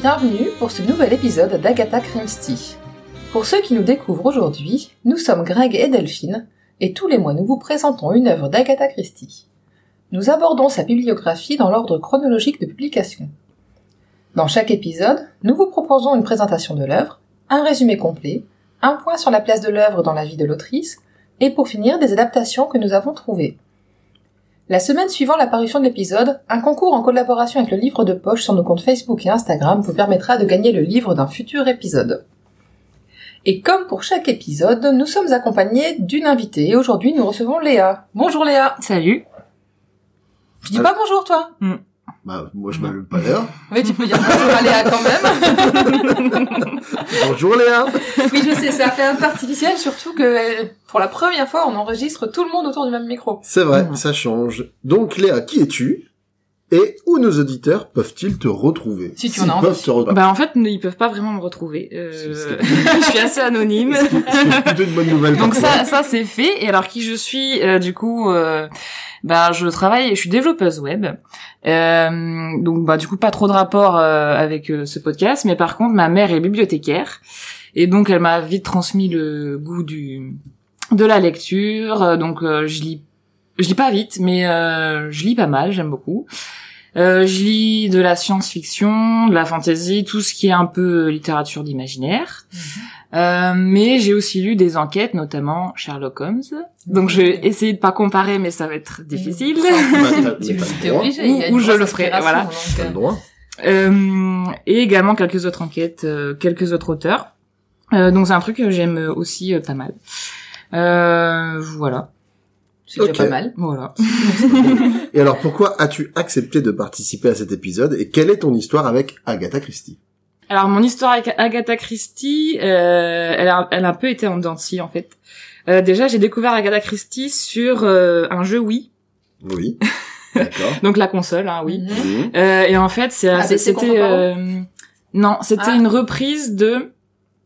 Bienvenue pour ce nouvel épisode d'Agatha Christie. Pour ceux qui nous découvrent aujourd'hui, nous sommes Greg et Delphine, et tous les mois nous vous présentons une œuvre d'Agatha Christie. Nous abordons sa bibliographie dans l'ordre chronologique de publication. Dans chaque épisode, nous vous proposons une présentation de l'œuvre, un résumé complet, un point sur la place de l'œuvre dans la vie de l'autrice, et pour finir des adaptations que nous avons trouvées. La semaine suivant la parution de l'épisode, un concours en collaboration avec le livre de poche sur nos comptes Facebook et Instagram vous permettra de gagner le livre d'un futur épisode. Et comme pour chaque épisode, nous sommes accompagnés d'une invitée et aujourd'hui nous recevons Léa. Bonjour Léa. Salut. Tu dis pas bonjour toi Bah, moi, je m'appelle pas Léa. Mais tu peux dire bonjour à Léa quand même. Bonjour Léa. oui je sais, ça fait un peu artificiel surtout que pour la première fois on enregistre tout le monde autour du même micro. C'est vrai, Mhm. ça change. Donc Léa, qui es-tu? Et où nos auditeurs peuvent-ils te retrouver Si tu en as envie. peuvent te retrouver. Bah en fait, ils peuvent pas vraiment me retrouver. Euh, je suis assez anonyme. C'est plutôt une bonne nouvelle. Donc ça, ça c'est fait. Et alors qui je suis euh, Du coup, euh, bah je travaille, je suis développeuse web. Euh, donc bah du coup pas trop de rapport euh, avec euh, ce podcast, mais par contre ma mère est bibliothécaire et donc elle m'a vite transmis le goût du de la lecture. Donc euh, je lis, je lis pas vite, mais euh, je lis pas mal, j'aime beaucoup. Euh, je lis de la science-fiction, de la fantasy, tout ce qui est un peu littérature d'imaginaire. Euh, mais j'ai aussi lu des enquêtes, notamment Sherlock Holmes. Donc je vais essayer de pas comparer, mais ça va être difficile. T'as- Tu mais t'as le t'es droit. obligé. il y a Ou- je le ferai, voilà. donc, euh. Euh, et également quelques autres enquêtes, euh, quelques autres auteurs. Euh, donc c'est un truc que j'aime aussi euh, pas mal. Euh, voilà, C'est déjà pas mal. voilà. Et alors, pourquoi as-tu accepté de participer à cet épisode Et quelle est ton histoire avec Agatha Christie? Alors mon histoire avec Agatha Christie, euh, elle, a, elle a un peu été en dents de scie, en fait. Euh, déjà, j'ai découvert Agatha Christie sur euh, un jeu Wii, Oui. D'accord. donc la console, hein, oui. Mhm. Mhm. Euh, et en fait, c'est ABC c'était non, c'était Ah. une reprise de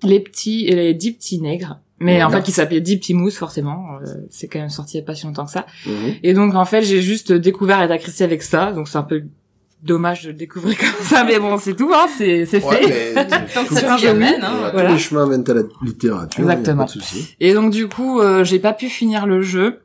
les petits et les dix petits nègres. Mais en fait, qui s'appelait Dix petits mousses, forcément. Euh, c'est quand même sorti il y a pas si longtemps que ça. Mhm. Et donc, en fait, j'ai juste découvert Agatha Christie avec ça. Donc, c'est un peu dommage de le découvrir comme ça. Mais bon, c'est tout, hein. C'est, c'est Ouais, fait. mais Tant que ça hein. Voilà. Tous les chemins mènent à la littérature. Exactement. y a Pas de souci. Et donc, du coup, euh, j'ai pas pu finir le jeu.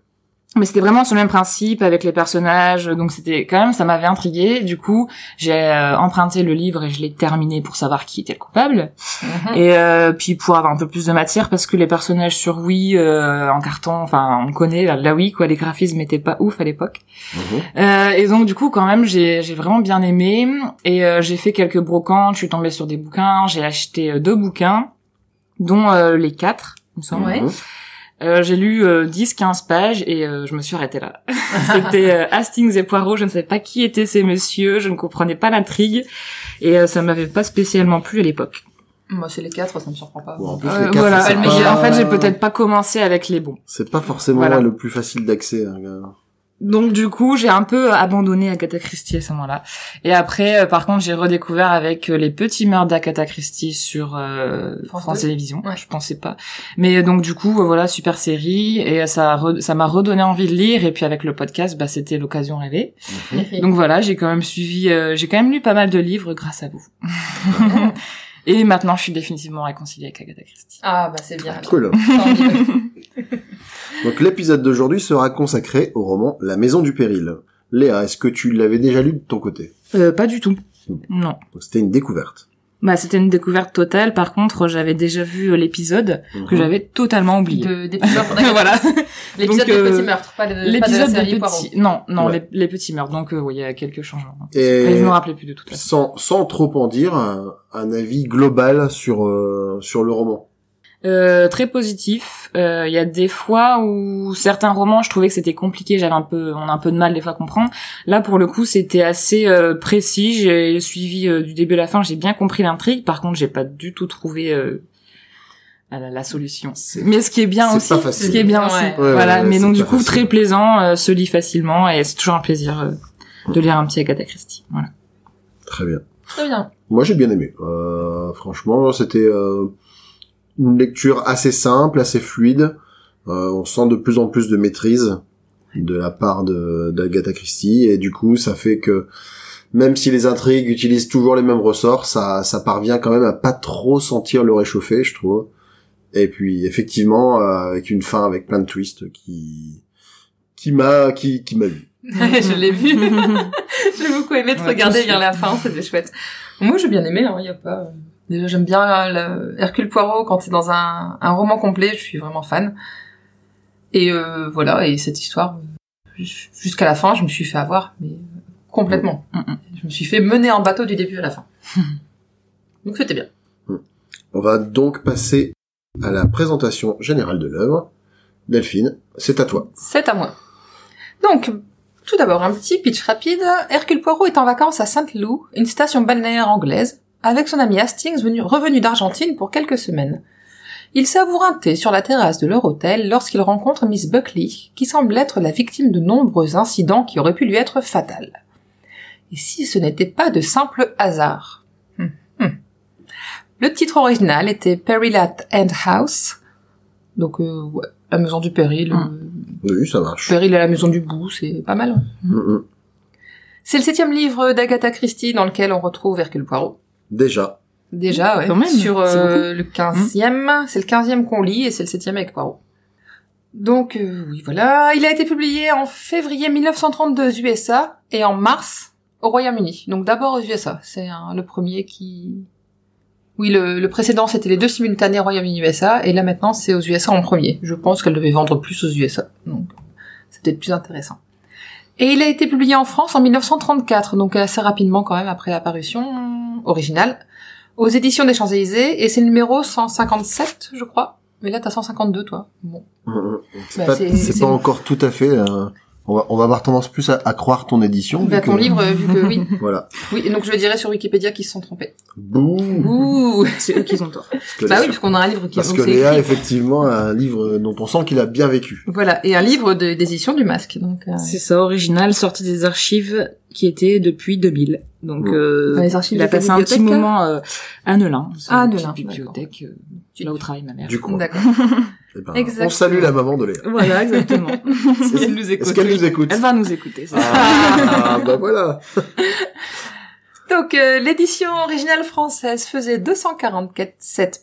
Mais c'était vraiment sur le même principe avec les personnages, donc c'était quand même ça m'avait intrigué. Du coup, j'ai euh, emprunté le livre et je l'ai terminé pour savoir qui était le coupable. Mhm. Et euh, puis pour avoir un peu plus de matière parce que les personnages sur Wii euh, en carton, enfin on connaît la, la Wii quoi, les graphismes étaient pas ouf à l'époque. Mhm. Euh, et donc du coup quand même j'ai j'ai vraiment bien aimé et euh, j'ai fait quelques brocantes, je suis tombée sur des bouquins, j'ai acheté euh, deux bouquins dont euh, les quatre, il me semble. Ouais. Euh, j'ai lu euh, 10-15 pages et euh, je me suis arrêtée là. C'était euh, Hastings et Poirot, je ne savais pas qui étaient ces messieurs, je ne comprenais pas l'intrigue et euh, ça m'avait pas spécialement plu à l'époque. Moi, c'est les quatre, ça me surprend pas. Bon, en plus, Euh, les quatre, voilà, pas en fait j'ai peut-être pas commencé avec les bons. C'est pas forcément Voilà. le plus facile d'accès. hein. Donc du coup, j'ai un peu abandonné Agatha Christie à ce moment-là. Et après, euh, par contre, j'ai redécouvert avec euh, les petits meurtres d'Agatha Christie sur euh, France France, 2. Télévisions. Ouais. Je pensais pas. Mais donc du coup, euh, voilà, super série et ça re- ça m'a redonné envie de lire. Et puis avec le podcast, bah c'était l'occasion rêvée. Donc voilà, j'ai quand même suivi, euh, j'ai quand même lu pas mal de livres grâce à vous. et maintenant, je suis définitivement réconciliée avec Agatha Christie. Ah, bah c'est bien. Cool. Donc l'épisode d'aujourd'hui sera consacré au roman La Maison du Péril. Léa, est-ce que tu l'avais déjà lu de ton côté? Euh, pas du tout. Non. Donc c'était une découverte. Bah, c'était une découverte totale. Par contre, j'avais déjà vu euh, l'épisode que Mhm. j'avais totalement oublié. De, des petits meurtres d'Agatha. voilà. L'épisode des euh, petits meurtres, pas, de, de L'épisode des petits. Non, non, Ouais. les, les petits meurtres. Donc, euh, oui, il y a quelques changements. Mais je me Et rappelais plus de façon. sans, sans trop en dire, un, un avis global sur, euh, sur le roman. Euh, très positif. Euh, Il y a des fois où certains romans, je trouvais que c'était compliqué. J'avais un peu, on a un peu de mal des fois à comprendre. Là, pour le coup, c'était assez euh, précis. J'ai suivi euh, du début à la fin. J'ai bien compris l'intrigue. Par contre, j'ai pas du tout trouvé euh, la, la solution. Mais ce qui est bien c'est aussi, pas facile. ce qui est bien Ouais. aussi, Ouais, voilà. ouais, Mais donc du coup, facile. très plaisant, euh, se lit facilement et c'est toujours un plaisir euh, de lire un petit Agatha Christie. Voilà. Très bien. Très bien. Moi, j'ai bien aimé. Euh, franchement, c'était euh, une lecture assez simple, assez fluide. Euh, on sent de plus en plus de maîtrise de la part de d'Agatha Christie, et du coup, ça fait que même si les intrigues utilisent toujours les mêmes ressorts, ça, ça parvient quand même à pas trop sentir le réchauffer, je trouve. Et puis, effectivement, euh, avec une fin avec plein de twists qui qui m'a qui qui m'a eu. je l'ai vu. j'ai beaucoup aimé te Ouais, regarder vers la fin, c'était chouette. Moi, j'ai bien aimé, hein, y a pas... Déjà, j'aime bien euh, le Hercule Poirot quand c'est dans un, un roman complet, je suis vraiment fan. Et euh, voilà, et cette histoire, jusqu'à la fin, je me suis fait avoir, mais complètement. Mm, mm. Je me suis fait mener en bateau du début à la fin. Donc c'était bien. On va donc passer à la présentation générale de l'œuvre. Delphine, c'est à toi. C'est à moi. Donc, tout d'abord, un petit pitch rapide. Hercule Poirot est en vacances à Saint-Loup, une station balnéaire anglaise, avec son ami Hastings venu, revenu d'Argentine pour quelques semaines. Il savoure un thé sur la terrasse de leur hôtel lorsqu'il rencontre Miss Buckley, qui semble être la victime de nombreux incidents qui auraient pu lui être fatals. Et si ce n'était pas de simple hasard Hum, hum. Le titre original était Perilat End House, donc euh, ouais, la maison du péril, Hum. euh, Oui, ça marche. Péril à la maison du bout, c'est pas mal. hein. Mm. C'est le septième livre d'Agatha Christie dans lequel on retrouve Hercule Poirot. Déjà. Déjà, ouais. Quand même, Sur euh, le quinzième, c'est le quinzième qu'on lit et c'est le septième avec Poirot. Donc, euh, oui, voilà. Il a été publié en février 1932 aux USA et en mars au Royaume-Uni. Donc d'abord aux USA. C'est hein, le premier qui... Oui, le, le précédent, c'était les deux simultanés Royaume-Uni-USA, et là maintenant, c'est aux USA en premier. Je pense qu'elle devait vendre plus aux USA, donc c'est peut-être plus intéressant. Et il a été publié en France en 1934, donc assez rapidement quand même après l'apparition originale, aux éditions des Champs-Élysées, et c'est le numéro 157, je crois. Mais là, t'as 152, toi. Bon. Mm. C'est Bah, pas, c'est- pas encore tout à fait. euh, on, va, on va avoir tendance plus à, à croire ton édition. vu Bah, ton que- livre, vu que oui. Voilà. Oui, donc je dirais sur Wikipédia qu'ils se sont trompés. Bouh. Ouh C'est eux qui ont tort. Bah oui, parce qu'on a un livre qui Parce que Léa, écrit. effectivement, a un livre dont on sent qu'il a bien vécu. Voilà, et un livre d'édition du masque. Donc, euh, C'est ça, original, sorti des archives qui était depuis 2000. Donc, Mm. euh, Dans les archives il a passé un petit moment euh, à Nelin. C'est Ah, petite bibliothèque, euh, là où travaille ma mère. Du coup, D'accord. eh ben, Exactement. on salue la maman de Léa. Voilà, exactement. Elle nous écoute. Est-ce qu'elle nous écoute Elle va nous écouter, ça. Ah, bah voilà. Donc, euh, l'édition originale française faisait 244 7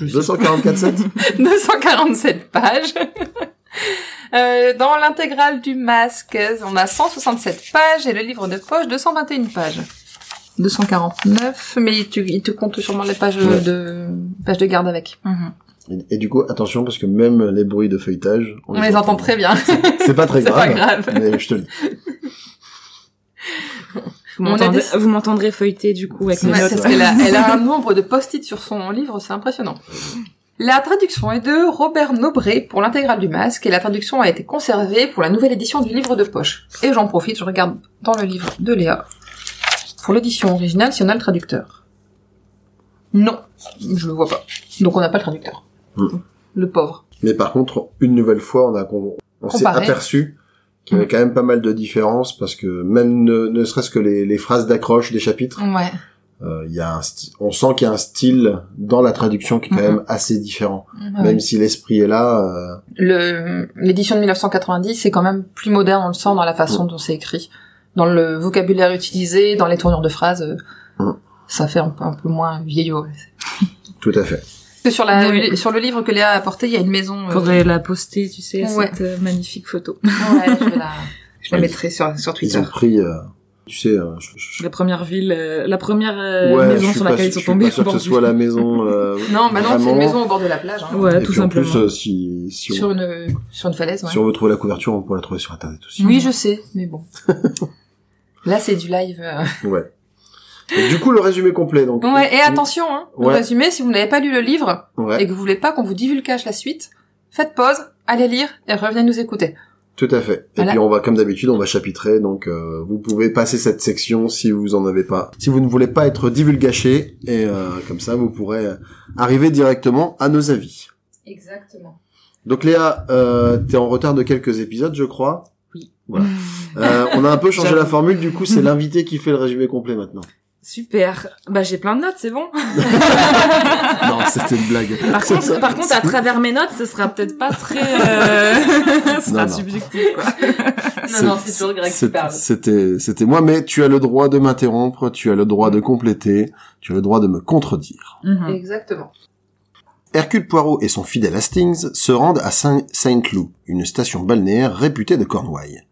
244 247 pages. Euh, dans l'intégrale du masque, on a 167 pages et le livre de poche 221 pages. 249, mais il te, il te compte sûrement les pages Ouais. de pages de garde avec. Mhm. Et, et du coup, attention, parce que même les bruits de feuilletage... On les entend très bien. C'est pas très C'est grave. pas grave. Mais je te le dis. Vous m'entendrez- des- feuilleter, du coup, avec mes Ouais, notes. parce qu'elle a, elle a un nombre de post-it sur son livre, c'est impressionnant. La traduction est de Robert Nobré pour l'intégrale du masque et la traduction a été conservée pour la nouvelle édition du livre de poche. Et j'en profite, je regarde dans le livre de Léa pour l'édition originale si on a le traducteur. Non, je le vois pas. Donc on n'a pas le traducteur. Hmm. Le pauvre. Mais par contre, une nouvelle fois, on a on, on s'est aperçu qu'il y avait quand même pas mal de différences parce que même ne, ne serait-ce que les, les phrases d'accroche des chapitres, Ouais. euh, y a un on sent qu'il y a un style dans la traduction qui est quand Mhm. même assez différent. Ouais. Même si l'esprit est là, euh, le l'édition de 1990 c'est quand même plus moderne on le sent dans la façon dont c'est écrit dans le vocabulaire utilisé dans les tournures de phrases euh, Mm. ça fait un peu, un peu moins vieillot tout à fait. Que sur la Oui. sur le livre que Léa a apporté il y a une maison euh, Faudrait la poster, tu sais, Ouais. cette euh, magnifique photo. ouais, je, vais la, je la mettrai sur sur Ils Twitter ont pris, euh, Tu sais, euh, je, je- La première ville, euh, la première euh, ouais, je maison suis sur laquelle ils je sont suis tombés. pas sûr que ce soit la maison. euh, Non, bah non, c'est une maison au bord de la plage. Hein. Ouais, Et tout puis en simplement. plus, euh, si, si, on, Sur une, sur une falaise, ouais. si on veut trouver la couverture, on peut la trouver sur internet aussi. Oui, je sais, mais bon. Là, c'est du live. Ouais. Du coup, le résumé complet, donc. Ouais, et attention, hein, le résumé, si vous n'avez pas lu le livre Ouais, et que vous voulez pas qu'on vous divulgage la suite, faites pause, allez lire et revenez nous écouter. tout à fait. Et puis on va, comme d'habitude, on va chapitrer, donc euh, vous pouvez passer cette section si vous en avez pas. Si vous ne voulez pas être divulgaché, et euh, comme ça, vous pourrez arriver directement à nos avis. Exactement. Donc Léa, euh, t'es en retard de quelques épisodes, je crois. Oui. Voilà. Euh, on a un peu changé la formule, du coup, c'est l'invité qui fait le résumé complet maintenant. Super. Bah j'ai plein de notes, c'est bon. non, c'était une blague. Par contre, ça. par contre, à travers mes notes, ce sera peut-être pas très, euh... ce sera Non, non. subjectif, quoi. Non, non, c'est toujours Greg qui c'est- parle. C'était, c'était moi, mais tu as le droit de m'interrompre, tu as le droit de compléter, tu as le droit de me contredire. Mhm. Exactement. Hercule Poirot et son fidèle Hastings se rendent à Saint- Saint-Cloud, une station balnéaire réputée de Cornouailles.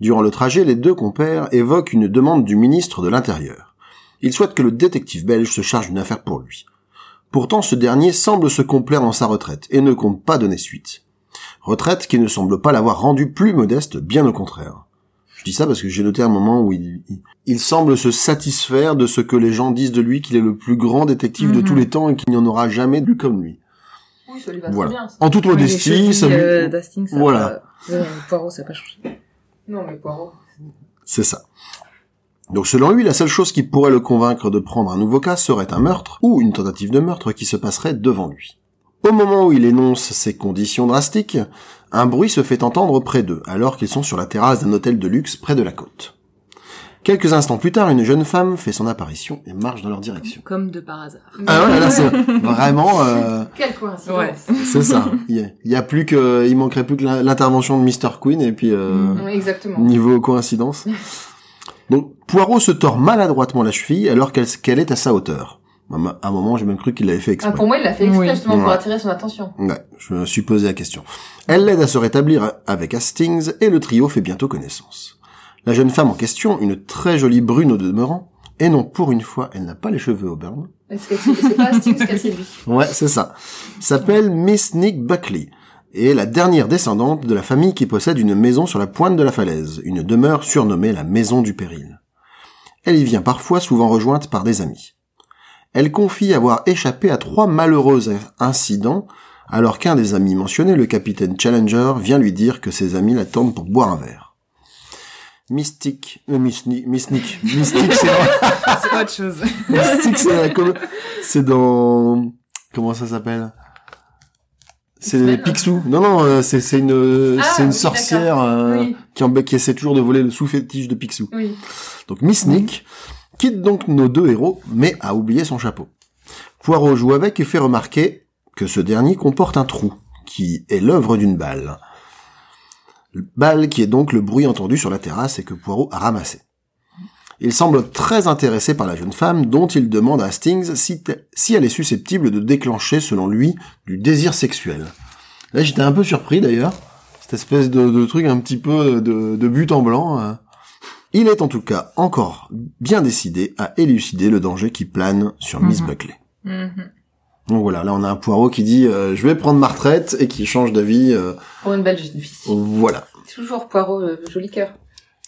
Durant le trajet, les deux compères évoquent une demande du ministre de l'Intérieur. Ils souhaitent que le détective belge se charge d'une affaire pour lui. Pourtant, ce dernier semble se complaire dans sa retraite et ne compte pas donner suite. Retraite qui ne semble pas l'avoir rendu plus modeste, bien au contraire. Je dis ça parce que j'ai noté un moment où il, il, il semble se satisfaire de ce que les gens disent de lui qu'il est le plus grand détective de Mhm. tous les temps et qu'il n'y en aura jamais plus comme lui. Oui, ça lui va Voilà. très bien. ça. En toute modestie, ça lui- euh, ça Voilà. va- Ouais, Poirot, ça n'a pas changé. Non, mais Poirot. c'est ça. Donc selon lui, la seule chose qui pourrait le convaincre de prendre un nouveau cas serait un meurtre ou une tentative de meurtre qui se passerait devant lui. Au moment où il énonce ces conditions drastiques, un bruit se fait entendre près d'eux, alors qu'ils sont sur la terrasse d'un hôtel de luxe près de la côte. Quelques instants plus tard, une jeune femme fait son apparition et marche dans leur direction. Comme de par hasard. Ah ouais, là, c'est vraiment, euh, Quelle coïncidence. Ouais. c'est ça. Il y, a, il y a plus que, il manquerait plus que l'in- l'intervention de Mr. Queen et puis, euh, Mm. Oui, exactement. Niveau coïncidence. Poirot se tord maladroitement la cheville alors qu'elle est à sa hauteur. À un- moment, j'ai même cru qu'il l'avait fait Ah, exprès. pour moi, il l'a fait exprès Oui. justement pour attirer son attention. Ouais, je me suis posé la question. Elle l'aide à se rétablir avec Hastings et le trio fait bientôt connaissance. La jeune femme en question, une très jolie brune au demeurant, et non, pour une fois, elle n'a pas les cheveux au burn. Est-ce que c'est c'est pas Hastings qu'elle séduit Ouais, c'est ça. S'appelle Miss Nick Buckley et est la dernière descendante de la famille qui possède une maison sur la pointe de la falaise, une demeure surnommée la Maison du Péril. Elle y vient parfois souvent rejointe par des amis. Elle confie avoir échappé à trois malheureux incidents alors qu'un des amis mentionnés, le capitaine Challenger, vient lui dire que ses amis l'attendent pour boire un verre. Mystique, euh, Miss Nick, Mystique, c'est autre chose. Mystique, c'est dans comment ça s'appelle? C'est les Picsou. Non non, euh, c'est une Ah, c'est une oui, sorcière euh, Oui, qui, en, qui essaie toujours de voler le sous-fétiche de Picsou. oui. Donc Miss Nick quitte donc nos deux héros, mais a oublié son chapeau. Poirot joue avec et fait remarquer que ce dernier comporte un trou, qui est l'œuvre d'une balle. Balle qui est donc le bruit entendu sur la terrasse et que Poirot a ramassé. Il semble très intéressé par la jeune femme dont il demande à Hastings si, elle est susceptible de déclencher, selon lui, du désir sexuel. Là, j'étais un peu surpris d'ailleurs. Cette espèce de, de truc un petit peu de, de but en blanc. euh. Il est en tout cas encore bien décidé à élucider le danger qui plane sur Miss Mhm. Buckley. Mhm. Donc voilà, là on a un Poirot qui dit euh, je vais prendre ma retraite et qui change d'avis. euh, Pour une belle jeune fille. voilà. Toujours Poirot, euh, joli cœur.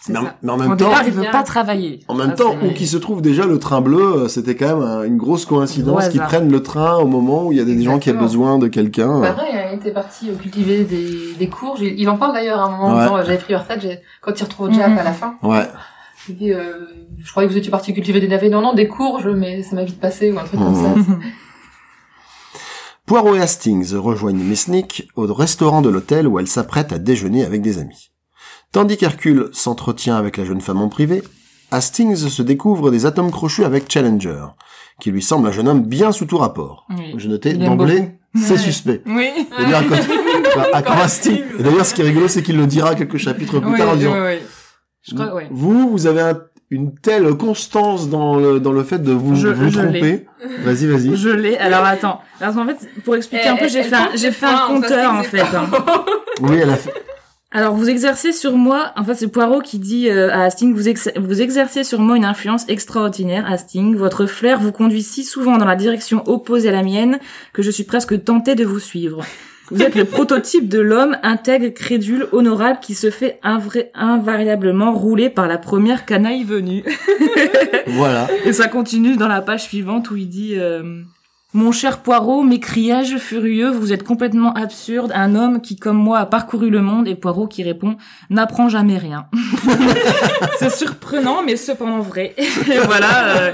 Mais, en- ça. mais en Au même temps, départ, il veut pas travailler. en même Ça, temps où qui se trouve déjà le train bleu, euh, c'était quand même une grosse coïncidence qu'ils prennent le train au moment où il y a des gens qui ont besoin de quelqu'un. euh. Pareil, il était parti cultiver des, des courges. Il, en parle d'ailleurs à un moment en disant euh, j'avais pris retraite, j'ai- quand il retrouve Jack Mhm. à la fin. Ouais. Il dit euh, je croyais que vous étiez parti cultiver des navets. Non, non, des courges, mais ça m'a vite passé ou un truc comme ça. Mhm. Poirot et Hastings rejoignent Miss Nick au restaurant de l'hôtel où elle s'apprête à déjeuner avec des amis. Tandis qu'Hercule s'entretient avec la jeune femme en privé, Hastings se découvre des atomes crochus avec Challenger, qui lui semble un jeune homme bien sous tout rapport. Oui. Je notais d'emblée, c'est suspect. Oui. Quand- d'ailleurs, ce qui est rigolo, c'est qu'il le dira quelques chapitres plus Oui, tard en oui, disant, oui. Je crois, ouais. vous, vous avez un- une telle constance dans le, dans le fait de vous, Je- vous je tromper. Vas-y, vas-y. Je l'ai. Alors attends. Parce qu'en fait, pour expliquer un peu, j'ai fait j'ai fait un compteur en fait. hein. Oui, elle a fait, Alors vous exercez sur moi, enfin c'est Poirot qui dit euh, à Hastings, vous, ex- vous exercez sur moi une influence extraordinaire, Hastings. Votre flair vous conduit si souvent dans la direction opposée à la mienne que je suis presque tenté de vous suivre. Vous êtes le prototype de l'homme intègre, crédule, honorable qui se fait invra- invariablement rouler par la première canaille venue. Voilà. Et ça continue dans la page suivante où il dit euh, Mon cher Poirot, m'écriai-je furieux, vous êtes complètement absurde, un homme qui comme moi a parcouru le monde, et Poirot qui répond N'apprend jamais rien. c'est surprenant, mais cependant vrai. et voilà, euh,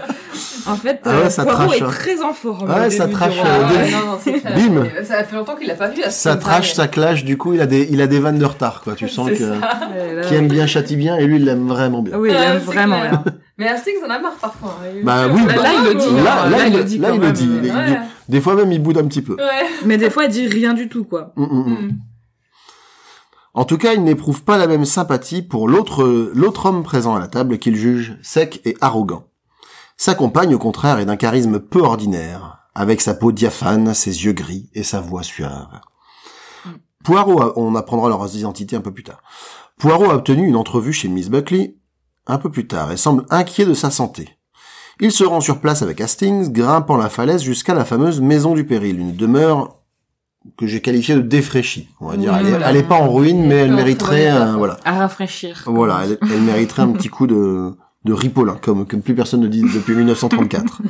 en fait, Ah ouais, euh, Poirot est hein. très en forme. Ouais, au ça trash, euh, Ouais, non, non, c'est. Bim. Ça fait longtemps qu'il l'a pas vu. à ce Ça trash, ça clash, du coup, il a des, il a des vannes de retard, quoi. Tu sens C'est que. Ouais, qui aime bien châtie bien, et lui, il l'aime vraiment bien. Oui, il Ouais, aime c'est vraiment bien. Mais Hastings en a marre parfois. hein. Il- Bah oui, Là, bah, là, il le dit. Là, là, il, le dit là, il le dit. Il il des fois même, il boude un petit peu. Ouais. Mais des fois, il dit rien du tout, quoi. Mm, mm, mm. Mm. En tout cas, il n'éprouve pas la même sympathie pour l'autre, l'autre homme présent à la table qu'il juge sec et arrogant. Sa compagne, au contraire, est d'un charisme peu ordinaire, avec sa peau diaphane, ses yeux gris et sa voix suave. Poirot, a- on apprendra leurs identités un peu plus tard. Poirot a obtenu une entrevue chez Miss Buckley un peu plus tard et semble inquiet de sa santé. Il se rend sur place avec Hastings, grimpant la falaise jusqu'à la fameuse maison du péril, une demeure que j'ai qualifiée de défraîchie. On va dire, Oui, elle, est, voilà. elle est pas en ruine, mais elle mériterait, voilà, À rafraîchir. voilà, elle, elle mériterait un petit coup de de ripolin, comme comme plus personne ne dit depuis 1934.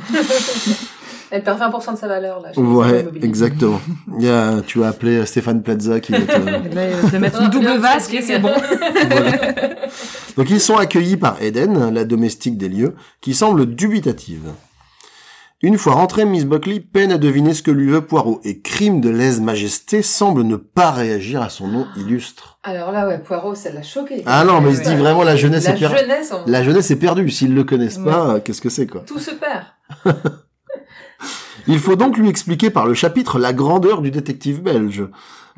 Elle perd 20% de sa valeur là. ouais, exactement. Il y a, tu vas appeler Stéphane Plaza qui va te, Et là, il va te mettre une double vasque c'est et c'est bon. Voilà. Donc ils sont accueillis par Eden, la domestique des lieux, qui semble dubitative. Une fois rentrée, Miss Buckley peine à deviner ce que lui veut Poirot, et crime de lèse-majesté semble ne pas réagir à son nom illustre. Alors là, ouais, Poirot, ça l'a choqué. Ah non, mais il se dit Ouais. vraiment la jeunesse La est perdue. jeunesse, en- La jeunesse est perdue. S'ils le connaissent pas, euh, qu'est-ce que c'est quoi? Tout se perd. Il faut donc lui expliquer par le chapitre la grandeur du détective belge.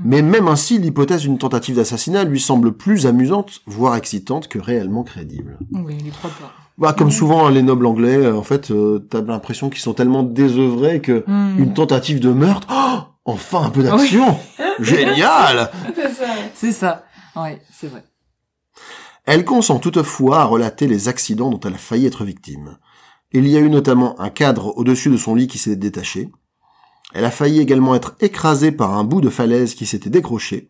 Mais même ainsi, l'hypothèse d'une tentative d'assassinat lui semble plus amusante, voire excitante, que réellement crédible. Oui, il y croit pas. Bah, comme souvent, hein, les nobles anglais, euh, en fait, euh, t'as l'impression qu'ils sont tellement désœuvrés que Hmm. une tentative de meurtre, oh, enfin un peu d'action, génial. C'est ça. C'est ça. Oui, c'est vrai. Elle consent toutefois à relater les accidents dont elle a failli être victime. Il y a eu notamment un cadre au-dessus de son lit qui s'est détaché. Elle a failli également être écrasée par un bout de falaise qui s'était décroché.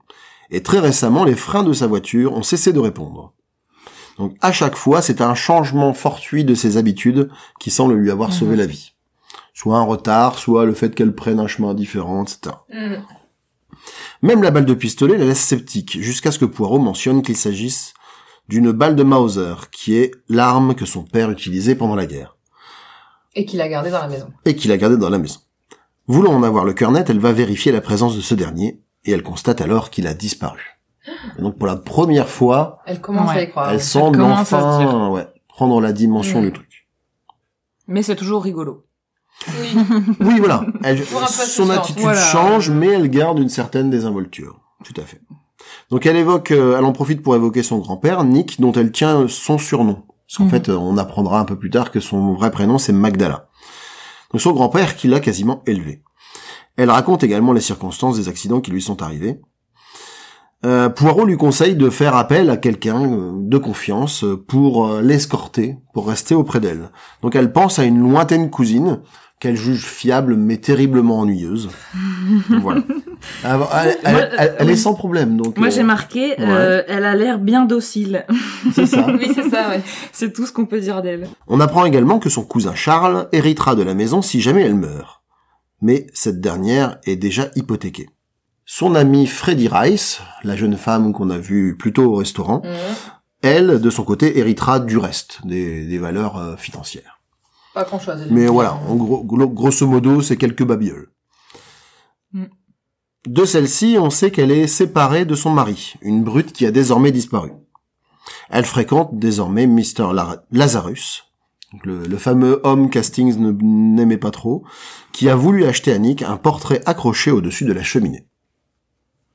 Et très récemment, les freins de sa voiture ont cessé de répondre. Donc à chaque fois, c'est un changement fortuit de ses habitudes qui semble lui avoir sauvé Mhm. la vie. Soit un retard, soit le fait qu'elle prenne un chemin différent, etc. Mm. Même la balle de pistolet la laisse sceptique, jusqu'à ce que Poirot mentionne qu'il s'agisse d'une balle de Mauser, qui est l'arme que son père utilisait pendant la guerre, Et qu'il a gardé dans la maison. et qu'il a gardée dans la maison. Voulant en avoir le cœur net, elle va vérifier la présence de ce dernier, et elle constate alors qu'il a disparu. Et donc pour la première fois, Elle commence Ouais. à y croire. elle semble enfin ouais, prendre la dimension Mm. du truc. Mais c'est toujours rigolo. Oui. Oui, voilà. Elle, son attitude Voilà. change, mais elle garde une certaine désinvolture. Tout à fait. Donc elle évoque, euh, elle en profite pour évoquer son grand-père, Nick, dont elle tient son surnom. Parce qu'en Mhm. fait, euh, on apprendra un peu plus tard que son vrai prénom, c'est Magdala. Donc son grand-père qui l'a quasiment élevé. Elle raconte également les circonstances des accidents qui lui sont arrivés. Euh, Poirot lui conseille de faire appel à quelqu'un euh, de confiance euh, pour l'escorter, pour rester auprès d'elle. Donc elle pense à une lointaine cousine qu'elle juge fiable mais terriblement ennuyeuse. voilà. Alors, elle, elle- Moi, elle- elle oui. est sans problème. Donc Moi, euh, j'ai marqué, euh, elle a l'air bien docile. c'est ça. oui, c'est ça, ouais. c'est tout ce qu'on peut dire d'elle. On apprend également que son cousin Charles héritera de la maison si jamais elle meurt. Mais cette dernière est déjà hypothéquée. Son amie Freddie Rice, la jeune femme qu'on a vue plus tôt au restaurant, elle, de son côté, héritera du reste, des, des valeurs euh, financières. Pas grand chose. Mais voilà, en gros, grosso modo, c'est quelques babioles. Mm. De celle-ci, on sait qu'elle est séparée de son mari, une brute qui a désormais disparu. Elle fréquente désormais Mr. La- Lazarus, le, le fameux homme qu'Hastings ne- n'aimait pas trop, qui a voulu acheter à Nick un portrait accroché au-dessus de la cheminée.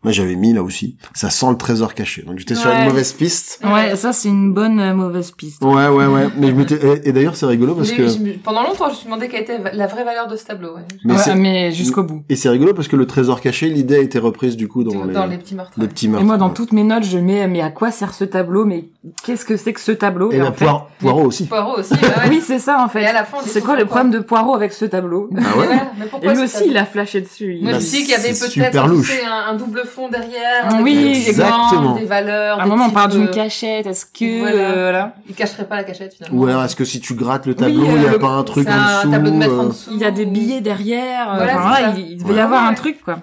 Moi, j'avais mis là aussi. Ça sent le trésor caché. Donc, j'étais sur une mauvaise piste. Ouais, ça c'est une bonne euh, mauvaise piste. Ouais, ouais, ouais. Mais je m'étais, et, et d'ailleurs, c'est rigolo parce que, Pendant longtemps, je me suis demandé quelle était la vraie valeur de ce tableau. Ouais. mais Ouais, mais jusqu'au bout. et c'est rigolo parce que le trésor caché, l'idée a été reprise du coup dans, les, Dans les petits meurtres. les petits Et meurtres. moi, dans toutes mes notes, je mets, mais à quoi sert ce tableau? Mais qu'est-ce que c'est que ce tableau? Et en la fait- poire, poireau aussi. Poirot aussi. bah ouais. Oui, c'est ça en fait. Et à la fin, C'est quoi le problème de Poirot avec ce tableau? Ah Et ouais? Et pourquoi lui aussi, il a flashé dessus. Moi, Bah, je dis qu'il y avait peut-être un double fond derrière, Oui, avec des exactement. des valeurs. À un moment, on parle d'une de- cachette. Est-ce que Voilà. euh, voilà. Il cacherait pas la cachette finalement. Ou alors, est-ce que si tu grattes le tableau, Oui, il y a euh, pas un truc en un dessous? tableau de maître en euh, dessous. Il y a des billets derrière. euh, Voilà, enfin, c'est voilà, ça. il, il devait Ouais. y avoir Ouais. un truc quoi.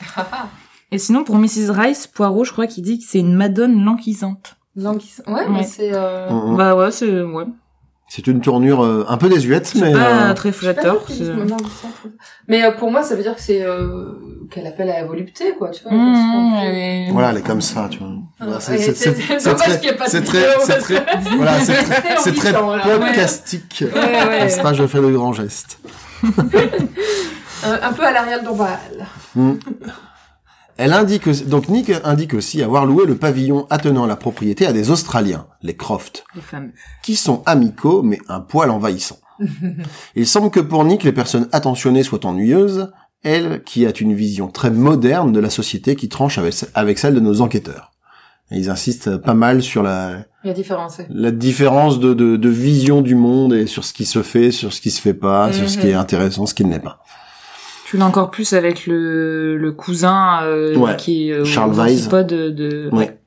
Et sinon, pour Mrs. Rice, Poirot, je crois qu'il dit que c'est une madone languissante. Languissant. Ouais, Ouais. mais c'est. Euh... Mhm. Bah ouais, c'est ouais. C'est une tournure euh, un peu désuète, mais C'est pas euh, très flatteur. Mais euh, pour moi, ça veut dire que c'est euh, qu'elle appelle à la volupté, quoi. Tu vois. Mmh, et- voilà, elle est comme ça, tu vois. Ah, Voilà, c'est- c'est dommage très- très, très, voilà, c'est très, très c'est très ouais. podcastique. Ouais, ouais. Je fais de grands gestes. Euh, un peu à l'Arial Dombal. Hmm. Elle indique, donc Nick indique aussi avoir loué le pavillon attenant la propriété à des Australiens, les Croft, Les qui sont amicaux mais un poil envahissants. Il semble que pour Nick, les personnes attentionnées soient ennuyeuses, elle qui a une vision très moderne de la société qui tranche avec, avec celle de nos enquêteurs. Et ils insistent pas mal sur la, différence. la différence de, de, de vision du monde et sur ce qui se fait, sur ce qui se fait pas, sur ce qui Mhm. est intéressant, ce qui ne l'est pas. Tu l'as encore plus avec le, le cousin euh, Ouais. qui est euh, Charles Weiss. de, de... Ouais.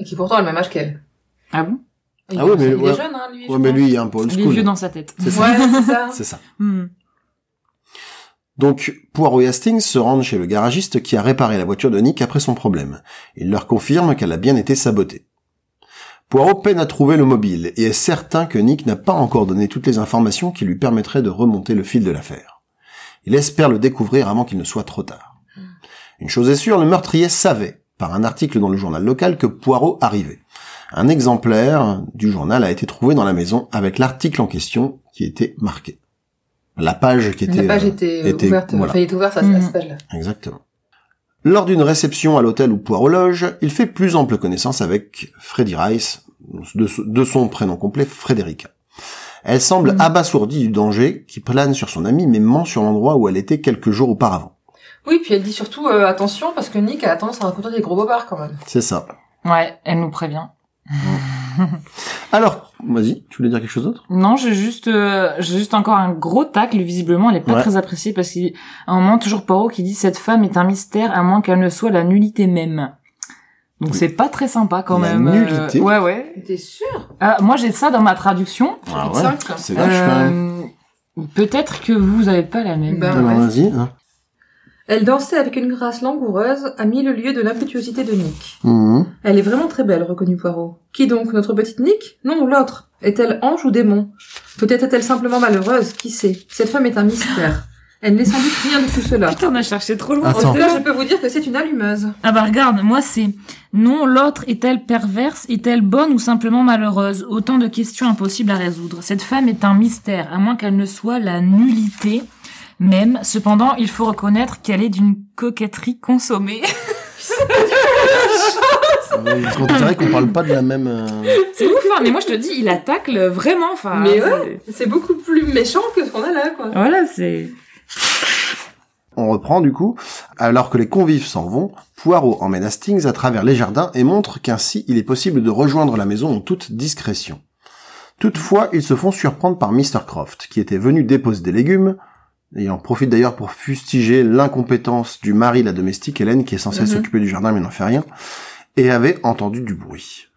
Et qui pourtant a le même âge qu'elle. Ah bon? Il, Ah ouais, mais il ouais. est jeune, hein, lui. Ouais, mais lui, il est un peu old Il est vieux dans sa tête. C'est ça. Ouais, c'est ça. C'est ça. Hmm. Donc, Poirot et Hastings se rendent chez le garagiste qui a réparé la voiture de Nick après son problème. Il leur confirme qu'elle a bien été sabotée. Poirot peine à trouver le mobile et est certain que Nick n'a pas encore donné toutes les informations qui lui permettraient de remonter le fil de l'affaire. Il espère le découvrir avant qu'il ne soit trop tard. Une chose est sûre, le meurtrier savait, par un article dans le journal local, que Poirot arrivait. Un exemplaire du journal a été trouvé dans la maison avec l'article en question qui était marqué. La page qui était... La page euh, était, euh, était- ouverte. voilà. Enfin, il est ouvert à, Mhm. cette page-là. Exactement. Lors d'une réception à l'hôtel où Poirot loge, il fait plus ample connaissance avec Freddy Rice, de, so- de son prénom complet Frédérica. Elle semble Mhm. abasourdie du danger qui plane sur son amie mais ment sur l'endroit où elle était quelques jours auparavant. Oui, puis elle dit surtout euh, attention parce que Nick a tendance à raconter des gros bobards quand même. C'est ça. Ouais, elle nous prévient. Alors, vas-y, tu voulais dire quelque chose d'autre? Non, j'ai juste, euh, j'ai juste encore un gros tacle. Visiblement, elle est pas Ouais. très appréciée parce qu'à un moment, toujours Poirot qui dit cette femme est un mystère à moins qu'elle ne soit la nullité même. Donc Oui. c'est pas très sympa quand La même. euh, nullité ouais, ouais. T'es sûr? Ah, moi j'ai ça dans ma traduction. Ah ouais, c'est vache quand même. Euh, Peut-être que vous avez pas la même. Bah, Alors, ouais. vas-y. hein. Elle dansait avec une grâce langoureuse à mille lieues de l'impétuosité de Nick. Mhm. Elle est vraiment très belle, reconnut Poirot. Qui donc, notre petite Nick? Non, l'autre. Est-elle ange ou démon? Peut-être est-elle simplement malheureuse, qui sait? Cette femme est un mystère. Elle n'est sans doute rien de tout cela. Putain, on a cherché trop loin. En tout cas, je peux vous dire que c'est une allumeuse. Ah bah regarde, moi c'est non, l'autre est-elle perverse, est-elle bonne ou simplement malheureuse? Autant de questions impossibles à résoudre. Cette femme est un mystère, à moins qu'elle ne soit la nullité même. Cependant, il faut reconnaître qu'elle est d'une coquetterie consommée. On dirait qu'on parle pas de la même... euh, c'est ouf, hein, mais moi je te dis, il attaque le- vraiment, enfin... Mais c'est- C'est beaucoup plus méchant que ce qu'on a là, quoi. Voilà, c'est... On reprend du coup. Alors que les convives s'en vont, Poirot emmène Hastings à travers les jardins et montre qu'ainsi il est possible de rejoindre la maison en toute discrétion. Toutefois, ils se font surprendre par Mr. Croft, qui était venu déposer des légumes, et il en profite d'ailleurs pour fustiger l'incompétence du mari de la domestique Hélène, qui est censée Mhm. s'occuper du jardin mais n'en fait rien, et avait entendu du bruit.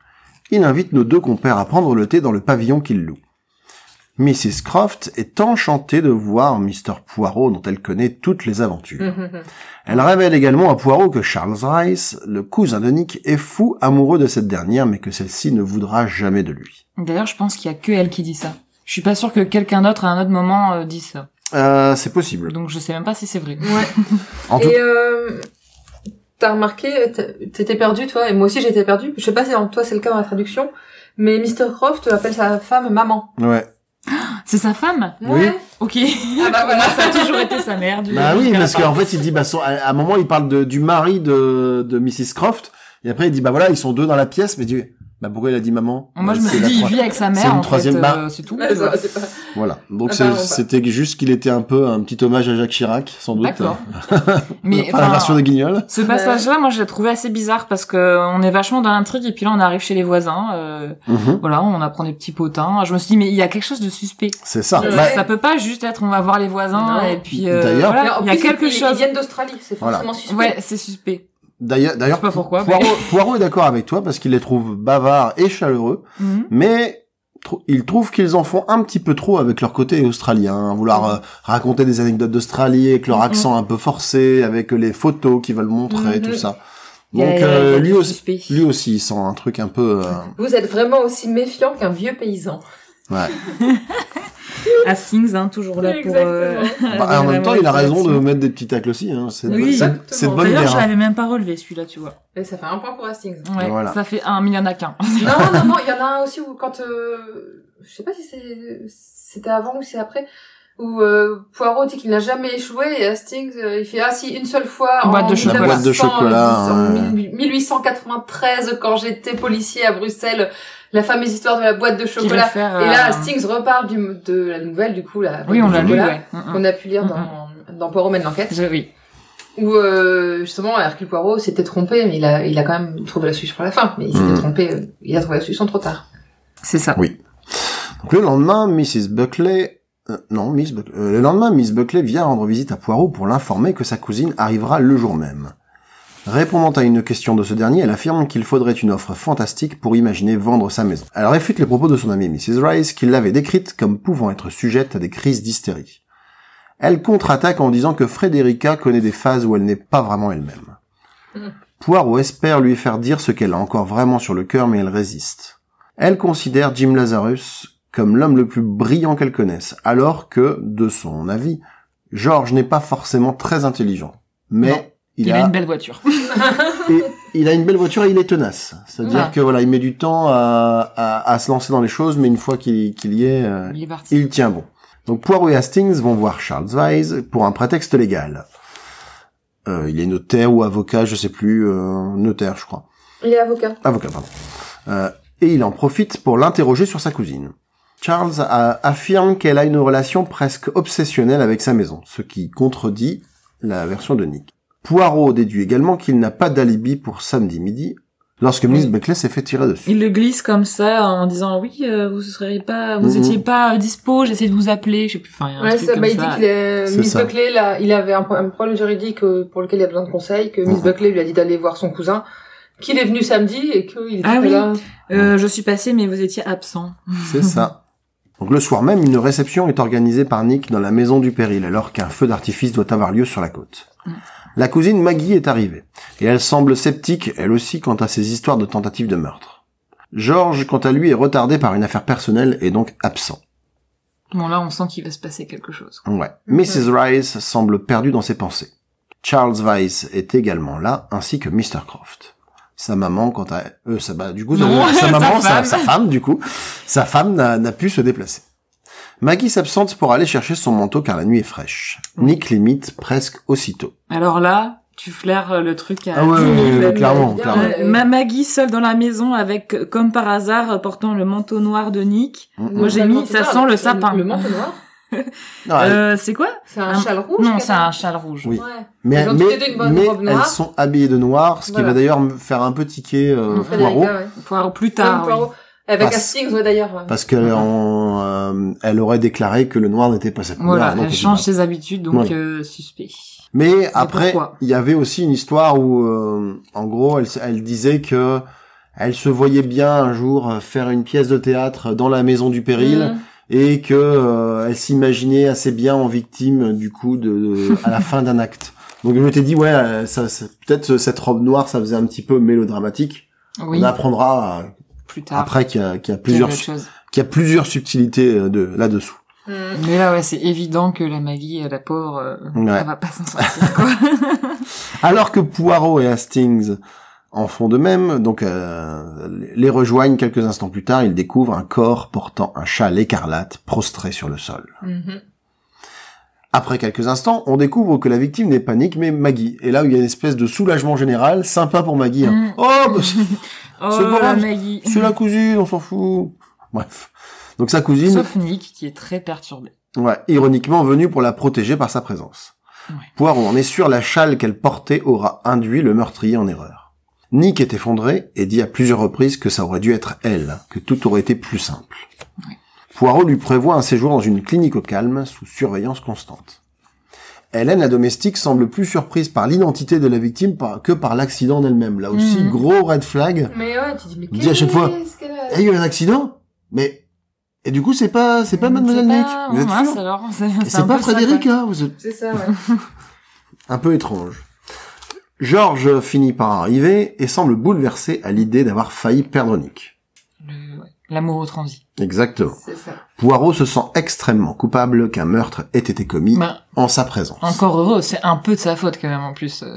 Il invite nos deux compères à prendre le thé dans le pavillon qu'il loue. Mrs. Croft est enchantée de voir Mr. Poirot dont elle connaît toutes les aventures. Elle révèle également à Poirot que Charles Rice, le cousin de Nick, est fou amoureux de cette dernière mais que celle-ci ne voudra jamais de lui. D'ailleurs, je pense qu'il y a que elle qui dit ça. Je suis pas sûre que quelqu'un d'autre à un autre moment euh, dise ça. Euh, c'est possible. Donc je sais même pas si c'est vrai. Ouais. En tout Et euh, t'as remarqué, t'étais perdu, toi, et moi aussi j'étais perdu. Je sais pas si en toi c'est le cas dans la traduction, mais Mr. Croft appelle sa femme maman. ouais. C'est sa femme Ouais. Ok. Ah bah voilà. Ça a toujours été sa mère. Du Bah oui, parce qu'en fait, il dit, bah, son- à à un moment, il parle de, du mari de, de Mrs. Croft, et après, il dit, bah voilà, ils sont deux dans la pièce, mais il dit, bah pourquoi il a dit maman Moi, je Bah, me c'est suis la dit, il vit avec sa c'est mère, une en troisième fait, barre. euh, c'est tout. Ouais, ça, c'est pas... Voilà. Donc Ah, c'est- c'était juste qu'il était un peu un petit hommage à Jacques Chirac, sans doute. D'accord. Mais pas la enfin, version des Guignols. ce passage-là, moi, je l'ai trouvé assez bizarre parce que on est vachement dans l'intrigue et puis là, on arrive chez les voisins. euh, Mhm. voilà, on apprend des petits potins. Je me suis dit, mais il y a quelque chose de suspect. C'est ça. Ouais. Bah, Ça peut pas juste être, on va voir les voisins Non. et puis euh, D'ailleurs- voilà, il y a quelque chose. Ils viennent d'Australie, c'est forcément suspect. Ouais, c'est suspect. D'ailleurs, d'ailleurs, pas pourquoi, mais- Poirot, est d'accord avec toi parce qu'il les trouve bavards et chaleureux, Mhm. mais tr- il trouve qu'ils en font un petit peu trop avec leur côté australien, vouloir euh, raconter des anecdotes d'Australie avec leur Mhm. accent un peu forcé, avec les photos qu'ils veulent montrer, Mhm. tout ça. Donc euh, lui aussi, suspect. lui aussi, il sent un truc un peu. euh, Vous êtes vraiment aussi méfiant qu'un vieux paysan. Ouais. Hastings, hein, toujours là pour. euh. Bah, en même temps, il a raison de mettre des petits tacles aussi. Hein. C'est de, Oui, de bonne D'ailleurs, je hein. l'avais même pas relevé celui-là, tu vois. Et ça fait un point pour Hastings. Ouais, Voilà. ça fait un, mais il y en a qu'un. non, non, non, il y en a un aussi où quand... Euh, je sais pas si c'est c'était avant ou c'est après, où euh, Poirot dit qu'il n'a jamais échoué et Hastings, euh, il fait « Ah si, une seule fois en Boîte de chocolat. La boîte de 1900, chocolat, en ouais. 1893, quand j'étais policier à Bruxelles, la fameuse histoire de la boîte de chocolat. Et là, euh, Hastings reparle du, de la nouvelle, du coup, la Oui, on de l'a lu, chocolat, ouais. Mm, mm. qu'on a pu lire Mm, dans, dans Poirot mène l'enquête. Oui. où euh, justement Hercule Poirot s'était trompé, mais il a, il a quand même trouvé la solution pour la fin. Mais il s'était trompé, euh, il a trouvé la solution trop tard. C'est ça. Oui. Donc le lendemain, Mrs. Buckley, euh, non, Miss Buckley, euh, le lendemain, Miss Buckley vient rendre visite à Poirot pour l'informer que sa cousine arrivera le jour même. Répondant à une question de ce dernier, elle affirme qu'il faudrait une offre fantastique pour imaginer vendre sa maison. Elle réfute les propos de son amie Mrs. Rice, qui l'avait décrite comme pouvant être sujette à des crises d'hystérie. Elle contre-attaque en disant que Frederica connaît des phases où elle n'est pas vraiment elle-même. Mm. Poirot espère lui faire dire ce qu'elle a encore vraiment sur le cœur, mais elle résiste. Elle considère Jim Lazarus comme l'homme le plus brillant qu'elle connaisse, alors que, de son avis, George n'est pas forcément très intelligent. Mais Non. Il, Il, a, a une belle voiture. et il a une belle voiture et il est tenace. C'est-à-dire Ouais. que voilà, il met du temps à, à, à se lancer dans les choses, mais une fois qu'il y est, euh, Il est parti. il tient bon. Donc Poirot et Hastings vont voir Charles Weiss pour un prétexte légal. Euh, il est notaire ou avocat, je sais plus, euh, notaire je crois. Il est avocat. Avocat, pardon. Euh, et il en profite pour l'interroger sur sa cousine. Charles a- affirme qu'elle a une relation presque obsessionnelle avec sa maison, ce qui contredit la version de Nick. Poirot déduit également qu'il n'a pas d'alibi pour samedi midi, lorsque Miss Oui. Buckley s'est fait tirer dessus. Il le glisse comme ça en disant oui, euh, vous seriez pas, vous Mhm. étiez pas euh, dispo, j'essaie de vous appeler, je sais plus, enfin, il y a un Ouais, truc ça, comme bah, il ça. dit qu'il est, C'est Miss ça. Buckley, là, il avait un, pro- un problème juridique euh, pour lequel il a besoin de conseils, que Miss Mhm. Buckley lui a dit d'aller voir son cousin, qu'il est venu samedi et qu'il était Ah oui. là. Euh, je suis passé, mais vous étiez absent. C'est ça. Donc le soir même, une réception est organisée par Nick dans la maison du péril, alors qu'un feu d'artifice doit avoir lieu sur la côte. Mm. La cousine Maggie est arrivée, et elle semble sceptique, elle aussi, quant à ces histoires de tentatives de meurtre. George, quant à lui, est retardé par une affaire personnelle et donc absent. Bon là, on sent qu'il va se passer quelque chose. Ouais. Mrs. Rice semble perdue dans ses pensées. Charles Weiss est également là, ainsi que Mr. Croft. Sa maman, quant à euh, sa, bah, du coup, Non, sa, maman, sa, femme. sa femme, du coup, sa femme n'a pu se déplacer. Maggie s'absente pour aller chercher son manteau car la nuit est fraîche. Nick l'imite presque aussitôt. Alors là, tu flaires euh, le truc à Ah ouais, 10 000. ouais, ouais, bien, clairement, bien, clairement. Euh, ma Maggie seule dans la maison avec, euh, comme par hasard, euh, portant le manteau noir de Nick. Mm, Moi, mm. j'ai Le mis, ça noir, sent le sapin. Le manteau noir. Euh, c'est quoi C'est un Un- châle rouge. Non, c'est a un châle rouge. Oui. Ouais. mais elles mais, mais sont habillées de noir, ce qui Voilà. va d'ailleurs me faire un peu tiquer euh, Poirot, ouais. Poirot plus tard. oui. Poirot. Avec Parce- Hastings, ouais, d'ailleurs. parce qu'elle euh, elle aurait déclaré que le noir n'était pas sa couleur. Voilà, elle change ses habitudes, donc Ouais. euh, suspect. Mais après, il y avait aussi une histoire où, euh, en gros, elle, elle disait que elle se voyait bien un jour faire une pièce de théâtre dans la maison du péril Mhm. et que euh, elle s'imaginait assez bien en victime du coup de, de- à la fin d'un acte. Donc je m'étais dit ouais, euh, ça, ça- peut-être cette robe noire, ça faisait un petit peu mélodramatique. Oui, On apprendra euh, plus tard. après qu'il y a, qu'il y plusieurs qu'il y a plusieurs subtilités euh, de là-dessous. Mhm. Mais là, ouais, c'est évident que la Maggie, euh, la pauvre, euh, Ouais. elle va pas s'en sortir, quoi. Alors que Poirot et Hastings en font de même, donc euh, les rejoignent quelques instants plus tard, ils découvrent un corps portant un châle écarlate prostré sur le sol. Mhm. Après quelques instants, on découvre que la victime n'est pas Nick mais Maggie. Et là, il y a une espèce de soulagement général, sympa pour Maggie. hein. Mm. Oh, bah, Oh, C'est c'est- Maggie. c'est la cousine, on s'en fout. Bref. Donc sa cousine, Sauf Nick, qui est très perturbé. ouais, ironiquement venue pour la protéger par sa présence. Ouais. Poirot en est sûr, la châle qu'elle portait aura induit le meurtrier en erreur. Nick est effondré et dit à plusieurs reprises que ça aurait dû être elle, que tout aurait été plus simple. Poirot lui prévoit un séjour dans une clinique au calme, sous surveillance constante. Hélène, la domestique, semble plus surprise par l'identité de la victime que par l'accident d'elle-même. Là aussi, Mhm. gros red flag. Mais ouais, tu dis, mais à chaque fois, qu'est-ce qu'elle a Eh, il y a eu un accident Mais et du coup, c'est pas c'est pas Mademoiselle C'est Nick. pas- Vous êtes mince, sûr alors, c'est pas ça, Frédéric, hein Vous êtes C'est ça, ouais. un peu étrange. Georges finit par arriver et semble bouleversé à l'idée d'avoir failli perdre Nick. L'amour au transi. Exactement. C'est ça. Poirot se sent extrêmement coupable qu'un meurtre ait été commis Bah, en sa présence. encore heureux, c'est un peu de sa faute quand même en plus. euh.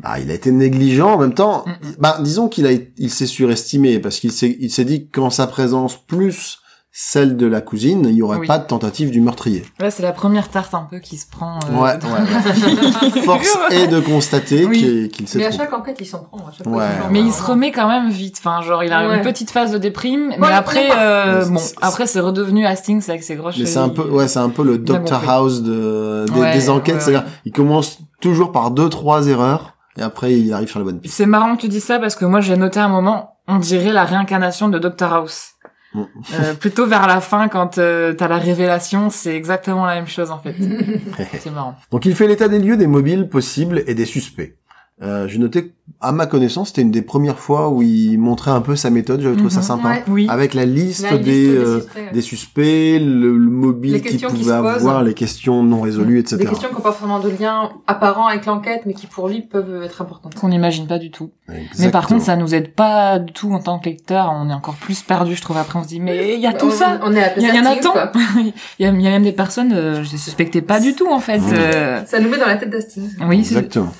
Bah, il a été négligent en même temps. Mm. Bah, disons qu'il a, il s'est surestimé parce qu'il s'est, il s'est dit qu'en sa présence plus celle de la cousine, il y aurait Oui. pas de tentative du meurtrier. Là, c'est la première tarte un peu qui se prend. euh, Ouais, ouais. Force est de constater Oui. qu'il, s'est Mais à chaque enquête, il s'en prend. À chaque Ouais. fois, Mais il se remet quand même vite. Enfin, genre, il a Ouais. une petite phase de déprime, mais après, euh, bon, c'est- après c'est redevenu Hastings avec ses grosses Mais c'est un peu, ouais, c'est un peu le Doctor. House de, des, Ouais, des enquêtes. ouais, C'est-à-dire, il commence toujours par deux, trois erreurs, et après, il arrive sur la bonne piste. C'est marrant que tu dis ça parce que moi j'ai noté un moment, on dirait la réincarnation de Dr House. Mm. Euh, plutôt vers la fin quand euh, t'as la révélation, c'est exactement la même chose en fait. c'est marrant. Donc, il fait l'état des lieux des mobiles possibles et des suspects. Euh, j'ai noté, à ma connaissance, c'était une des premières fois où il montrait un peu sa méthode. J'avais trouvé ça Mhm. sympa. Ouais. Oui. Avec la liste, La liste des, des euh, suspects, ouais. des suspects, le, le mobile Les qu'il questions qui pouvait posent. avoir, les questions non résolues, etc. Des questions qui n'ont pas forcément de lien apparent avec l'enquête, mais qui pour lui peuvent être importantes. Qu'on n'imagine pas du tout. Mais par Exactement. contre, ça nous aide pas du tout en tant que lecteur. On est encore plus perdu, je trouve. Après, on se dit, mais il y a tout on, ça. On est Il y, en a tant. Il y, a, il y a même des personnes, euh, je les suspectais pas du tout en fait. Mmh. Euh, Ça nous met dans la tête d'Hastings. oui, c'est Exactement.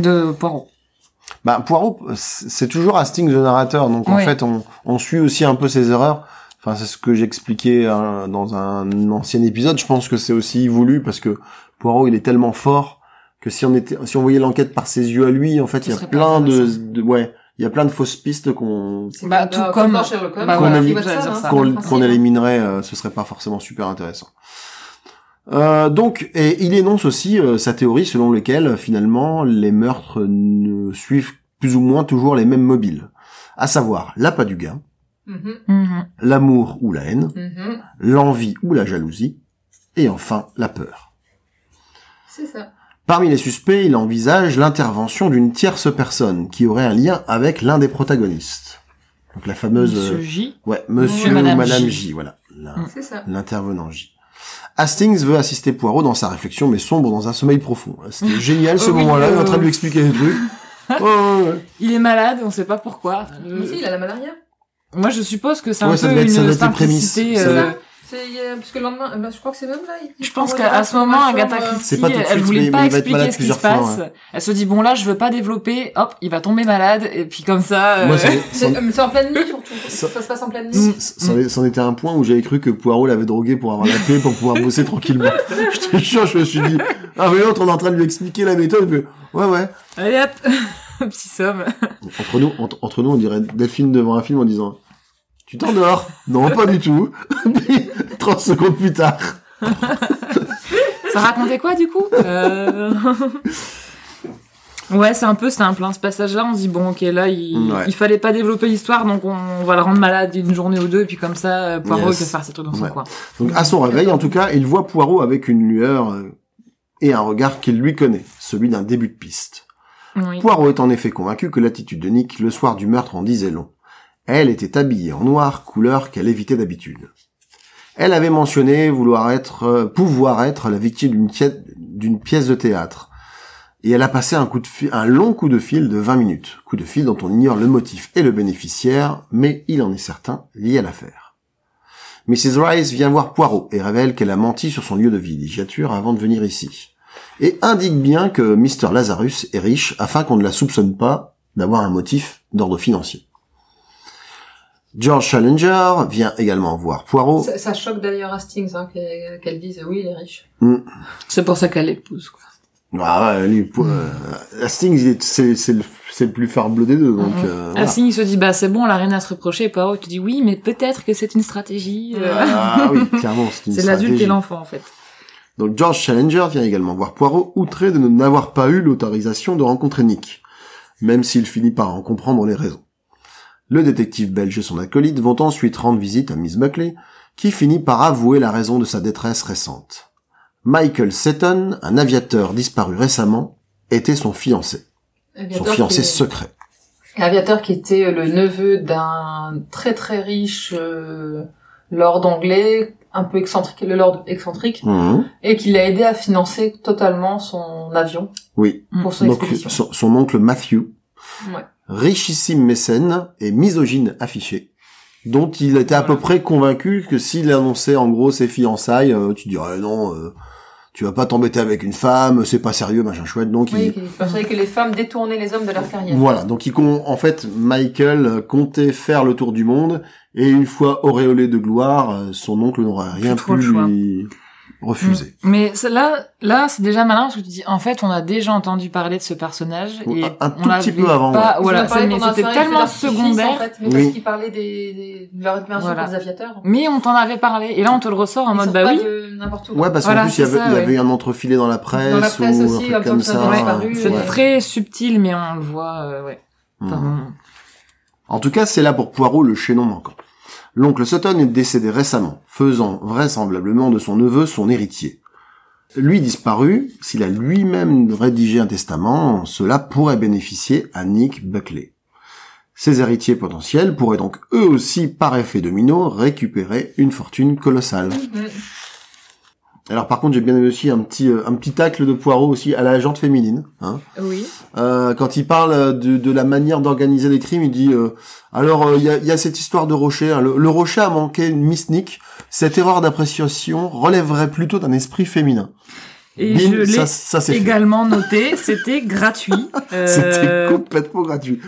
De Poirot. Bah, Poirot, c'est toujours Hastings le narrateur, donc en fait, on, on suit aussi un peu ses erreurs. Enfin, c'est ce que j'expliquais euh, dans un ancien épisode. Je pense que c'est aussi voulu parce que Poirot, il est tellement fort que si on était, si on voyait l'enquête par ses yeux à lui, en fait, il y a plein de, de, ouais, il y a plein de fausses pistes qu'on Bah, tout comme- bah, voilà, hein, qu'on principe. qu'on éliminerait, euh, ce serait pas forcément super intéressant. Euh, donc, et il énonce aussi euh, sa théorie selon laquelle finalement les meurtres ne suivent plus ou moins toujours les mêmes mobiles, à savoir l'appât du gain, Mhm, Mhm. l'amour ou la haine, mhm. l'envie ou la jalousie, et enfin la peur. C'est ça. Parmi les suspects, il envisage l'intervention d'une tierce personne qui aurait un lien avec l'un des protagonistes. Donc la fameuse, Monsieur euh, J. ouais, Monsieur ou Madame Madame J, J. voilà, la-. C'est ça. l'intervenant J. Hastings veut assister Poirot dans sa réflexion, mais sombre dans un sommeil profond. C'était génial ce Oh moment-là, il est en train de lui expliquer des trucs. Oh, ouais, ouais. Il est malade, on sait pas pourquoi. Euh, Mais si, il a la malaria. Moi, je suppose que c'est Ouais, un ça peu une simplicité. Euh, parce que le lendemain, bah, je crois que c'est même là. Je pense qu'à ce moment, machin, Agatha euh, Christie, elle suite, voulait mais- pas mais expliquer ce qui se passe. fois, Elle se dit bon là, je veux pas développer. Hop, il va tomber malade et puis comme ça. euh, C'est euh, c'est en pleine nuit surtout. Ça- Ça, se passe en pleine Mm. nuit. C'en est- c'en était un point où j'avais cru que Poirot l'avait drogué pour avoir la paix, pour pouvoir bosser tranquillement. Je te jure, je me suis dit, ah mais l'autre, on est en train de lui expliquer la méthode, puis, ouais, ouais. Allez hop, petit somme. Entre nous, entre, entre nous, on dirait Delphine devant un film en disant, tu t'endors? Non, pas du tout. Puis, 30 secondes plus tard. Ça racontait quoi du coup Euh, Ouais, c'est un peu simple. Hein. Ce passage-là, on se dit bon, ok, là, il, Ouais. il fallait pas développer l'histoire, donc on, on va le rendre malade une journée ou deux, et puis comme ça, euh, Poirot Yes. il peut faire ses trucs dans son Ouais. coin. Donc, à son réveil, en tout cas, il voit Poirot avec une lueur euh, et un regard qu'il lui connaît, celui d'un début de piste. Oui. Poirot est en effet convaincu que l'attitude de Nick le soir du meurtre en disait long. Elle était habillée en noir, couleur qu'elle évitait d'habitude. Elle avait mentionné vouloir être, euh, pouvoir être la victime d'une pièce, de théâtre. Et elle a passé un coup de un long coup de fil de 20 minutes. Coup de fil dont on ignore le motif et le bénéficiaire, mais il en est certain lié à l'affaire. Mrs. Rice vient voir Poirot et révèle qu'elle a menti sur son lieu de villégiature avant de venir ici et indique bien que Mr. Lazarus est riche afin qu'on ne la soupçonne pas d'avoir un motif d'ordre financier. George Challenger vient également voir Poirot. Ça, ça choque d'ailleurs Hastings hein, qu'elle dise oui, il est riche. C'est pour ça qu'elle l'épouse, quoi. Ah ouais, lui, euh, Hastings, c'est c'est le, le plus farbleu des deux, donc Mhm. euh, voilà. Il se dit, bah c'est bon, elle a rien à se reprocher, et Poirot, tu dis oui, mais peut-être que c'est une stratégie. euh. Ah oui, clairement, c'est une c'est l'adulte stratégie. et l'enfant, en fait. Donc George Challenger vient également voir Poirot, outré de ne n'avoir pas eu l'autorisation de rencontrer Nick, même s'il finit par en comprendre les raisons. Le détective belge et son acolyte vont ensuite rendre visite à Miss Buckley, qui finit par avouer la raison de sa détresse récente. Michael Seton, un aviateur disparu récemment, était son fiancé, son fiancé est- secret. Aviateur qui était le neveu d'un très très riche euh, lord anglais, un peu excentrique, le lord excentrique, Mhm. et qui l'a aidé à financer totalement son avion Oui. pour son Donc expédition. son, son oncle Matthew, Ouais. Richissime mécène et misogyne affiché, dont il était à peu près convaincu que s'il annonçait en gros ses fiançailles, euh, tu dirais non, euh, tu vas pas t'embêter avec une femme, c'est pas sérieux, machin chouette. Donc Oui, il, qui persuadait que les femmes détournaient les hommes de leur carrière. voilà, donc il con- en fait Michael comptait faire le tour du monde et une fois auréolé de gloire, euh, son oncle n'aurait rien choix. lui refuser. Mais c'est- là, là, c'est déjà malin parce que tu dis, en fait, on a déjà entendu parler de ce personnage Oui, et un- tout petit peu avant, Pas, voilà, mais c'était tellement secondaire. En fait, mais Oui. parce qu'ils parlaient des, des, de leur admiration Voilà. pour les aviateurs. Mais on t'en avait parlé et là, on te le ressort en Ils mode, bah oui. de n'importe où. Ouais, parce Voilà, qu'en plus il y avait, ça, il y avait ouais. eu un entrefilé dans la presse, Dans la presse ou aussi, un truc comme ça, Ouais, c'est très subtil, mais on le voit, euh, ouais. Pardon. En tout cas, c'est là pour Poirot le chaînon manquant. L'oncle Sutton est décédé récemment, faisant vraisemblablement de son neveu son héritier. Lui disparu, s'il a lui-même rédigé un testament, cela pourrait bénéficier à Nick Buckley. Ses héritiers potentiels pourraient donc eux aussi, par effet domino, récupérer une fortune colossale. Alors par contre, j'ai bien aimé aussi un petit euh, un petit tacle de Poirot aussi à la jante féminine. Hein. Oui. Euh, quand il parle de, de la manière d'organiser les crimes, il dit euh, alors euh, il y, a, il y a cette histoire de rocher. hein. Le, le rocher a manqué une Miss Nick. Cette erreur d'appréciation relèverait plutôt d'un esprit féminin. Et Bim, je l'ai fait. également noté, c'était gratuit. Euh, C'était complètement gratuit.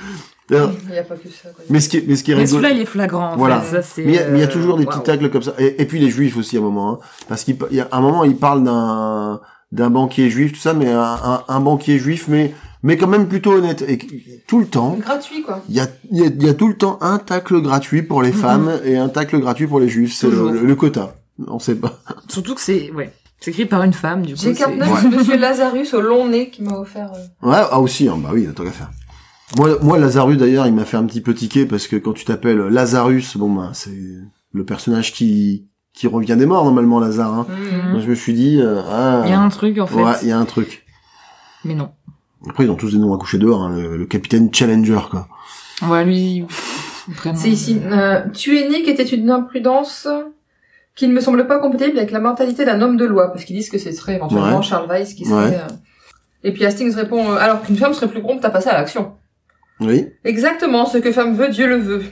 Il n'y a pas que ça. Quoi. mais ce qui est, mais ce qui est Mais rigolo, celui-là, il est flagrant. en Voilà. fait. Ça, c'est, mais il y a- mais il y a euh, toujours des waouh. petits tacles comme ça. Et, et puis les juifs aussi à un moment, hein. parce qu'il il y a un moment il parle d'un d'un banquier juif, tout ça, mais un, un, un banquier juif, mais mais quand même plutôt honnête. Et tout le temps, Gratuit, quoi. Il y a, il y, a, il y a tout le temps un tacle gratuit pour les femmes et un tacle gratuit pour les juifs. C'est le, le- le quota. On sait pas. Surtout que c'est, ouais. C'est écrit par une femme, du coup. J'ai c'est- 49, c'est Monsieur Lazarus au long nez qui m'a offert. euh, Ouais, ah aussi, hein, bah oui, tant qu'à faire. Moi, moi, Lazarus d'ailleurs, il m'a fait un petit peu tiquer parce que quand tu t'appelles Lazarus, bon bah c'est le personnage qui qui revient des morts normalement, Lazare. Hein. mhm. Moi, je me suis dit, euh, ah, Il y a un truc, en fait. ouais, il y a un truc. Mais non. Après, ils ont tous des noms à coucher dehors. Hein, le, le capitaine Challenger, quoi. Ouais, lui, vraiment. C'est ici. Euh, tuer Nick était une imprudence qui ne me semble pas compatible avec la mentalité d'un homme de loi, parce qu'ils disent que ce serait éventuellement Ouais. Charles Weiss qui serait... Ouais. euh, Et puis Hastings répond, euh, alors qu'une femme serait plus prompte à passer à l'action. Oui, Exactement, ce que femme veut, Dieu le veut.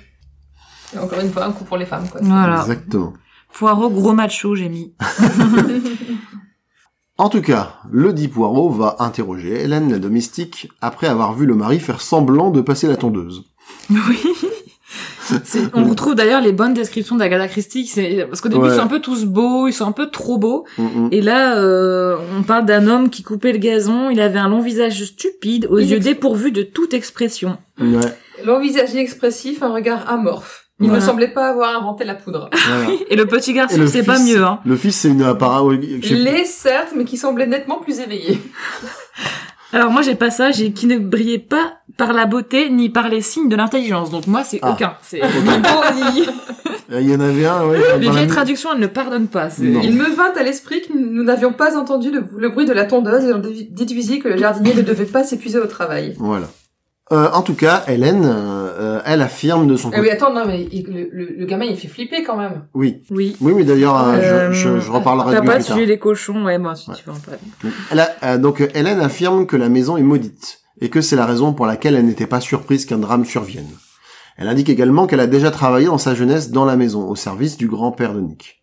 Et encore une fois, un coup pour les femmes, quoi. Voilà. exactement. Poirot, gros macho, j'ai mis. En tout cas, le dit Poirot va interroger Hélène, la domestique, après avoir vu le mari faire semblant de passer la tondeuse. Oui. On retrouve d'ailleurs les bonnes descriptions d'Agatha Christie. C'est parce qu'au début Ouais. ils sont un peu tous beaux, ils sont un peu trop beaux. Mm, mm. Et là, euh, on parle d'un homme qui coupait le gazon. Il avait un long visage stupide, aux Il yeux dépourvus de toute expression. Ouais, Long visage inexpressif, un regard amorphe. Il Voilà. me semblait pas avoir inventé la poudre. voilà. Et le petit Et garçon, c'est pas mieux. Hein. Le fils, c'est une plus. est certes, mais qui semblait nettement plus éveillé. Alors moi j'ai pas ça, j'ai qui ne brillait pas par la beauté ni par les signes de l'intelligence. Donc moi c'est Ah. aucun. C'est ni beau ni. Il y en avait un, ouais. Les vieilles traductions elles ne pardonnent pas. Il me vint à l'esprit que nous n'avions pas entendu le, le bruit de la tondeuse et on dé- déduisit que le jardinier ne devait pas s'épuiser au travail. Voilà. Euh, en tout cas, Hélène, euh, euh, elle affirme de son Ah côté. oui, attends, non, mais il- le, le- le gamin, il fait flipper quand même. Oui. Oui. Oui, mais d'ailleurs, euh, je, je, je reparlerai de T'as lui pas plus tard. tué les cochons, ouais, moi, si Ouais. tu veux en parler. Elle a- euh, donc, Hélène affirme que la maison est maudite et que c'est la raison pour laquelle elle n'était pas surprise qu'un drame survienne. Elle indique également qu'elle a déjà travaillé dans sa jeunesse dans la maison, au service du grand-père de Nick.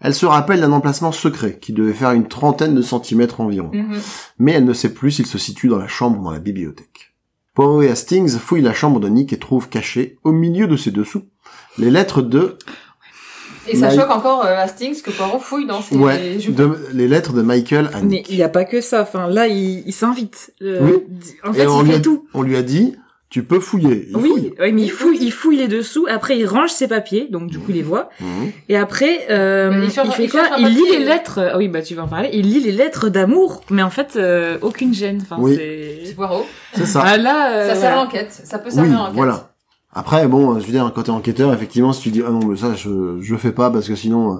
Elle se rappelle d'un emplacement secret qui devait faire une trentaine de centimètres environ, Mhm. mais elle ne sait plus s'il se situe dans la chambre ou dans la bibliothèque. Poirot et Hastings fouillent la chambre de Nick et trouvent cachées, au milieu de ses dessous, les lettres de... Et ça choque encore euh, Hastings que Poirot fouille dans ses Ouais, de- les lettres de Michael à Mais Nick. il n'y a pas que ça. Enfin, là, il, il s'invite. Euh, Oui. En Et fait, on il lui, fait a, tout. on lui a dit, tu peux fouiller. Il Oui, fouille. oui, mais il fouille, il fouille les dessous. Après, il range ses papiers, donc du coup, il les voit. Mhm. Et après, euh, Mais il il, fait il quoi Il lit les lettres. Ah oui, bah tu vas en parler. Il lit les lettres d'amour, mais en fait, euh, aucune gêne. Enfin, Oui. C'est. Poirot. C'est ça. Ah là, euh, Ça sert à voilà. l'enquête. Ça peut oui, servir à l'enquête. voilà. Après, bon, je veux dire, quand t'es enquêteur, effectivement, si tu dis, ah non, mais ça, je, je fais pas parce que sinon, euh,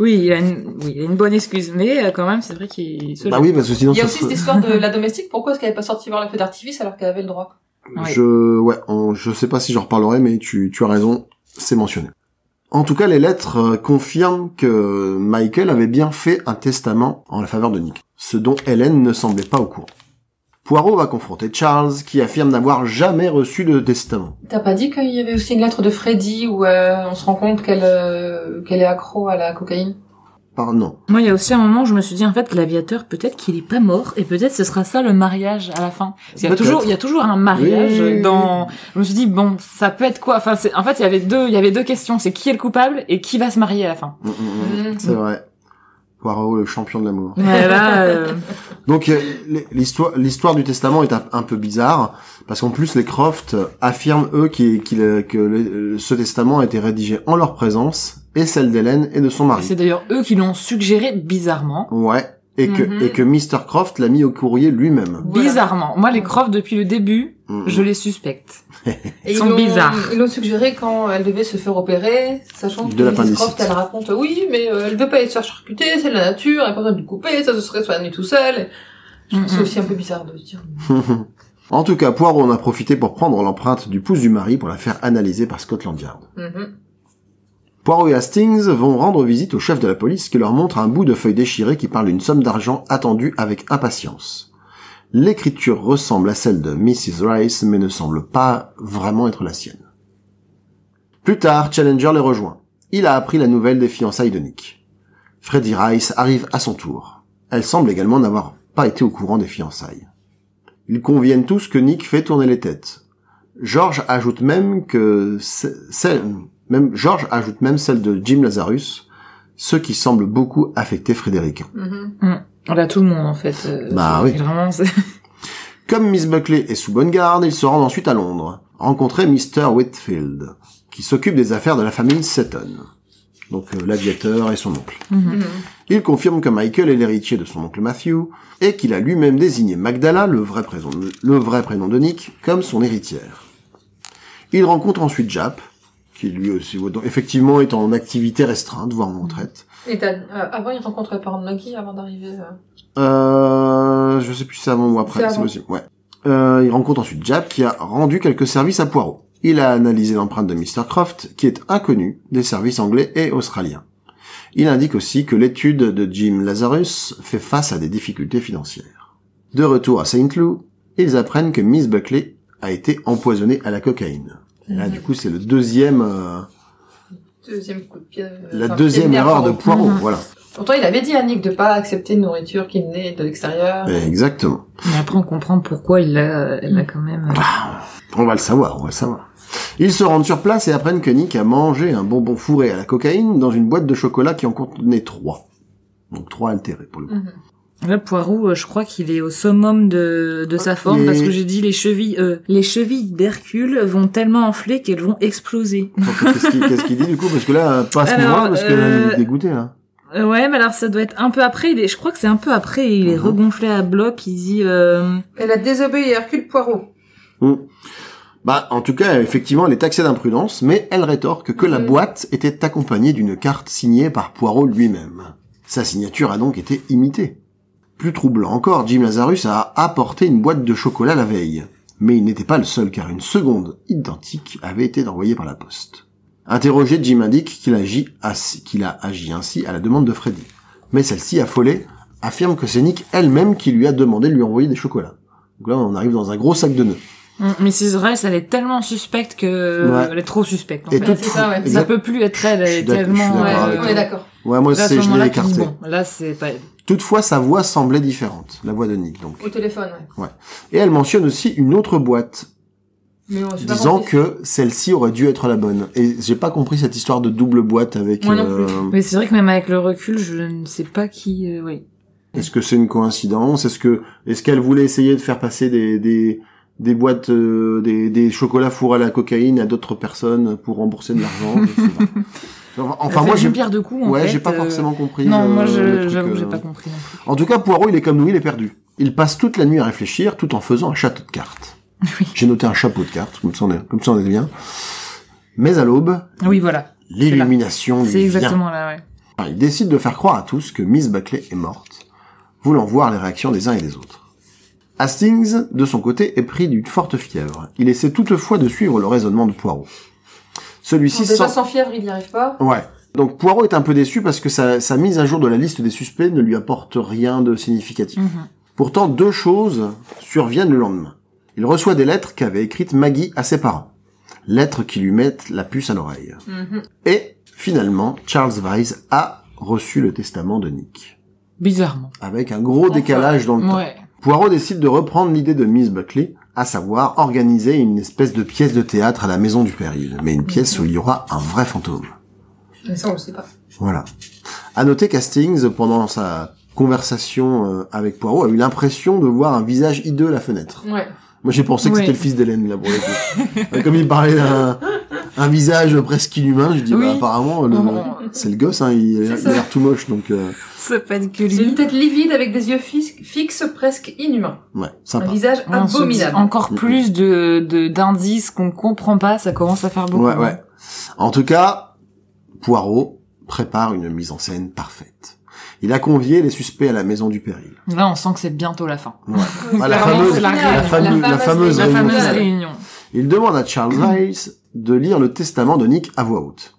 Oui, il a une, oui, il a une bonne excuse, mais euh, quand même, c'est vrai qu'il se bah oui, parce que sinon, Il y a aussi cette histoire de la domestique. Pourquoi est-ce qu'elle n'est pas sortie voir le feu d'artifice alors qu'elle avait le droit? Ouais. Je, ouais, on- je sais pas si j'en reparlerai, mais tu, tu as raison, c'est mentionné. En tout cas, les lettres euh, confirment que Michael avait bien fait un testament en la faveur de Nick, ce dont Hélène ne semblait pas au courant. Poirot va confronter Charles, qui affirme n'avoir jamais reçu de testament. T'as pas dit qu'il y avait aussi une lettre de Freddy où euh, on se rend compte qu'elle euh, qu'elle est accro à la cocaïne? Par non. Moi, il y a aussi un moment où je me suis dit, en fait, l'aviateur, peut-être qu'il est pas mort, et peut-être ce sera ça le mariage à la fin. Parce qu'il y a toujours, il y a toujours un mariage Oui. dans, je me suis dit, bon, ça peut être quoi? Enfin, c'est, en fait, il y avait deux, il y avait deux questions. C'est qui est le coupable et qui va se marier à la fin? Mm, mm, mm. C'est vrai. Poirot, le champion de l'amour. Là, euh, Donc euh, l'histoire l'histoire du testament est un, peu bizarre parce qu'en plus les Croft affirment eux qu'il- qu'il- que le- ce testament a été rédigé en leur présence et celle d'Hélène et de son mari. c'est d'ailleurs eux qui l'ont suggéré bizarrement. Ouais. Et que Mhm. et que Mr Croft l'a mis au courrier lui-même. Bizarrement. Moi, les Croft, depuis le début, Mhm. je les suspecte. Et Ils sont l'ont- bizarres. Ils l'ont suggéré quand elle devait se faire opérer, sachant que De. Croft, elle raconte, oui, mais euh, elle veut pas être charcutée, c'est la nature, elle a pas besoin de couper, ça se serait soigné tout seul. C'est aussi un peu bizarre de se dire. en tout cas, Poirot en a profité pour prendre l'empreinte du pouce du mari pour la faire analyser par Scotland Yard. Mhm. Poirot et Hastings vont rendre visite au chef de la police qui leur montre un bout de feuille déchirée qui parle d'une somme d'argent attendue avec impatience. L'écriture ressemble à celle de Mrs. Rice mais ne semble pas vraiment être la sienne. Plus tard, Challenger les rejoint. Il a appris la nouvelle des fiançailles de Nick. Freddie Rice arrive à son tour. Elle semble également n'avoir pas été au courant des fiançailles. Ils conviennent tous que Nick fait tourner les têtes. George ajoute même que c'est- même George ajoute même celle de Jim Lazarus, ce qui semble beaucoup affecter Frédéric. Mhm. On a tout le monde, en fait. euh, Bah oui. Vraiment, Comme Miss Buckley est sous bonne garde, ils se rendent ensuite à Londres, rencontrer Mr. Whitfield, qui s'occupe des affaires de la famille Seton. Donc euh, l'aviateur et son oncle. Mhm. Mhm. Il confirme que Michael est l'héritier de son oncle Matthew, et qu'il a lui-même désigné Magdala, le vrai, prénom de, le vrai prénom de Nick, comme son héritière. Il rencontre ensuite Jap, qui lui aussi, effectivement, est en activité restreinte, voire en retraite. Et euh, avant, il rencontre les parents de Maggie avant d'arriver. euh. Euh, je sais plus si c'est avant ou après, C'est possible, ouais. Euh, il rencontre ensuite Jap, qui a rendu quelques services à Poirot. Il a analysé l'empreinte de Mr. Croft, qui est inconnu des services anglais et australiens. Il indique aussi que l'étude de Jim Lazarus fait face à des difficultés financières. De retour à Saint Loup, ils apprennent que Miss Buckley a été empoisonnée à la cocaïne. Et là, Mhm. du coup, c'est le deuxième, euh, Deuxième coup de pied. euh, la enfin, deuxième erreur de Poirot. Mhm. voilà. Pourtant, il avait dit à Nick de pas accepter une nourriture qui venait de l'extérieur. Exactement. Mais après, on comprend pourquoi il l'a, elle l'a quand même. euh, On va le savoir, on va le savoir. Ils se rendent sur place et apprennent que Nick a mangé un bonbon fourré à la cocaïne dans une boîte de chocolat qui en contenait trois. Donc trois altérés pour le coup. Mhm. Là, Poirot, euh, je crois qu'il est au summum de, de sa forme Et- parce que j'ai dit les chevilles, euh, les chevilles d'Hercule vont tellement enfler qu'elles vont exploser. Qu'est-ce qu'il qu'est-ce qu'il dit du coup? Parce que là, pas à ce parce qu'il euh, est dégoûté là. Euh, ouais, mais alors ça doit être un peu après. Il est, je crois que c'est un peu après. Il est Mhm. regonflé à bloc. Il dit. Euh... Elle a désobéi à Hercule Poirot. Bah, en tout cas, effectivement, elle est taxée d'imprudence, mais elle rétorque que la Mhm. boîte était accompagnée d'une carte signée par Poirot lui-même. Sa signature a donc été imitée. Plus troublant encore, Jim Lazarus a apporté une boîte de chocolat la veille. Mais il n'était pas le seul car une seconde identique avait été envoyée par la poste. Interrogé, Jim indique qu'il agit qu'il a agi ainsi à la demande de Freddy. Mais celle-ci, affolée, affirme que c'est Nick elle-même qui lui a demandé de lui envoyer des chocolats. Donc là, on arrive dans un gros sac de nœuds. Mm, Mrs. Rice, elle est tellement suspecte que Ouais. elle est trop suspecte. En Et fait. tout- ça, ouais. Ça peut plus être elle. Elle est d'accord- je suis tellement. d'accord Ouais, avec on toi. est d'accord. Ouais, moi, c'est, je l'ai écarté. bon, là, c'est pas. Toutefois, sa voix semblait différente, la voix de Nick, donc. Au téléphone, ouais. Et elle mentionne aussi une autre boîte, Mais on- j'ai pas disant que celle-ci aurait dû être la bonne. Et j'ai pas compris cette histoire de double boîte avec... Moi non euh, Mais c'est vrai que même avec le recul, je ne sais pas qui. euh, oui. Est-ce que c'est une coïncidence? Est-ce que est-ce qu'elle voulait essayer de faire passer des des des boîtes euh, des des chocolats fourrés à la cocaïne à d'autres personnes pour rembourser de l'argent? Enfin, moi j'ai pierre de coups. En ouais j'ai pas euh, forcément compris. Non, euh, moi j'avoue, euh. j'ai pas compris. En tout cas, Poirot, il est comme nous, il est perdu. Il passe toute la nuit à réfléchir tout en faisant un château de cartes. J'ai noté un chapeau de cartes, comme ça on est, comme ça on est bien. Mais à l'aube, Oui, voilà. l'illumination C'est exactement là, ouais. Alors, Il décide de faire croire à tous que Miss Buckley est morte, voulant voir les réactions des uns et des autres. Hastings, de son côté, est pris d'une forte fièvre. Il essaie toutefois de suivre le raisonnement de Poirot. Celui-ci déjà sent... sans fièvre, il n'y arrive pas. Ouais. Donc Poirot est un peu déçu parce que sa, sa mise à jour de la liste des suspects ne lui apporte rien de significatif. Mhm. Pourtant, deux choses surviennent le lendemain. Il reçoit des lettres qu'avait écrites Maggie à ses parents. Lettres qui lui mettent la puce à l'oreille. Mhm. Et, finalement, Charles Weiss a reçu le testament de Nick. Bizarrement. Avec un gros décalage dans le temps. Poirot décide de reprendre l'idée de Miss Buckley, à savoir organiser une espèce de pièce de théâtre à la maison du péril, mais une pièce où il y aura un vrai fantôme. Mais ça, on le sait pas. Voilà. À noter qu'Hastings, pendant sa conversation euh, avec Poirot, a eu l'impression de voir un visage hideux à la fenêtre. Ouais. Moi, j'ai pensé que Oui. c'était le fils d'Hélène, là, pour le coup. Euh, Comme il parlait d'un un visage presque inhumain, je dis, Oui. bah, apparemment, le- Oh. c'est le gosse, hein, il, il a l'air tout moche, donc, euh, C'est pas que C'est une tête livide avec des yeux fixes, fixes presque inhumains. ouais, Un sympa. visage On se dit abominable. encore plus de de- d'indices qu'on comprend pas, ça commence à faire beaucoup. Ouais, ouais. En tout cas, Poirot prépare une mise en scène parfaite. Il a convié les suspects à la maison du péril. Là, on sent que c'est bientôt la fin. Ouais. Ah, la fameuse, la fameuse, la réunion fameuse finale. réunion. Il demande à Charles Weiss de lire le testament de Nick à voix haute.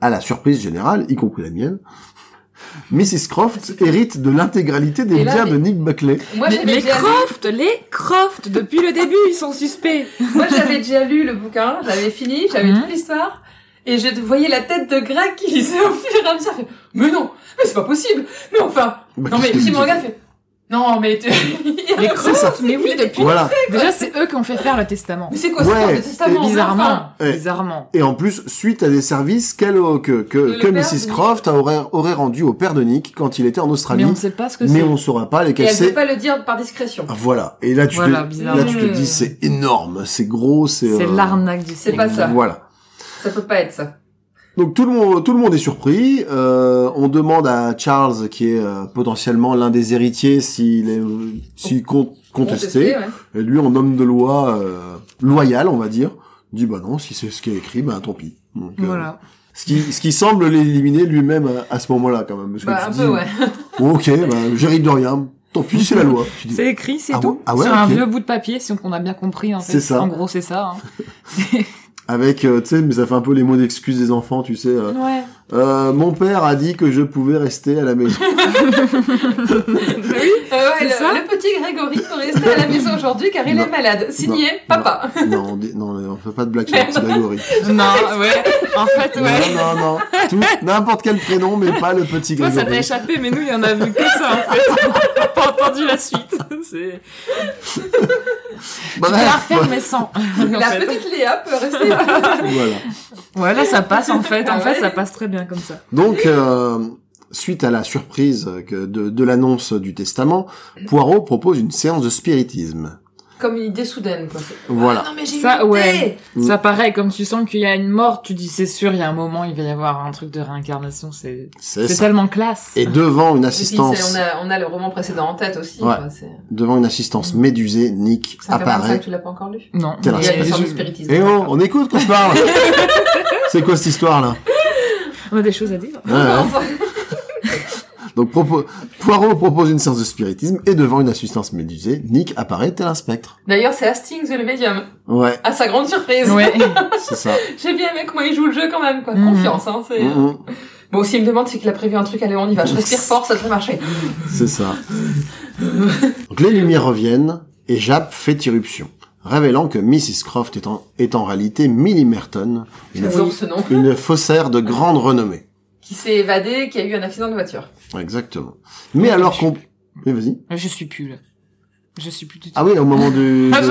À la surprise générale, y compris la mienne, Mrs. Croft hérite de l'intégralité des biens de Nick Buckley. Moi, Mais j'avais les lu- Croft, les Croft, depuis le début, ils sont suspects. Moi, j'avais déjà lu le bouquin, j'avais fini, j'avais Mhm. toute l'histoire, et je voyais la tête de Greg qui lisait au fur et à mesure. Mais non, mais c'est pas possible. Mais enfin, Bah, non mais que qui me regarde fait, non mais tu... Les Croft, mais oui, depuis. Voilà. Déjà, c'est eux qui ont fait faire le testament. Mais c'est quoi ce Ouais, genre de testament enfin Bizarrement. Ouais. Bizarrement. Et en plus, suite à des services qu'elle, que, que, le que père Mrs. de- Croft aurait, aurait rendu au père de Nick quand il était en Australie. Mais on ne sait pas ce que mais c'est. on saura pas Et lesquels elle peut c'est. pas le dire par discrétion. Ah, Voilà. Et là, tu Voilà, te, bizarre. là, tu te dis, c'est énorme, c'est gros, c'est, C'est euh, l'arnaque du C'est pas ça. Voilà. Ça peut pas être ça. Donc tout le monde, tout le monde est surpris. Euh, on demande à Charles, qui est euh, potentiellement l'un des héritiers, s'il est, s'il compte contester. Contesté, ouais. Et lui, en homme de loi euh, loyal, on va dire, dit bah non, si c'est ce qui est écrit, bah tant pis. Donc, euh, Voilà. ce qui, ce qui semble l'éliminer lui-même à, à ce moment-là, quand même. Parce que Bah, tu un dis, peu, ouais. bon, ok, bah, j'hérite de rien. Tant pis, c'est la loi. Tu dis, C'est écrit, c'est Ah tout. Ah ouais, Sur un vieux bout de papier, si on a bien compris, en fait. C'est ça. En gros, c'est ça. hein. avec, euh, tu sais, mais ça fait un peu les mots d'excuse des enfants, tu sais. euh, ouais. Euh, mon père a dit que je pouvais rester à la maison. Euh, ouais, C'est le, ça le petit Grégory peut rester à la maison aujourd'hui car il Non. est malade. Signé Non. papa. non, on dit- non, on fait pas de blague sur le petit Grégory. Non, ouais. En fait, ouais. Non, non, non. Tout- N'importe quel prénom, mais pas le petit Toi, ça t'a Grégory. échappé, mais nous, il y en a vu que ça, en fait. On n'a pas entendu la suite. C'est... Je peux la Bref, refaire, mais sans. En La fait. petite Léa peut rester. voilà. Ouais, là, ça passe, en fait. En Ah fait, ouais. ça passe très bien comme ça. Donc, euh, suite à la surprise que de, de l'annonce du testament, Poirot propose une séance de spiritisme. Comme une idée soudaine, quoi. Voilà. Ah, non, mais j'ai Ça, une idée. ouais. Mm. Ça pareil, comme tu sens qu'il y a une mort, tu dis c'est sûr, il y a un moment, il va y avoir un truc de réincarnation. C'est, C'est c'est ça. tellement classe. Et devant une Et puis, assistance, on, a, on a le roman précédent en tête aussi. Ouais. quoi, c'est- devant une assistance médusée, Nick Ça fait 25 apparaît. que tu l'as pas encore lu? Non. T'es là, Il y a c'est une pas sorte de sûr. spiritisme. Eh oh, on écoute quand je parle. C'est quoi cette histoire là? On a des choses à dire. Ouais, ouais. Donc propo- Poirot propose une séance de spiritisme et devant une assistance médusée, Nick apparaît tel un spectre. D'ailleurs, c'est Hastings le médium. Ouais, À sa grande surprise. Ouais. c'est ça. J'ai bien aimé comment il joue le jeu quand même, quoi. Mhm. Confiance, hein. C'est... Mhm, Bon, s'il me demande, c'est qu'il a prévu un truc, allez, on y va. Je respire fort, ça devrait marcher. c'est ça. Donc les lumières reviennent et Japp fait irruption, révélant que Mrs. Croft est en, est en réalité Millie Merton, une, J'adore ce nom. une faussaire de grande renommée. qui s'est évadé, qui a eu un accident de voiture. Exactement. Mais alors qu'on... Oui, vas-y. Je suis plus là. Je suis plus du tout. Ah oui, au moment du... Ah, de-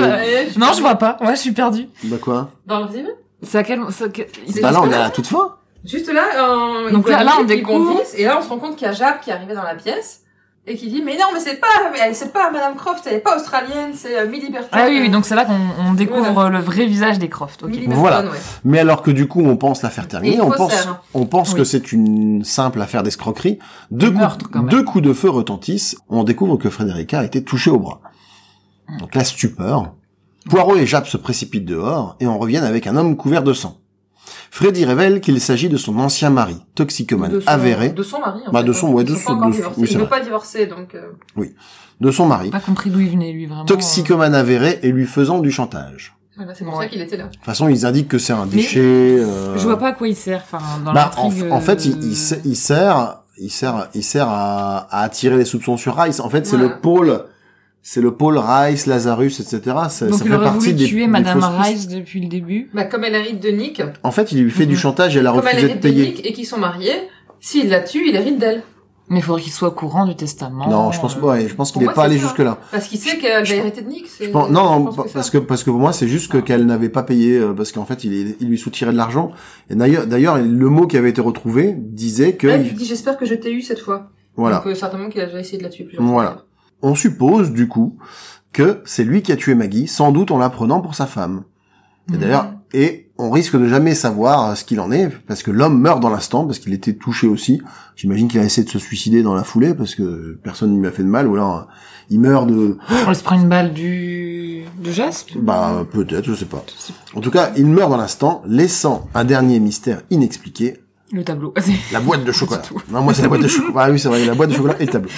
je- Non, je vois pas. Ouais, je suis perdue. Bah quoi Dans le film C'est à quel... c'est à quel- C'est Bah là, on est à toute fin. Juste là, euh, Donc là- là, on découvre- Et là, on se rend compte qu'il y a Jap qui est arrivé dans la pièce. Et qui dit, mais non, mais c'est pas, c'est pas Madame Croft, elle est pas australienne, c'est euh, Millie Burton. Ah oui, oui, donc c'est là qu'on on découvre Voilà. le vrai visage des Croft. Ok. Millie Burton, Voilà. ouais. Mais alors que du coup, on pense la faire Et terminer, il on pense, faire, hein. on pense Oui. que c'est une simple affaire d'escroquerie. Deux, coups, Meurtre, quand même. deux coups de feu retentissent. On découvre que Frédérica a été touchée au bras. Donc la stupeur. Poirot et Jap se précipitent dehors et on revient avec un homme couvert de sang. Freddy révèle qu'il s'agit de son ancien mari, toxicomane son- avéré, De son mari, en Bah, fait, de hein. son- ouais, de son- de- divorcés. oui, Il veut pas divorcer, donc, euh, de son mari, Pas compris d'où il venait, lui, vraiment. toxicomane avéré et lui faisant du chantage. voilà, c'est pour Ouais. ça qu'il était là. De toute façon, ils indiquent que c'est un déchet. euh, Je vois pas à quoi il sert, enfin, dans Bah, en, l'intrigue. en fait, il, euh, il, se- il sert, il sert, il sert à, à attirer les soupçons sur Rice. En fait, c'est le pôle, c'est le pôle Rice, Lazarus, etc. Ça, Donc ça il fait aurait partie voulu des, tuer des Madame. Rice depuis le début. Bah, comme elle hérite de Nick, En fait, il lui fait du Mhm. chantage et elle a comme refusé de hérite de payer. Nick et qu'ils sont mariés, s'il la tue, il hérite d'elle. Mais il faudrait qu'il soit au courant du testament. Non, je pense pas. ouais, je pense qu'il est pas allé ça. jusque là. Parce qu'il sait qu'elle va hériter de Nick. c'est- Je pense- non, non, je pense pa- que parce ça. que parce que pour moi, c'est juste que qu'elle n'avait pas payé euh, parce qu'en fait, il, est- il lui soutirait de l'argent. Et d'ailleurs, d'ailleurs, le mot qui avait été retrouvé disait que Elle lui dit, j'espère que je t'ai eu cette fois. voilà. Donc, euh, certainement qu'il a déjà essayé de la tuer plusieurs Voilà. fois. On suppose du coup que c'est lui qui a tué Maggie, sans doute en la prenant pour sa femme. Et Mhm. d'ailleurs, et on risque de jamais savoir euh, ce qu'il en est, parce que l'homme meurt dans l'instant, parce qu'il était touché aussi. J'imagine qu'il a essayé de se suicider dans la foulée, parce que personne ne lui a fait de mal, ou alors euh, il meurt de... On se prend une balle du, du Jasp. Bah peut-être, je sais pas. En tout cas, il meurt dans l'instant, laissant un dernier mystère inexpliqué, Le tableau. la boîte de chocolat. Non, moi c'est la boîte de chocolat. Ah oui, c'est vrai, la boîte de chocolat et le tableau.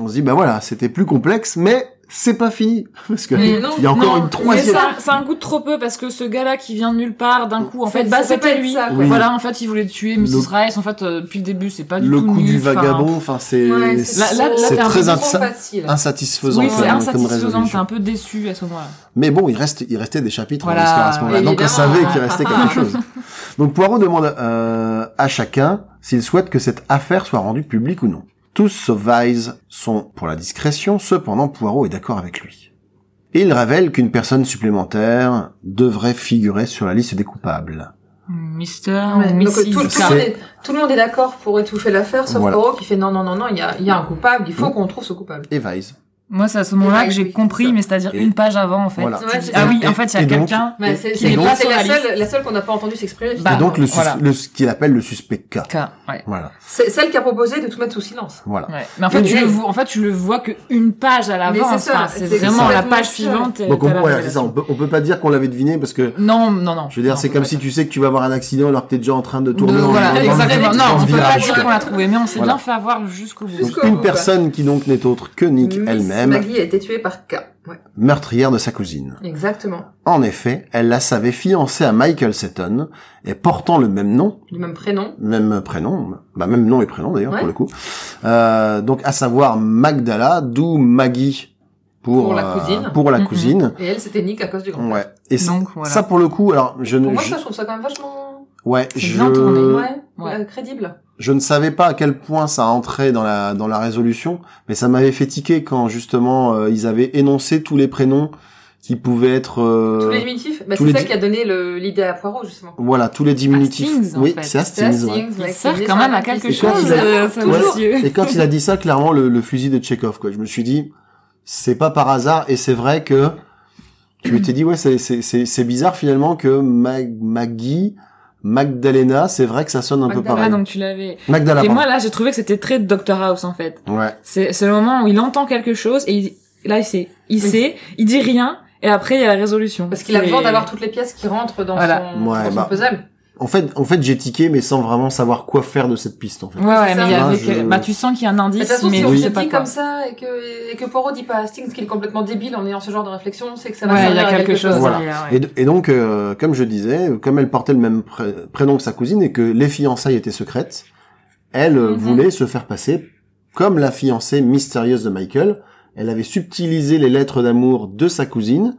On se dit, bah voilà, c'était plus complexe, mais c'est pas fini. Parce que Mais non, il y a encore Non, une mais troisième... ça, c'est un goût de trop peu parce que ce gars-là qui vient de nulle part d'un coup, en Ça- fait, bah ça c'était lui. ça. Oui. Voilà, en fait, il voulait tuer Mrs. Le- Rice. En fait, euh, depuis le début, c'est pas du le tout coup nul, du vagabond, enfin c'est Ouais, c'est très peu ins- trop ça- facile. insatisfaisant Oui, c'est comme insatisfaisant. T'es un peu déçu à ce moment-là. Mais bon, il reste, il restait des chapitres Voilà, à ce moment-là. Donc on savait qu'il restait quelque chose. Donc Poirot demande euh, à chacun s'il souhaite que cette affaire soit rendue publique ou non. Tous sauf Vise sont pour la discrétion, cependant Poirot est d'accord avec lui. Et il révèle qu'une personne supplémentaire devrait figurer sur la liste des coupables. Mister Ouais, donc, tout, le monde est, tout le monde est d'accord pour étouffer l'affaire, sauf Voilà. Poirot qui fait non, non, non, non, il y a, y a un coupable, il faut qu'on trouve ce coupable. Et Vise. Moi, c'est à ce moment-là Ouais, que j'ai oui, compris, mais c'est-à-dire une page avant, en fait. Voilà. Ouais, Ah oui, en fait, il y a quelqu'un Mais c'est la, seule, la seule qu'on n'a pas entendu s'exprimer. Bah, et donc le, voilà. le ce qu'il appelle le suspect K. K, ouais. Voilà. C'est celle qui a proposé de tout mettre sous silence. Voilà. Ouais. Mais en fait, tu le vois, en fait, tu le vois que une page à l'avance. c'est ça, Enfin, vraiment la page suivante. Donc on, c'est ça. On peut, on peut pas dire qu'on l'avait deviné parce que Non, non, non. Je veux dire, c'est comme si tu sais que tu vas avoir un accident alors que t'es déjà en train de tourner voilà, exactement. Non, on peut pas dire qu'on l'a trouvé, mais on s'est bien fait avoir jusqu'au bout. Une personne qui donc n'est autre que Nick Miss elle-même, Maggie a été tuée par K. Ouais, meurtrière de sa cousine. exactement. En effet, elle la savait fiancée à Michael Seton et portant le même nom, Du même prénom. même prénom, bah même nom et prénom d'ailleurs Ouais. pour le coup. Euh, donc à savoir Magdala, d'où Maggie pour, Pour la euh, cousine. pour la cousine. Et elle, c'était Nick à cause du grand. Ouais. Et ça, Donc, voilà. ça pour le coup, alors je ne, Pour moi, je- ça, je trouve ça quand même vachement ouais, je, bien tourné. ouais, Ouais. euh, crédible. Je ne savais pas à quel point ça entrait dans la dans la résolution, mais ça m'avait fait tiquer quand justement euh, ils avaient énoncé tous les prénoms qui pouvaient être euh, Tous les diminutifs? Bah, c'est ça di- qui a donné le- l'idée à Poirot, justement. voilà tous les diminutifs. Hastings, en oui, c'est C'est Hastings. ouais. Il ouais, sert quand même à quelque chose, euh, Toujours. monsieur. Et quand il a dit ça, clairement le, le fusil de Chekhov quoi. Je me suis dit c'est pas par hasard et c'est vrai que tu m'étais dit ouais c'est c'est c'est c'est bizarre finalement que Mag- Maggie Magdalena, c'est vrai que ça sonne un peu pareil. Donc tu l'avais. Magdala. Et moi, là, j'ai trouvé que c'était très Doctor House, en fait. Ouais. C'est, c'est le moment où il entend quelque chose et il, là, il sait. Il Oui. sait, il dit rien, et après, il y a la résolution. Parce qu'il a besoin d'avoir toutes les pièces qui rentrent dans Voilà. son, Ouais, dans son bah. puzzle. En fait, en fait, j'ai tiqué, mais sans vraiment savoir quoi faire de cette piste, en fait. Ouais, mais Là, avec, je- bah, tu sens qu'il y a un Mais De indice, toute façon, mais si on se pas comme ça et que, et que Poirot dit pas à Hastings qu'il est complètement débile en ayant ce genre de réflexion, c'est que ça va Ouais, il y a à quelque chose Voilà. derrière, ouais. Et, donc, euh, comme je disais, comme elle portait le même pré- prénom que sa cousine et que les fiançailles étaient secrètes, elle euh, Mhm. voulait se faire passer comme la fiancée mystérieuse de Michael. Elle avait subtilisé les lettres d'amour de sa cousine,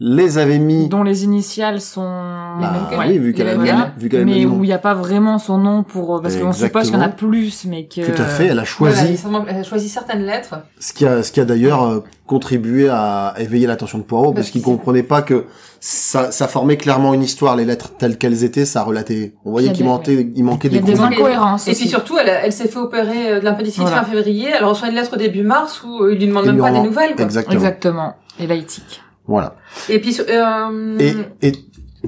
les avait mis dont les initiales sont Les Bah, mêmes que oui, vu qu'elle Les a mêmes mis- que lui. vu qu'elle a mis mais où il n'y a pas vraiment son nom pour parce qu'on suppose qu'il y en a plus mais que Tout à fait, elle a Voilà, choisi, elle a choisi certaines lettres. ce qui a, ce qui a d'ailleurs euh, contribué à éveiller l'attention de Poirot, parce Parce qu'il qu'il- comprenait pas que ça, ça formait clairement une histoire, les lettres telles qu'elles étaient, ça relatait. On voyait qu'il manquait, il manquait il y des a des incohérences Et aussi. puis surtout, elle, elle s'est fait opérer euh, de l'appendicite Voilà. fin février. Elle reçoit une lettre début mars où euh, il lui demande même lui pas en- des nouvelles. Quoi. Exactement. exactement et laïtique Voilà. Et puis, euh, Et, et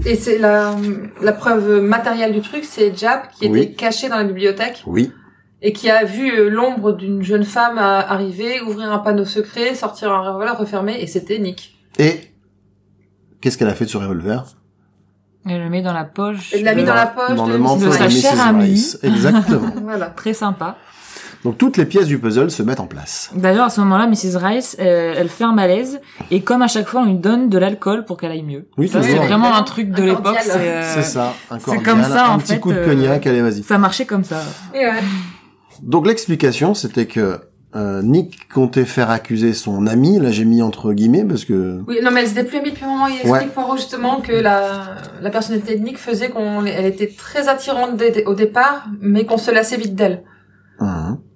et c'est la, la preuve matérielle du truc, c'est Jap qui était Oui. caché dans la bibliothèque oui, et qui a vu euh, l'ombre d'une jeune femme euh, arriver, ouvrir un panneau secret, sortir un revolver refermé, et c'était Nick. et qu'est-ce qu'elle a fait de ce revolver? Elle le met dans la poche Elle l'a mis de- dans la poche Dans de le manteau de de sa chère amie. Exactement. Voilà. très sympa Donc toutes les pièces du puzzle se mettent en place. d'ailleurs à ce moment-là Mrs Rice euh, elle fait un malaise et comme à chaque fois on lui donne de l'alcool pour qu'elle aille mieux Oui, c'est vraiment un truc de l'époque c'est euh, C'est ça, un c'est cordial, comme ça, un en petit fait, coup de euh, cognac, allez vas-y. ça marchait comme ça Et ouais. Donc l'explication, c'était que euh, Nick comptait faire accuser son ami, là j'ai mis entre guillemets parce que Oui, non, mais elle s'était plus amie depuis un moment. Il explique Ouais. Poirot justement que la, la personnalité de Nick faisait qu'on, elle était très attirante dès- au départ, mais qu'on se lassait vite d'elle.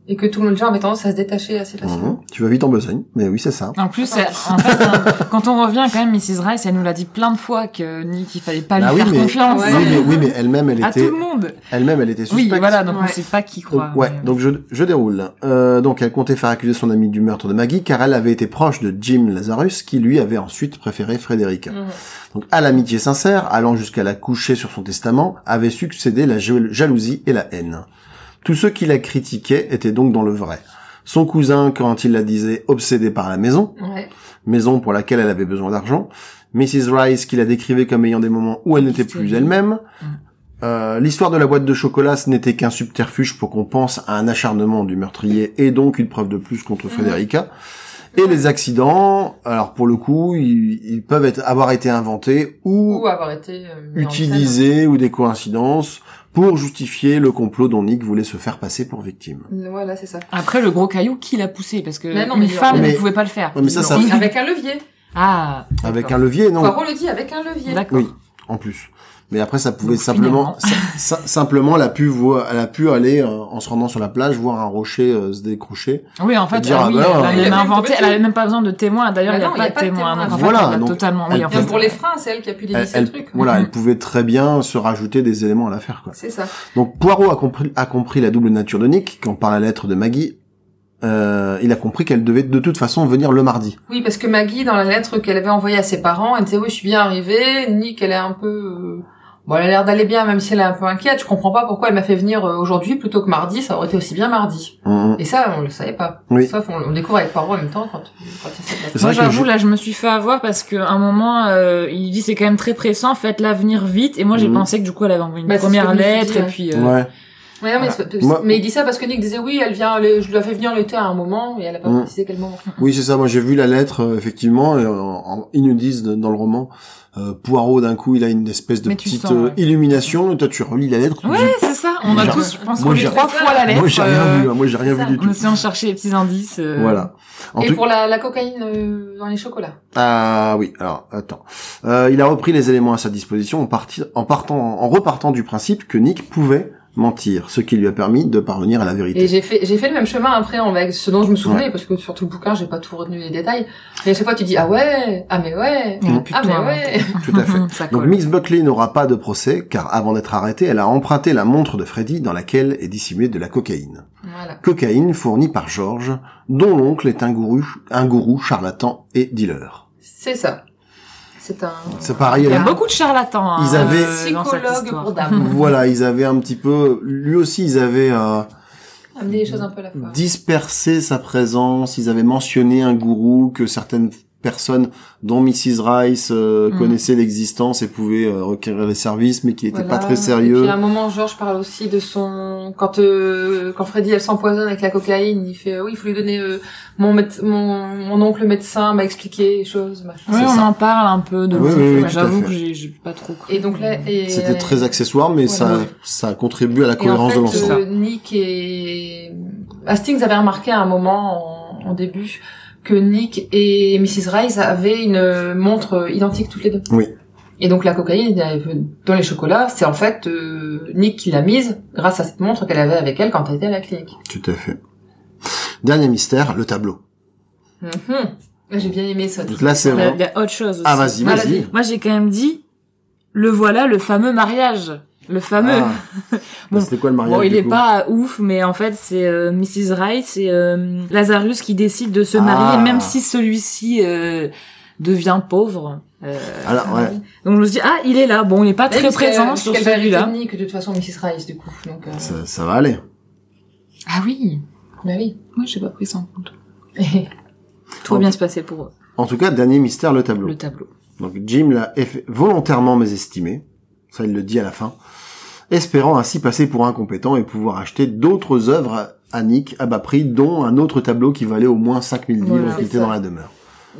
Et que tout le monde genre avait tendance à se détacher assez facilement. hum, tu vas vite en besogne, mais oui c'est ça. En plus, elle- en fait, hein, quand on revient quand même, Mrs. Rice, elle nous l'a dit plein de fois que Nick, il fallait pas lui Ah oui, faire mais- confiance. Ouais. Oui mais, oui, mais elle-même elle À était, tout le monde. elle-même elle était Oui, suspecte. voilà, donc on Ouais. sait pas qui Donc, croire. ouais, mais- donc je, je déroule. Euh, donc elle comptait faire accuser son ami du meurtre de Maggie car elle avait été proche de Jim Lazarus qui lui avait ensuite préféré Frédérica. Mhm. Donc à l'amitié sincère, allant jusqu'à la coucher sur son testament, avait succédé la jal- jalousie et la haine. Tous ceux qui la critiquaient étaient donc dans le vrai. Son cousin, quand il la disait obsédée par la maison, Ouais. maison pour laquelle elle avait besoin d'argent, Mrs. Rice qui la décrivait comme ayant des moments où elle n'était plus elle-même, euh, l'histoire de la boîte de chocolat, ce n'était qu'un subterfuge pour qu'on pense à un acharnement du meurtrier et donc une preuve de plus contre Frédérica. Et les accidents, alors pour le coup, ils, ils peuvent être, avoir été inventés ou, Ou avoir été euh, utilisés ou des coïncidences pour justifier le complot dont Nick voulait se faire passer pour victime. Voilà, c'est ça. Après, le gros caillou, qui l'a poussé? Parce que Mais non, une mais- femme mais- ne pouvait pas le faire. Mais ça, ça- Oui, avec un levier. Ah, Avec un levier, non Poirot le dit avec un levier. D'accord. Oui, en plus. Mais après, ça pouvait Donc, simplement, si- si- simplement, elle a pu voir, elle a pu aller euh, en se rendant sur la plage voir un rocher euh, se décrocher. Oui, en fait, dire, ah ah oui, bah, elle a il même avait inventé, elle avait même pas besoin de témoins. D'ailleurs, Bah il n'y a pas de témoins. témoins. Donc, en Voilà, fait, elle a donc, totalement, oui, elle en peut- Même fait. pour les freins, c'est elle qui a pu Elle, dévisser elle- le truc. voilà, elle pouvait très bien se rajouter des éléments à l'affaire, quoi. C'est ça. Donc Poirot a compris, a compris la double nature de Nick quand par la lettre de Maggie, euh, il a compris qu'elle devait de toute façon venir le mardi. Oui, parce que Maggie, dans la lettre qu'elle avait envoyée à ses parents, elle disait oui, je suis bien arrivée. Nick, elle est un peu, euh, bon, elle a l'air d'aller bien, même si elle est un peu inquiète. Je comprends pas pourquoi elle m'a fait venir euh, aujourd'hui plutôt que mardi. Ça aurait été aussi bien mardi. Mhm. Et ça, on le savait pas. Oui. Sauf on, on découvre avec Poirot en même temps quand, quand Moi, que j'avoue, je- là, je me suis fait avoir parce qu'à un moment, euh, il dit c'est quand même très pressant, faites-la venir vite. Et moi, j'ai Mhm. pensé que du coup, elle avait envoyé une Bah, première que lettre dit, et puis. euh, Ouais. Ouais, mais, Voilà. c'est- Moi- mais il dit ça parce que Nick disait oui, elle vient, le- je lui ai fait venir l'été à un moment et elle a pas Mm. précisé quel moment. Oui, c'est ça. Moi, j'ai vu la lettre, euh, effectivement. Et, euh, en- ils nous disent dans le roman, euh, Poirot, d'un coup, il a une espèce de petite sens, euh, ouais. illumination. Et toi, tu relis la lettre. Ouais, dis, c'est ça. On a J'ai- tous, je pense, j'ai- trois fois la lettre. moi, j'ai rien euh, vu. hein. Moi, j'ai rien vu du En tout. essayant de chercher les petits indices. euh, Voilà. En et tout- pour la, la cocaïne euh, dans les chocolats. Ah oui, alors attends. Euh, il a repris les éléments à sa disposition en, parti- en partant, en repartant du principe que Nick pouvait mentir, ce qui lui a permis de parvenir à la Et vérité. j'ai fait, j'ai fait le même chemin après avec ce dont je me souvenais, parce que sur tout le bouquin, j'ai pas tout retenu les détails. Mais à chaque fois, tu dis, ah ouais, ah mais ouais, en ah mais toi, ouais. Tout à fait. Donc. Miss Buckley n'aura pas de procès, car avant d'être arrêtée, elle a emprunté la montre de Freddy dans laquelle est dissimulée de la cocaïne. Voilà. Cocaïne fournie par George, dont l'oncle est un gourou, un gourou charlatan et dealer. C'est ça. C'est un C'est pareil. Il y a elle- beaucoup de charlatans. hein, Ils avaient- euh, dans cette psychologue histoire. pour dames. Voilà, ils avaient un petit peu, lui aussi, ils avaient euh, Amener les choses un peu à la fois. dispersé sa présence. Ils avaient mentionné un gourou que certaines personnes, dont Mrs. Rice, euh, Mm. connaissaient l'existence et pouvaient euh, requérir les services, mais qui n'était Voilà. pas très Et sérieux. puis à un moment, Georges parle aussi de son quand euh, quand Freddy elle s'empoisonne avec la cocaïne, il fait euh, oui, il faut lui donner euh, mon, méde- mon mon oncle médecin m'a expliqué les choses, machin. C'est on ça. en parle un peu de Oui, oui, oui, J'avoue que j'ai j'ai pas trop. Et donc là, et C'était très accessoire, mais ça, Voilà. ça contribue à la Et en cohérence fait, de l'ensemble. euh, Nick et Hastings avaient remarqué à un moment en, en début que Nick et Mrs. Rice avaient une montre identique toutes les deux. Oui. Et donc la cocaïne dans les chocolats, c'est en fait euh, Nick qui l'a mise grâce à cette montre qu'elle avait avec elle quand elle était à la clinique. Tout à fait. Dernier mystère, le tableau. Mhm. J'ai bien aimé ça. Donc là, c'est Il y a- vraiment... il y a autre chose aussi. Ah, vas-y, vas-y. Moi, j'ai quand même dit, le voilà, le fameux mariage. Le fameux. Ah. Bon. C'était quoi le mariage Bon, il du est coup pas ouf, mais en fait, c'est euh, Mrs. Rice et euh, Lazarus qui décident de se Ah. marier, même si celui-ci euh, devient pauvre. Euh, Alors, ouais. donc je me suis dit, ah, il est là. Bon, il est pas Mais très présent sur celui-là. hériter de toute façon Mrs. Rice du coup. Donc, euh... Ça, ça va aller. Ah oui. bah oui. Moi, j'ai pas pris ça en compte. Tout va bien se passer pour eux. En tout cas, dernier mystère, le tableau. Le tableau. Donc Jim l'a volontairement mésestimé, ça il le dit à la fin, espérant ainsi passer pour incompétent et pouvoir acheter d'autres œuvres à Nick à bas prix, dont un autre tableau qui valait au moins 5000 livres Voilà, qui était ça. dans la demeure.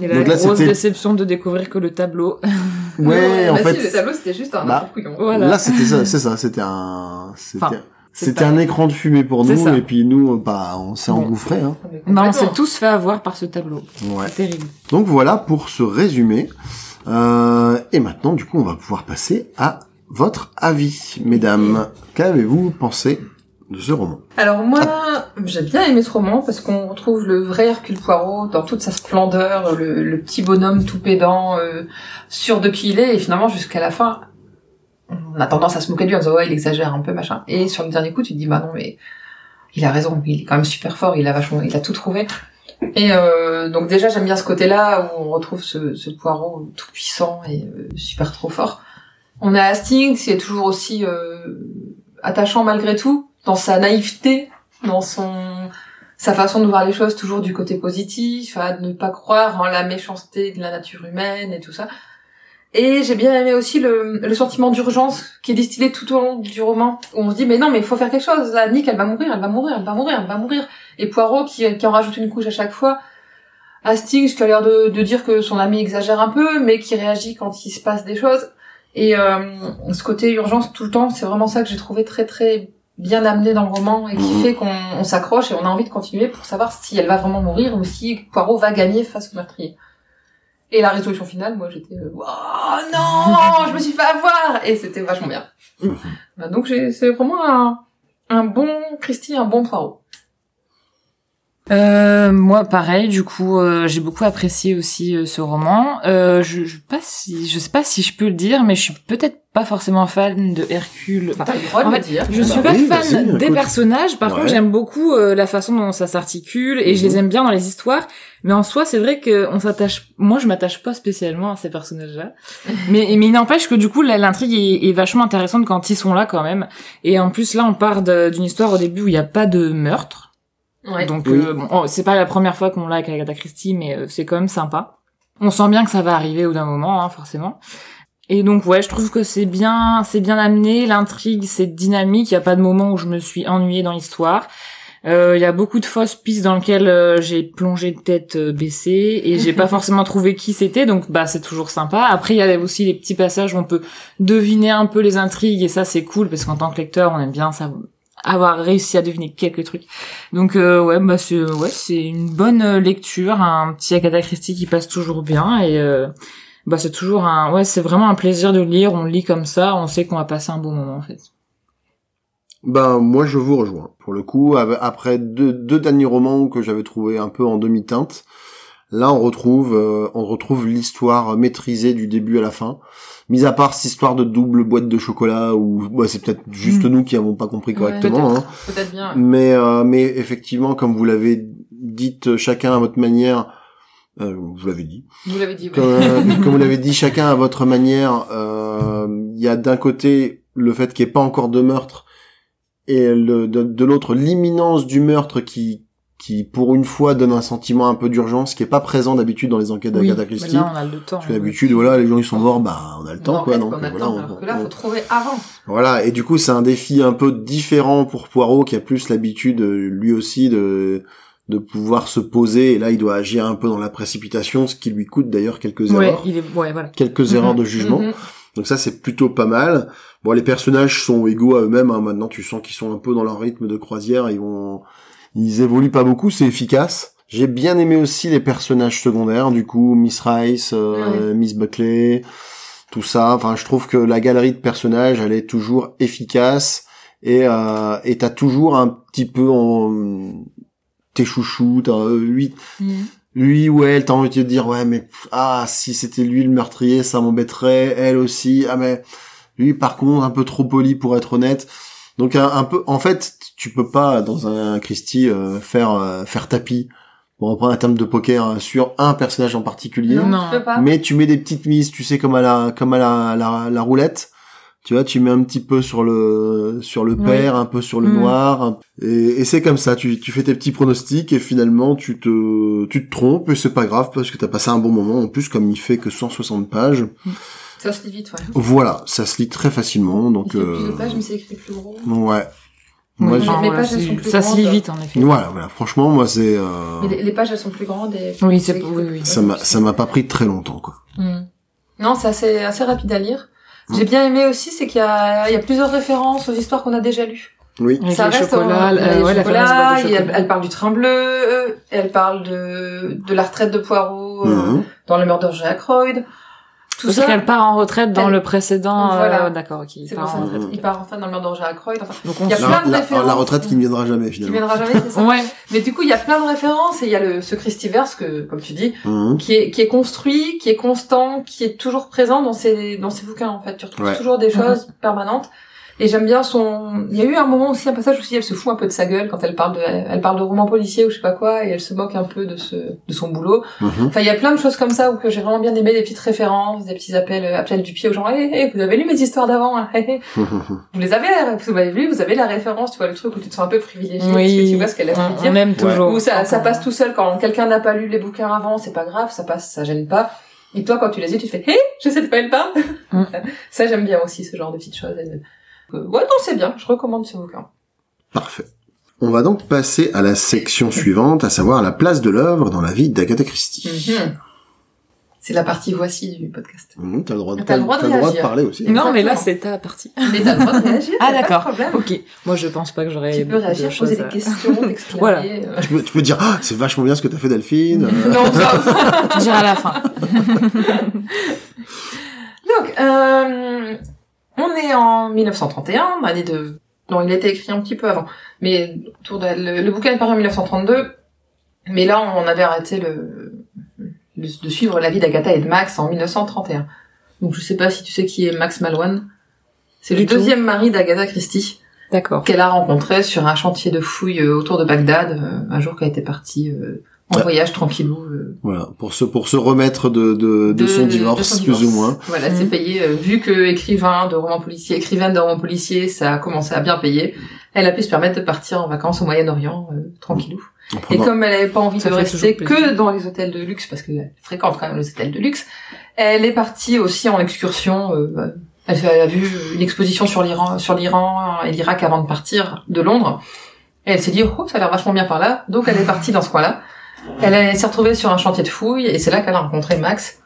Et la Donc là, grosse c'était- déception de découvrir que le tableau. Ouais, Non, en bah fait, si, le tableau c'était juste un bah. Voilà. là c'était ça, c'est ça, c'était un, c'était, Enfin, c'est c'était pas- un écran de fumée pour nous, ça. et puis nous, bah, on s'est Bon. engouffré, hein. Mais Bah, on s'est tous fait avoir par ce tableau. Ouais. C'est terrible. Donc voilà pour ce résumé. Euh, et maintenant, du coup, on va pouvoir passer à votre avis, mesdames. Qu'avez-vous pensé de ce roman? Alors moi, j'ai bien aimé ce roman parce qu'on retrouve le vrai Hercule Poirot dans toute sa splendeur, le, petit bonhomme tout pédant, euh, sûr de qui il est, et finalement jusqu'à la fin, on a tendance à se moquer de lui en disant ouais il exagère un peu machin. Et sur le dernier coup, tu te dis bah non mais il a raison, il est quand même super fort, il a vachement, il a tout trouvé. Et euh, donc déjà j'aime bien ce côté-là où on retrouve ce, ce Poirot tout puissant et euh, super trop fort. On a Hastings qui est toujours aussi euh, attachant malgré tout dans sa naïveté, dans son sa façon de voir les choses toujours du côté positif, à ne pas croire en la méchanceté de la nature humaine et tout ça. Et j'ai bien aimé aussi le, le sentiment d'urgence qui est distillé tout au long du roman, où on se dit mais non mais il faut faire quelque chose, là, Nick elle va mourir, elle va mourir, elle va mourir, elle va mourir. Et Poirot qui, qui en rajoute une couche à chaque fois. Hastings qui a l'air de, de dire que son ami exagère un peu, mais qui réagit quand il se passe des choses. Et euh, ce côté urgence tout le temps, c'est vraiment ça que j'ai trouvé très très bien amené dans le roman et qui Mhm. fait qu'on on s'accroche et on a envie de continuer pour savoir si elle va vraiment mourir ou si Poirot va gagner face au meurtrier. Et la résolution finale, moi j'étais euh, oh non, je me suis fait avoir et c'était vachement bien. Bah, donc j'ai- c'est vraiment un, un bon Christie, un bon Poirot. Euh, moi, pareil. Du coup, euh, j'ai beaucoup apprécié aussi euh, ce roman. Euh, je, je sais pas si, je sais pas si je peux le dire, mais je suis peut-être pas forcément fan de Hercule. Enfin, T'as le droit de en le fait, dire. je suis Bah pas oui, fan des écoute. personnages. Par Ouais. contre, j'aime beaucoup euh, la façon dont ça s'articule et je Mhm. les aime bien dans les histoires. Mais en soi, c'est vrai que on s'attache. Moi, je m'attache pas spécialement à ces personnages-là. mais mais il n'empêche que du coup, l'intrigue est, est vachement intéressante quand ils sont là quand même. Et en plus, là, on part d'une histoire au début où il n'y a pas de meurtre. Ouais. Donc Oui. euh, bon, oh, c'est pas la première fois qu'on l'a avec Agatha Christie, mais euh, c'est quand même sympa. On sent bien que ça va arriver au d'un moment, hein, forcément. Et donc ouais, je trouve que c'est bien, c'est bien amené. L'intrigue, c'est dynamique. Il y a pas de moment où je me suis ennuyée dans l'histoire. Euh, Il y a beaucoup de fausses pistes dans lesquelles euh, j'ai plongé de tête euh, baissée et j'ai pas forcément trouvé qui c'était. Donc bah c'est toujours sympa. Après il y a aussi les petits passages où on peut deviner un peu les intrigues et ça c'est cool parce qu'en tant que lecteur on aime bien ça avoir réussi à deviner quelques trucs. Donc euh, ouais, bah c'est ouais, c'est une bonne euh, lecture, un petit Agatha Christie qui passe toujours bien et euh, bah c'est toujours un ouais, c'est vraiment un plaisir de lire, on lit comme ça, on sait qu'on va passer un bon moment en fait. Ben moi je vous rejoins. Pour le coup, après deux, deux derniers romans que j'avais trouvé un peu en demi-teinte, là on retrouve euh, on retrouve l'histoire maîtrisée du début à la fin. Mis à part cette histoire de double boîte de chocolat où bah, c'est peut-être juste Mm. nous qui avons pas compris correctement. Ouais, hein. Peut-être bien. Mais euh, mais effectivement, comme vous l'avez dit chacun à votre manière, euh, vous l'avez dit. Vous l'avez dit. ouais. Comme, euh, comme vous l'avez dit, chacun à votre manière. euh, Il y a d'un côté le fait qu'il n'y ait pas encore de meurtre et le, de, de l'autre l'imminence du meurtre qui qui pour une fois donne un sentiment un peu d'urgence qui est pas présent d'habitude dans les enquêtes Oui, d'Agatha mais Christie. là on a le temps. Parce que d'habitude, voilà, les gens ils sont morts, bah on a le temps, quoi. Donc on a le voilà, temps, on- que là, on- faut trouver avant. voilà, et du coup, c'est un défi un peu différent pour Poirot, qui a plus l'habitude, lui aussi, de de pouvoir se poser. Et là, il doit agir un peu dans la précipitation, ce qui lui coûte d'ailleurs quelques Ouais, erreurs, il est ouais voilà. quelques Mhm, erreurs de jugement. Mhm. Donc ça, c'est plutôt pas mal. Bon, les personnages sont égaux à eux-mêmes. hein. Maintenant, tu sens qu'ils sont un peu dans leur rythme de croisière. Ils vont, ils évoluent pas beaucoup. C'est efficace. J'ai bien aimé aussi les personnages secondaires, du coup, Miss Rice, euh, Miss Buckley, tout ça. Enfin, je trouve que la galerie de personnages, elle est toujours efficace et euh, et t'as toujours un petit peu en tes chouchous, t'as euh, lui, lui ou elle, t'as envie de te dire ouais mais ah si c'était lui le meurtrier, ça m'embêterait, elle aussi, ah mais lui par contre un peu trop poli pour être honnête. Donc un, un peu, en fait, tu peux pas dans un Christie euh, faire euh, faire tapis pour reprendre un terme de poker euh, sur un personnage en particulier. Non, Non. tu peux pas. Mais tu mets des petites mises, tu sais, comme à la, comme à la, la, la roulette. Tu vois, tu mets un petit peu sur le, sur le Oui. pair, un peu sur le Mm. noir. Et, et c'est comme ça, tu, tu fais tes petits pronostics et finalement tu te, tu te trompes et c'est pas grave parce que t'as passé un bon moment. En plus, comme il fait que 160 pages, Ça se lit vite, ouais. voilà, ça se lit très facilement. Il Donc, fait plus de euh, pages, mais c'est écrit plus gros. ouais. Moi, Oui. voilà, pages, elles sont plus ça se lit grandes. vite en effet. voilà, voilà. Franchement, moi, c'est, euh, Mais les, les pages, elles sont plus grandes et... Oui, c'est oui, oui. ça m'a, ça m'a pas pris très longtemps, quoi. Hmm. Non, c'est assez, assez rapide à lire. J'ai bien aimé aussi, c'est qu'il y a, il y a plusieurs références aux histoires qu'on a déjà lues. Oui. Avec ça les reste chocolats, au- euh, les la chocolat. elle parle du train bleu, euh, elle parle de, de la retraite de Poirot euh, Mhm. dans le meurtre de Jack Aykroyd. Tout ça, qu'elle part en retraite dans Elle- le précédent. euh, Voilà. D'accord, ok. il c'est part en retraite. Il part enfin dans le Jack Aykroyd. Enfin, Donc on Il y a plein de la, références. la retraite qui ne viendra jamais, qui finalement. viendra jamais, c'est ça. Ouais. Mais du coup, il y a plein de références et il y a le, ce Christiverse que, comme tu dis, Mhm. qui est, qui est construit, qui est constant, qui est toujours présent dans ses, dans ses bouquins, en fait. Tu retrouves Ouais. toujours des choses permanentes. Et j'aime bien son, il y a eu un moment aussi, un passage où elle se fout un peu de sa gueule quand elle parle de, elle parle de roman policier ou je sais pas quoi, et elle se moque un peu de ce, de son boulot. Mhm. Enfin, il y a plein de choses comme ça où que j'ai vraiment bien aimé, des petites références, des petits appels, euh, appels du pied aux gens. Hé, hé, vous avez lu mes histoires d'avant, hein, hé, hé. Vous les avez, vous avez lu, vous avez la référence, tu vois, le truc où tu te sens un peu privilégié, parce que Oui. tu vois ce qu'elle a dire. on aime toujours. Ou ça, ça passe tout seul quand quelqu'un n'a pas lu les bouquins avant, c'est pas grave, ça passe, ça gêne pas. Et toi, quand tu les lis, tu fais, hé, je sais de quoi elle parle. Mm. ça, j'aime bien aussi, ce genre de petites choses. Euh, ouais, non, c'est bien, je recommande ce bouquin. Parfait. On va donc passer à la section suivante, à savoir la place de l'œuvre dans la vie d'Agatha Christie. Mhm. C'est la partie voici du podcast. Mhm, t'as le droit, de- T'as le droit de t'as le droit de réagir. parler aussi. Non, mais là, c'est ta partie. Mais t'as le droit de réagir, Ah, d'accord. Ok. Moi, je pense pas que j'aurais. Tu peux de réagir, poser des questions, t'exclamer. Voilà. euh. Tu peux, tu peux dire, ah, c'est vachement bien ce que t'as fait Delphine. Euh, Non, ça, Je dirai à la fin. Donc, euh, on est en 1931, l'année de... Non, il a été écrit un petit peu avant, mais autour de... le, le bouquin est paru en 1932, mais là, on avait arrêté le, le- de suivre la vie d'Agatha et de Max en 1931. Donc, je sais pas si tu sais qui est Max Malone. C'est le deuxième mari d'Agatha Christie, D'accord. qu'elle a rencontré sur un chantier de fouilles euh, autour de Bagdad, euh, un jour qu'elle était partie euh, en voyage tranquillou. euh, Voilà, pour se, pour se remettre de, de, de, son divorce, de son plus ou moins. Voilà, Mhm. c'est payé. euh, vu que écrivain de romans policiers, écrivaine de romans policiers, ça a commencé à bien payer. Elle a pu se permettre de partir en vacances au Moyen-Orient, euh, tranquillou. Et comme elle n'avait pas envie Ça de rester que dans les hôtels de luxe, parce qu'elle fréquente quand même les hôtels de luxe, elle est partie aussi en excursion. euh, elle, elle a vu une exposition sur l'Iran, sur l'Iran et l'Irak avant de partir de Londres. Et elle s'est dit, oh, ça a l'air vachement bien par là. Donc elle est partie dans ce coin-là. Elle, s'est retrouvée sur un chantier de fouilles et c'est là qu'elle a rencontré Max.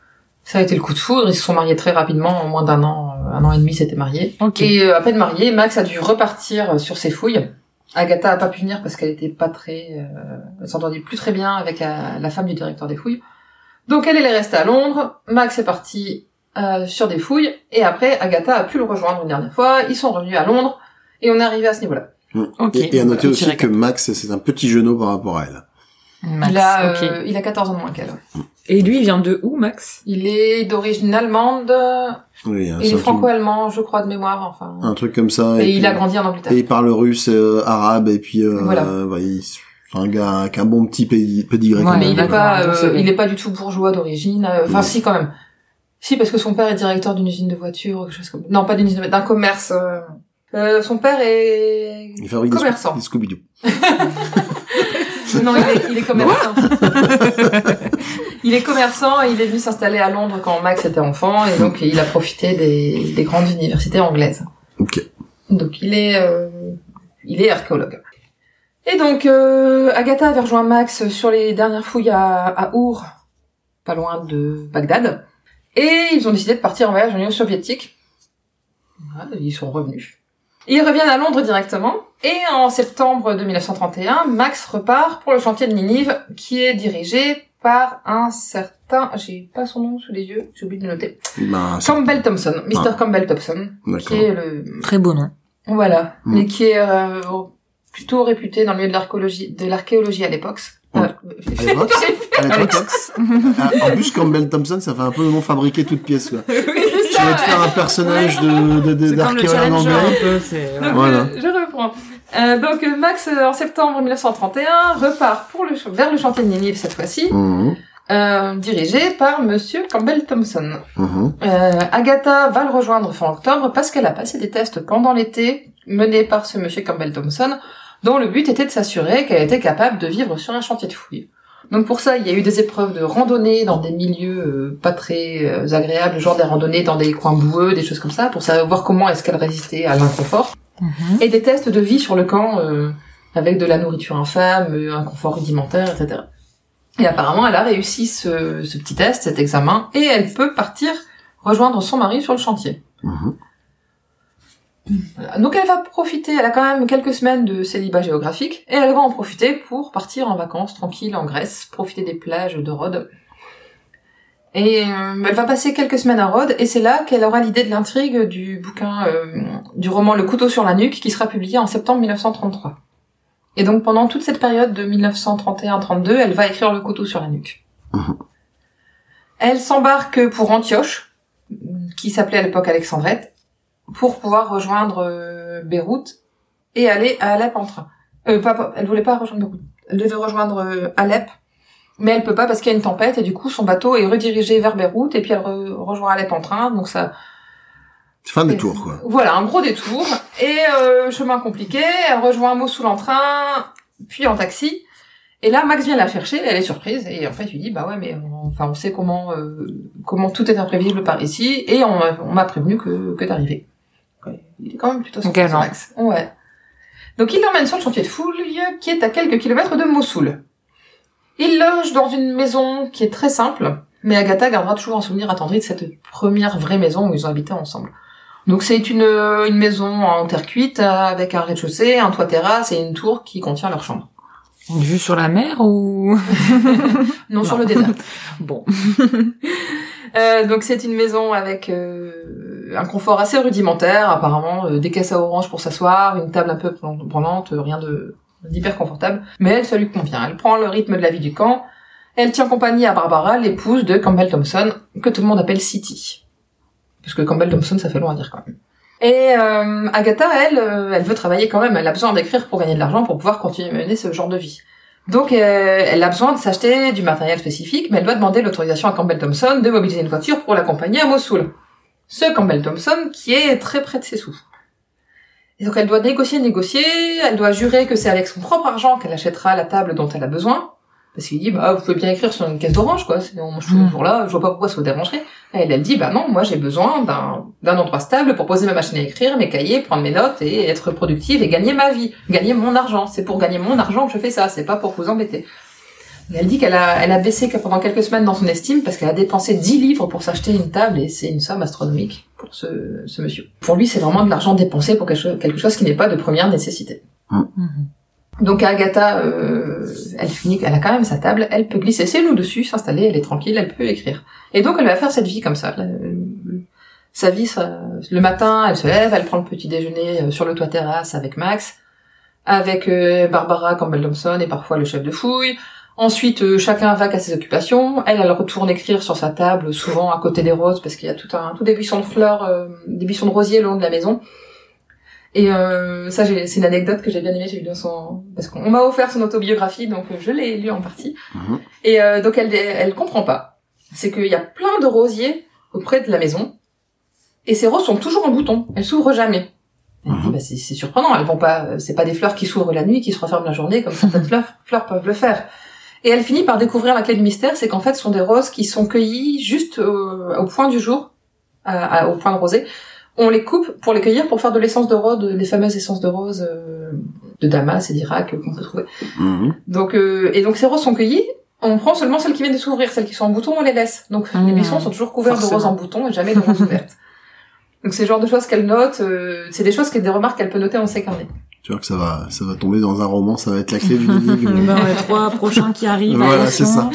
Ça a été le coup de foudre. Ils se sont mariés très rapidement, en moins d'un an, euh, un an et demi, s'étaient mariés. Ok. Et euh, à peine mariée, Max a dû repartir sur ses fouilles. Agatha a pas pu venir parce qu'elle était pas très, euh, elle s'entendait plus très bien avec la, la femme du directeur des fouilles. Donc elle, elle est restée à Londres. Max est parti euh, sur des fouilles et après Agatha a pu le rejoindre une dernière fois. Ils sont revenus à Londres et on est arrivé à ce niveau-là. Ok. Et, et à noter aussi que Max, c'est un petit genou par rapport à elle. Max, il a, euh, il a 14 ans de moins qu'elle. Et lui, il vient de où, Max? Il est d'origine allemande Oui, hein, et il est franco-allemand, je crois de mémoire. Enfin, un truc comme ça. et, puis- il a grandi en Angleterre. Et il parle russe, euh, arabe, et puis euh, Voilà. bah, il- c'est un gars avec un bon petit pédigré. Ouais, mais même. il est D'accord, pas, euh, il est pas du tout bourgeois d'origine. euh, Enfin, si quand même. Si parce que son père est directeur d'une usine de voitures, ou quelque chose comme. Non, pas d'une usine, de- d'un commerce. euh, euh, son père est Il fabrique commerçant. Des Scooby-Doo. non, il est, il est commerçant. il est commerçant et il est venu s'installer à Londres quand Max était enfant et donc il a profité des, des grandes universités anglaises. Ok. Donc il est, euh, il est archéologue. Et donc euh, Agatha avait rejoint Max sur les dernières fouilles à, à Our, pas loin de Bagdad, et ils ont décidé de partir en voyage en Union soviétique. Voilà, ils sont revenus. Ils reviennent à Londres directement, Et en septembre de 1931, Max repart pour le chantier de Ninive, qui est dirigé par un certain, j'ai pas son nom sous les yeux, j'ai oublié de le noter, Ben, c'est- Campbell Thompson, Mr. Ah. Campbell Thompson, qui est le, Très beau nom. voilà, Mm. mais qui est euh, plutôt réputé dans le milieu de l'archéologie, de l'archéologie à l'époque. Euh, À l'époque À l'époque Ah, En plus, Campbell Thompson, ça fait un peu le nom fabriqué toute pièce, quoi. oui, vas te faire un personnage de, de, de, C'est comme le d'archéologue challenger anglais. un peu, c'est... Donc, Voilà. euh, je reprends. Euh, donc euh, Max, euh, en septembre 1931, repart pour le vers le chantier de Ninive cette fois-ci, Mhm, euh, dirigé par Monsieur Campbell Thompson. mhm. Euh, Agatha va le rejoindre fin octobre parce qu'elle a passé des tests pendant l'été menés par ce Monsieur Campbell Thompson, dont le but était de s'assurer qu'elle était capable de vivre sur un chantier de fouilles. Donc pour ça, il y a eu des épreuves de randonnée dans des milieux euh, pas très euh, agréables, genre des randonnées dans des coins boueux, des choses comme ça, pour savoir comment est-ce qu'elle résistait à l'inconfort Mhm. et des tests de vie sur le camp euh, avec de la nourriture infâme, euh, un confort rudimentaire, etc. Et apparemment, elle a réussi ce, ce petit test, cet examen, et elle peut partir rejoindre son mari sur le chantier. Mhm. Donc elle va profiter, elle a quand même quelques semaines de célibat géographique, et elle va en profiter pour partir en vacances tranquille en Grèce, profiter des plages de Rhodes. Et euh, elle va passer quelques semaines à Rhodes, et c'est là qu'elle aura l'idée de l'intrigue du bouquin, euh, du roman Le couteau sur la nuque, qui sera publié en septembre 1933. Et donc pendant toute cette période de 1931-32, elle va écrire Le couteau sur la nuque. Mhm. Elle s'embarque pour Antioche, qui s'appelait à l'époque Alexandrette, pour pouvoir rejoindre euh, Beyrouth et aller à Alep en train. Euh, pas, elle voulait pas rejoindre Beyrouth. Elle devait rejoindre euh, Alep, mais elle peut pas parce qu'il y a une tempête et du coup son bateau est redirigé vers Beyrouth et puis elle re- rejoint Alep en train. Donc ça, C'est fin des tours, quoi. voilà, un gros détour et euh, chemin compliqué. Elle rejoint Mossoul en train, puis en taxi. Et là, Max vient la chercher, elle est surprise, et en fait, il dit, bah ouais, mais on, enfin, on sait comment, euh, comment tout est imprévisible par ici, et on, m'a- on m'a prévenu que, que t'arrivais. Il est quand même plutôt. Ouais. Donc, il l'emmène sur le chantier de Fouille, qui est à quelques kilomètres de Mossoul. Il loge dans une maison qui est très simple, mais Agatha gardera toujours un souvenir attendri de cette première vraie maison où ils ont habité ensemble. Donc c'est une, une maison en terre cuite, euh, avec un rez-de-chaussée, un toit terrasse et une tour qui contient leur chambre. Une vue sur la mer ou... Non, Non. sur le désert. Bon. Euh, donc c'est une maison avec euh, un confort assez rudimentaire, apparemment, euh, des caisses à orange pour s'asseoir, une table un peu branlante, euh, rien de d'hyper confortable. Mais elle, ça lui convient. Elle prend le rythme de la vie du camp. Elle tient compagnie à Barbara, l'épouse de Campbell Thompson, que tout le monde appelle City. Parce que Campbell Thompson, ça fait long à dire quand même. Et euh, Agatha, elle, elle veut travailler quand même. Elle a besoin d'écrire pour gagner de l'argent pour pouvoir continuer à mener ce genre de vie. Donc, elle a besoin de s'acheter du matériel spécifique, mais elle doit demander l'autorisation à Campbell Thompson de mobiliser une voiture pour l'accompagner à Mossoul. Ce Campbell Thompson qui est très près de ses sous. Et donc, elle doit négocier, négocier, elle doit jurer que c'est avec son propre argent qu'elle achètera la table dont elle a besoin. Parce qu'il dit, bah, vous pouvez bien écrire sur une caisse d'orange, quoi. C'est- On mange tous les Mm. jours là, je vois pas pourquoi ça vous dérangerait. Et elle, elle dit, bah non, moi j'ai besoin d'un, d'un endroit stable pour poser ma machine à écrire, mes cahiers, prendre mes notes et être productive et gagner ma vie, gagner mon argent. C'est pour gagner mon argent que je fais ça, c'est pas pour vous embêter. Et elle dit qu'elle a, elle a baissé pendant quelques semaines dans son estime parce qu'elle a dépensé 10 livres pour s'acheter une table et c'est une somme astronomique pour ce, ce monsieur. Pour lui, c'est vraiment de l'argent dépensé pour quelque chose, quelque chose qui n'est pas de première nécessité. Mhm. Donc Agatha, euh, elle finit, elle a quand même sa table, elle peut glisser ses loups dessus, s'installer, elle est tranquille, elle peut écrire. Et donc elle va faire cette vie comme ça. euh, sa vie, ça- le matin, elle se lève, elle prend le petit déjeuner euh, sur le toit terrasse avec Max, avec euh, Barbara Campbell Thompson et parfois le chef de fouille. Ensuite, euh, chacun va à ses occupations. Elle, elle retourne écrire sur sa table, souvent à côté des roses, parce qu'il y a tout un, tout des buissons de fleurs, euh, des buissons de rosiers le long de la maison. Et euh, ça, c'est une anecdote que j'ai bien aimée. J'ai lu dans son parce qu'on m'a offert son autobiographie, donc euh, je l'ai lu en partie. Mhm. Et euh, donc elle, elle comprend pas. C'est qu'il y a plein de rosiers auprès de la maison, et ces roses sont toujours en bouton. Elles s'ouvrent jamais. Mhm. bah, c'est c'est surprenant. Elles vont pas. euh, C'est pas des fleurs qui s'ouvrent la nuit, qui se referment la journée, comme certaines fleurs, fleurs peuvent le faire. Et elle finit par découvrir la clé du mystère, c'est qu'en fait, ce sont des roses qui sont cueillies juste euh, au point du jour, à- à- au point de rosée. On les coupe pour les cueillir pour faire de l'essence de rose, les fameuses essences de rose euh, de Damas et d'Irak euh, qu'on peut trouver. Mhm. Donc euh, et donc ces roses sont cueillies. On prend seulement celles qui viennent de s'ouvrir, celles qui sont en bouton, on les laisse. Donc les Mmh. buissons sont toujours couverts de roses en bouton et jamais de roses ouvertes. Donc c'est le genre de choses qu'elle note. euh, c'est des choses, que des remarques qu'elle peut noter dans ses carnets. Tu vois que ça va, ça va tomber dans un roman, ça va être la clé d'une énigme. Dans les trois prochains qui arrivent. Voilà, c'est ça.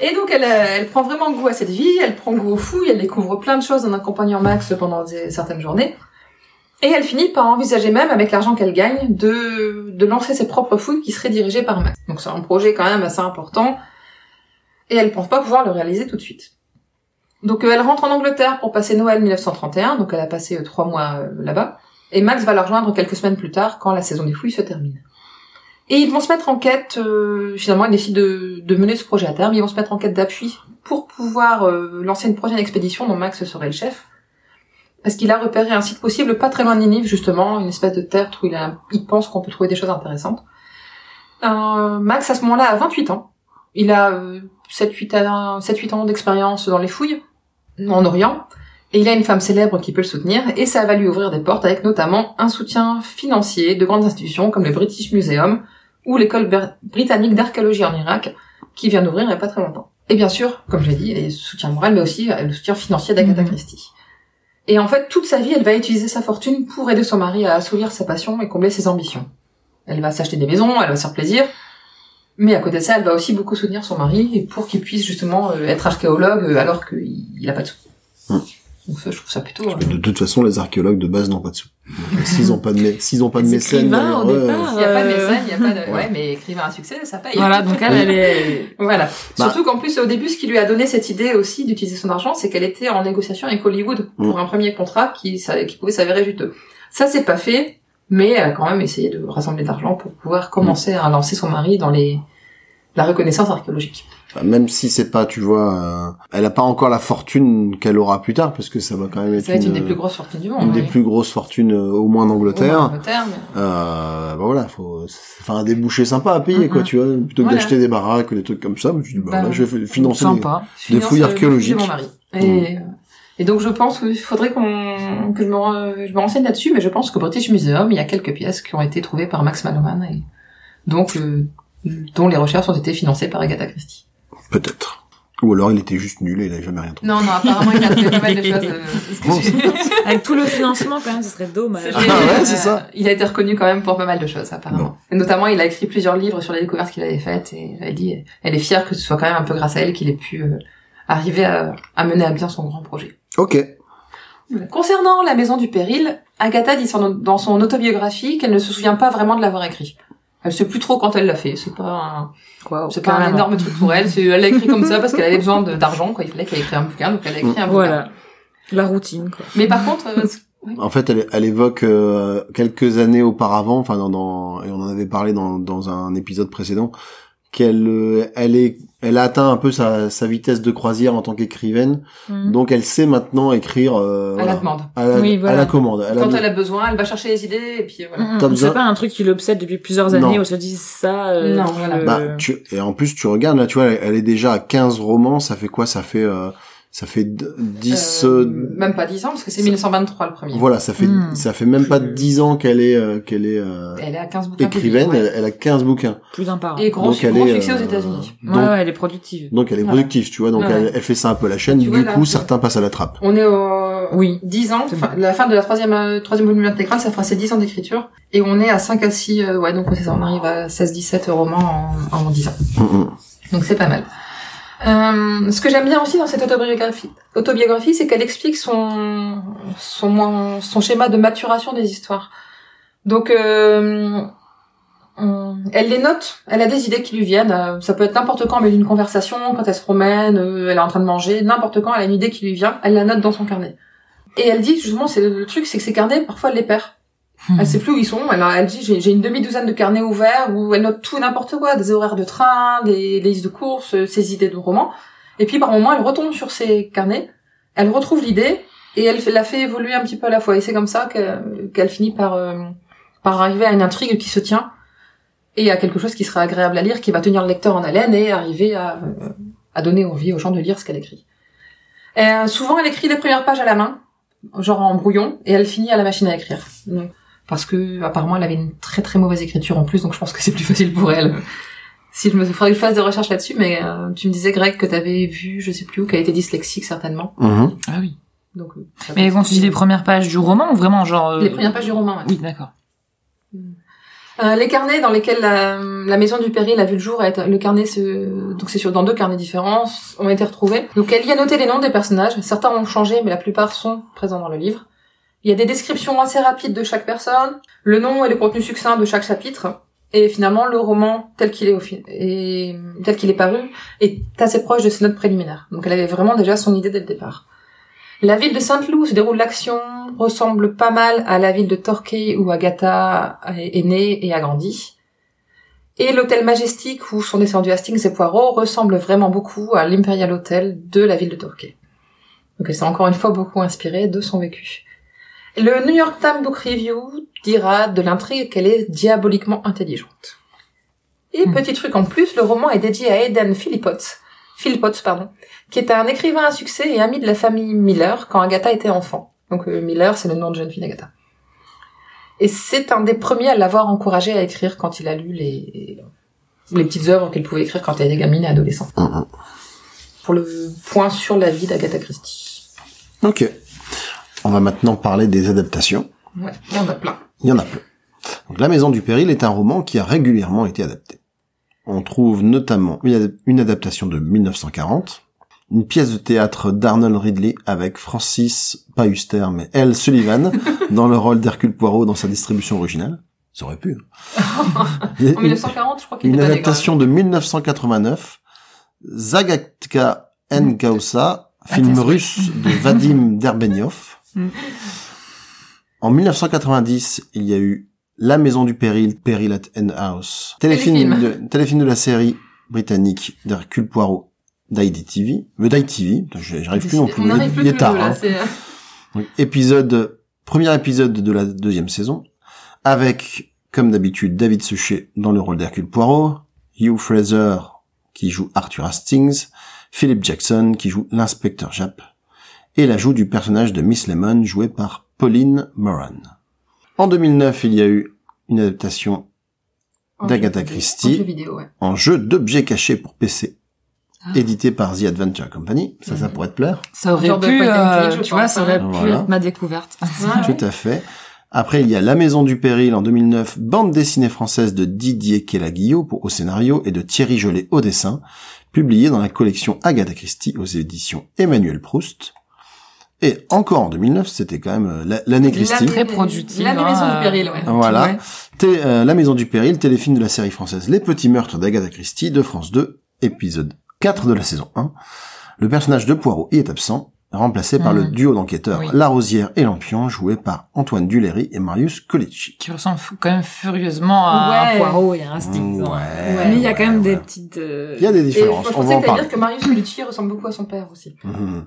Et donc elle, euh, elle prend vraiment goût à cette vie, elle prend goût aux fouilles, elle découvre plein de choses en accompagnant Max pendant des- certaines journées. Et elle finit par envisager même, avec l'argent qu'elle gagne, de, de lancer ses propres fouilles qui seraient dirigées par Max. Donc c'est un projet quand même assez important. Et elle pense pas pouvoir le réaliser tout de suite. Donc euh, elle rentre en Angleterre pour passer Noël 1931, donc elle a passé euh, trois mois euh, là-bas. Et Max va la rejoindre quelques semaines plus tard, quand la saison des fouilles se termine. Et ils vont se mettre en quête, finalement, ils décident de, de mener ce projet à terme, ils vont se mettre en quête d'appui pour pouvoir lancer une prochaine expédition dont Max serait le chef. Parce qu'il a repéré un site possible pas très loin de Ninive, justement, une espèce de terre où il, a, pense qu'on peut trouver des choses intéressantes. Max, à ce moment-là, a 28 ans. Il a 7-8 ans, 7-8 ans d'expérience dans les fouilles, en Orient. Et il a une femme célèbre qui peut le soutenir, et ça va lui ouvrir des portes avec notamment un soutien financier de grandes institutions comme le British Museum ou l'école britannique d'archéologie en Irak, qui vient d'ouvrir il n'y a pas très longtemps. Et bien sûr, comme je l'ai dit, le soutien moral, mais aussi euh, le soutien financier d'Agatha Mhm. Christie. Et en fait, toute sa vie, elle va utiliser sa fortune pour aider son mari à assouvir sa passion et combler ses ambitions. Elle va s'acheter des maisons, elle va se faire plaisir, mais à côté de ça, elle va aussi beaucoup soutenir son mari et pour qu'il puisse justement euh, être archéologue euh, alors qu'il n'a pas de sous. Hmm. Donc ça, je trouve ça plutôt... euh, De toute façon, les archéologues de base n'ont pas de sous. S'ils ont pas de, s'ils ont pas de départ, Il n'y a pas de mécène, il n'y a pas de... ouais. Ouais, mais écrivain à succès, ça paye. Voilà, donc elle, elle est... Voilà. Bah. Surtout qu'en plus, au début, ce qui lui a donné cette idée aussi d'utiliser son argent, c'est qu'elle était en négociation avec Hollywood pour Mm. un premier contrat qui, ça- qui pouvait s'avérer juteux. Ça, c'est pas fait, mais elle a quand même essayé de rassembler de l'argent pour pouvoir commencer à lancer son mari dans les la reconnaissance archéologique. Enfin, même si c'est pas, tu vois, euh, elle a pas encore la fortune qu'elle aura plus tard, parce que ça va quand même être, Ça va être une, une, des plus grosses fortunes du monde. une des plus grosses fortunes, euh, au moins en Au Angleterre. Angleterre, mais- Euh, bah voilà, faut, c'est enfin un débouché sympa à payer, quoi, tu vois, plutôt que Voilà. d'acheter des baraques ou des trucs comme ça, mais tu dis, bah, Bah, là, je vais financer des-. Je Des fouilles euh, archéologiques. de mon mari. Et, euh, et donc je pense qu'il faudrait qu'on que je me, re- je me renseigne là-dessus, mais je pense qu'au British Museum, il y a quelques pièces qui ont été trouvées par Max Mallowan et donc euh, dont les recherches ont été financées par Agatha Christie. Peut-être. Ou alors il était juste nul et il a jamais rien trouvé. Non, non, apparemment il a trouvé pas mal de choses. euh, Bon, Avec tout le financement, quand même, ce serait dommage. Ah ouais, c'est euh, ça. Il a été reconnu quand même pour pas mal de choses, apparemment. Et notamment, il a écrit plusieurs livres sur les découvertes qu'il avait faites et elle dit, elle est fière que ce soit quand même un peu grâce à elle qu'il ait pu euh, arriver à, à mener à bien son grand projet. Ok. Concernant la maison du péril, Agatha dit son- dans son autobiographie qu'elle ne se souvient pas vraiment de l'avoir écrit. Elle sait plus trop quand elle l'a fait. C'est pas un, c'est pas un énorme truc pour elle. C'est, elle l'a écrit comme ça parce qu'elle avait besoin de- d'argent, quoi. Il fallait qu'elle écrive un bouquin, donc elle a écrit un bouquin. Voilà. La routine, quoi. Mais par contre, euh, En fait, elle, elle évoque euh, quelques années auparavant, enfin dans, dans et on en avait parlé dans, dans un épisode précédent, qu'elle euh, elle est elle a atteint un peu sa, sa vitesse de croisière en tant qu'écrivaine, Mhm. donc elle sait maintenant écrire euh, à voilà, la demande. à, la, Oui, voilà. à la commande. Elle a Quand elle a besoin, elle va chercher les idées et puis voilà. T'as besoin- C'est pas un truc qui l'obsède depuis plusieurs années Non. où elle se dit ça. euh, Non, voilà. Bah, tu, et en plus, tu regardes, là, tu vois, elle, elle est déjà à 15 romans, ça fait quoi? Ça fait, euh, ça fait d- 10, Euh, euh, même pas 10 ans parce que c'est ça- 1923 le premier. voilà, ça fait, Hmm. ça fait même pas Plus- 10 ans qu'elle est, euh, qu'elle est, euh, Elle est à 15 bouquins. écrivaine, ouais. elle, elle a 15 bouquins. Plus d'un par an. Et gros, Donc, elle gros est, succès aux euh, États-Unis. Ouais, ouais, elle est productive. donc elle est Voilà. productive, tu vois, donc Ouais, elle, ouais. elle fait ça un peu la chaîne, du vois, là, coup, c'est- certains passent à la trappe. On est au Oui. 10 ans, enfin, la fin de la troisième, euh, troisième volume intégrale, ça fera ses 10 ans d'écriture. Et on est à 5 à 6, euh, ouais, donc c'est ça, on arrive à 16-17 romans en, en 10 ans. Mm, mm. Donc c'est pas mal. Euh, ce que j'aime bien aussi dans cette autobiographie, autobiographie, c'est qu'elle explique son, son, son schéma de maturation des histoires. Donc, euh, elle les note, elle a des idées qui lui viennent, euh, ça peut être n'importe quand, mais d'une conversation, quand elle se promène, euh, elle est en train de manger, n'importe quand, elle a une idée qui lui vient, elle la note dans son carnet. Et elle dit, justement, c'est le truc, c'est que ces carnets, parfois, elle les perd. Elle sait plus où ils sont. Elle, dit j'ai une demi-douzaine de carnets ouverts où elle note tout et n'importe quoi, des horaires de train, des, des listes de courses, ses idées de romans. Et puis par moment, elle retombe sur ses carnets, elle retrouve l'idée et elle la fait évoluer un petit peu à la fois. Et c'est comme ça que- qu'elle finit par euh, par arriver à une intrigue qui se tient et à quelque chose qui sera agréable à lire, qui va tenir le lecteur en haleine et arriver à, euh, à donner envie aux gens de lire ce qu'elle écrit. Euh, souvent, elle écrit les premières pages à la main, genre en brouillon, et elle finit à la machine à écrire. Donc, parce que apparemment elle avait une très très mauvaise écriture en plus, donc je pense que c'est plus facile pour elle. Si je me faudrait que je fasse des recherches là-dessus, mais euh, tu me disais Greg que t'avais vu, je sais plus où, qu'elle était dyslexique certainement. Mhm. Ah oui. Donc, euh, Mais quand tu dis les premières pages du roman, ou vraiment genre... euh, les premières pages du roman, ouais. Oui, d'accord. Euh, les carnets dans lesquels la, la maison du péril a vu le jour, le carnet, se, donc c'est sur dans deux carnets différents, ont été retrouvés. Donc elle y a noté les noms des personnages. Certains ont changé, mais la plupart sont présents dans le livre. Il y a des descriptions assez rapides de chaque personne, le nom et le contenu succinct de chaque chapitre. Et finalement, le roman tel qu'il est au tel qu'il est paru est assez proche de ses notes préliminaires. Donc elle avait vraiment déjà son idée dès le départ. La ville de Saint-Loup où se déroule l'action ressemble pas mal à la ville de Torquay où Agatha est née et a grandi. Et l'hôtel Majestic où sont descendus Hastings et Poirot ressemble vraiment beaucoup à l'Imperial Hotel de la ville de Torquay. Donc elle s'est encore une fois beaucoup inspirée de son vécu. Le New York Times Book Review dira de l'intrigue qu'elle est diaboliquement intelligente. Et Hmm. petit truc en plus, le roman est dédié à Eden Phillipotts, Phillipotts pardon, qui est un écrivain à succès et ami de la famille Miller quand Agatha était enfant. Donc euh, Miller, c'est le nom de jeune fille d'Agatha. Et c'est un des premiers à l'avoir encouragé à écrire quand il a lu les, les petites œuvres qu'elle pouvait écrire quand elle était gamine et adolescente. Mhm. Pour le point sur la vie d'Agatha Christie. Ok. On va maintenant parler des adaptations. Ouais, il y en a plein. Il y en a plein. Donc, La Maison du Péril est un roman qui a régulièrement été adapté. On trouve notamment une, ad- une adaptation de 1940, une pièce de théâtre d'Arnold Ridley avec Francis, pas Huster, mais Elle Sullivan, dans le rôle d'Hercule Poirot dans sa distribution originale. Ça aurait pu. hein. En une- 1940, je crois qu'il une était pas né, adaptation de 1989, Zagatka Nkausa, film Attends, russe de Vadim Derbenyov. Mm. En 1990, il y a eu La Maison du Péril, Péril at End House, téléfilm Téléfilm. de, téléfilm de la série britannique d'Hercule Poirot d'IDTV, euh, d'ITV, j'arrive plus non plus, il est tard, là, hein. Donc, épisode, premier épisode de la deuxième saison, avec, comme d'habitude, David Suchet dans le rôle d'Hercule Poirot, Hugh Fraser qui joue Arthur Hastings, Philip Jackson qui joue l'inspecteur Japp, et l'ajout du personnage de Miss Lemon joué par Pauline Moran. En 2009, il y a eu une adaptation d'Agatha. Christie. En jeu vidéo, ouais. en jeu d'objets cachés pour PC, Ah. édité par The Adventure Company. Ça, ça Mhm. pourrait te plaire. Ça aurait Genre pu, euh, click, tu vois, ça aurait hein. pu être ma découverte. Ouais. Tout à fait. Après, il y a La Maison du Péril en 2009, bande dessinée française de Didier Kellaguillot pour- au scénario et de Thierry Jolet au dessin, publiée dans la collection Agatha Christie aux éditions Emmanuel Proust. Et encore en 2009, c'était quand même euh, la- l'année Christie. L'année- Très productive, L'année hein, Maison euh, du Péril, ouais. Voilà. Ouais. Té- euh, la Maison du Péril, téléfilm de la série française Les Petits Meurtres d'Agatha Christie de France 2, épisode 4 de la saison 1. Le personnage de Poirot y est absent, remplacé par le Mhm. duo d'enquêteurs Oui. Larosière et Lampion, joué par Antoine Duléry et Marius Colici. Qui ressemble quand même furieusement à un Ouais. poireau et à un hein. Ouais, Mais il y a ouais, quand même ouais. des petites... euh, Il y a des Et je différences, on va pensais en que t'allais dire que Marius Colucci ressemble beaucoup à son père aussi. Mhm.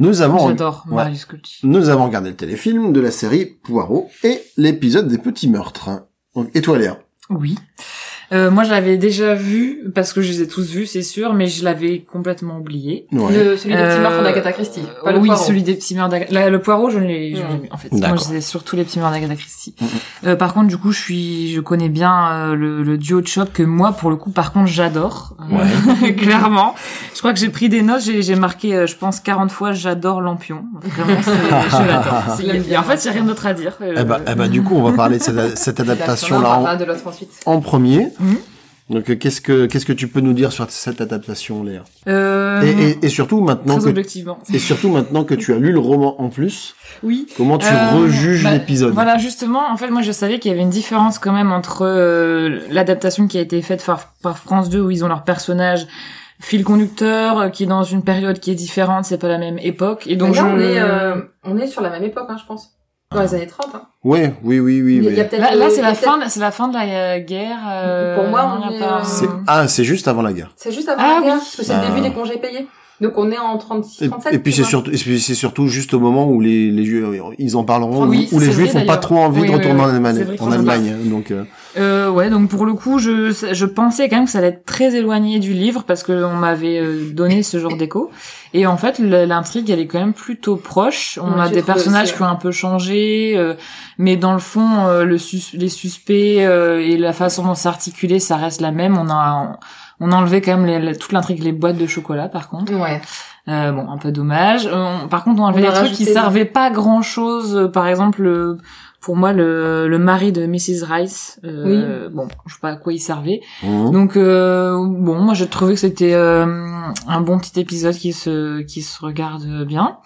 Nous avons, J'adore Ouais. Marius Colucci. nous avons regardé le téléfilm de la série Poirot et l'épisode des petits meurtres. Donc, et toi, Léa? Oui. Euh, moi, je l'avais déjà vu, parce que je les ai tous vus, c'est sûr, mais je l'avais complètement oublié. Ouais. Le, celui des petits meurtres d'Agatha Christie. Pas le oui, poireau. celui des petits meurtres d'Agatha. Le poireau, je l'ai, je l'ai Mm. vu, en fait. Moi, D'accord. c'est surtout les petits meurtres d'Agatha Christie. Euh, par contre, du coup, je suis, je connais bien euh, le, le duo de choc que moi, pour le coup, par contre, j'adore. Euh, Clairement. Je crois que j'ai pris des notes, j'ai, j'ai marqué, euh, je pense, 40 fois, j'adore Lampion. Vraiment, je l'adore. Je et en fait, il y a rien d'autre à dire. Euh, Eh ben, eh ben, du coup, on va parler de cette, cette adaptation-là en, de l'autre ensuite. en premier. Mhm. Donc, euh, qu'est-ce que, qu'est-ce que tu peux nous dire sur cette adaptation, Léa? Euh, et, et, et surtout maintenant très que, objectivement. et surtout maintenant que tu as lu le roman en plus, Oui. comment tu Euh, rejuges bah, l'épisode? Voilà, justement, en fait, moi, je savais qu'il y avait une différence quand même entre euh, l'adaptation qui a été faite par, par France 2, où ils ont leur personnage fil conducteur, qui est dans une période qui est différente, c'est pas la même époque, et donc Donc là, je... on est, euh, on est sur la même époque, hein, je pense. Dans les années 30, hein. Ouais, oui, oui, oui. Il y a- mais- il y a Là, là, c'est la fin, de- c'est la fin de la euh, guerre. euh, Pour moi, on est, pas- euh, Ah, c'est juste avant la guerre. C'est juste avant Ah la guerre, oui. parce que c'est Ah. le début des congés payés. Donc on est en 36, Et, 37. et puis c'est surtout, et puis c'est surtout juste au moment où les, les Juifs, ils en parleront, Oui, où, où les Juifs vrai, ont pas trop envie Oui, de retourner oui. en Allemagne. En Allemagne, donc. euh, Euh, ouais, donc pour le coup, je, je pensais quand même que ça allait être très éloigné du livre parce que on m'avait euh, donné ce genre d'écho. Et en fait, l'intrigue, elle est quand même plutôt proche. On Ouais, a des personnages aussi, qui ont un peu changé, euh, mais dans le fond, euh, le sus- les suspects euh, et la façon dont c'est articulé, ça reste la même. On a on a enlevé quand même les- les- toute l'intrigue, les boîtes de chocolat, par contre. Ouais. Euh, bon, un peu dommage. Euh, on- par contre, on a enlevé On a des trucs qui servaient pas grand chose. par exemple, euh, pour moi le, le mari de Mrs Rice. Euh, Bon, je sais pas à quoi il servait. Mhm. Donc euh, bon, moi j'ai trouvé que c'était euh, un bon petit épisode qui se qui se regarde bien.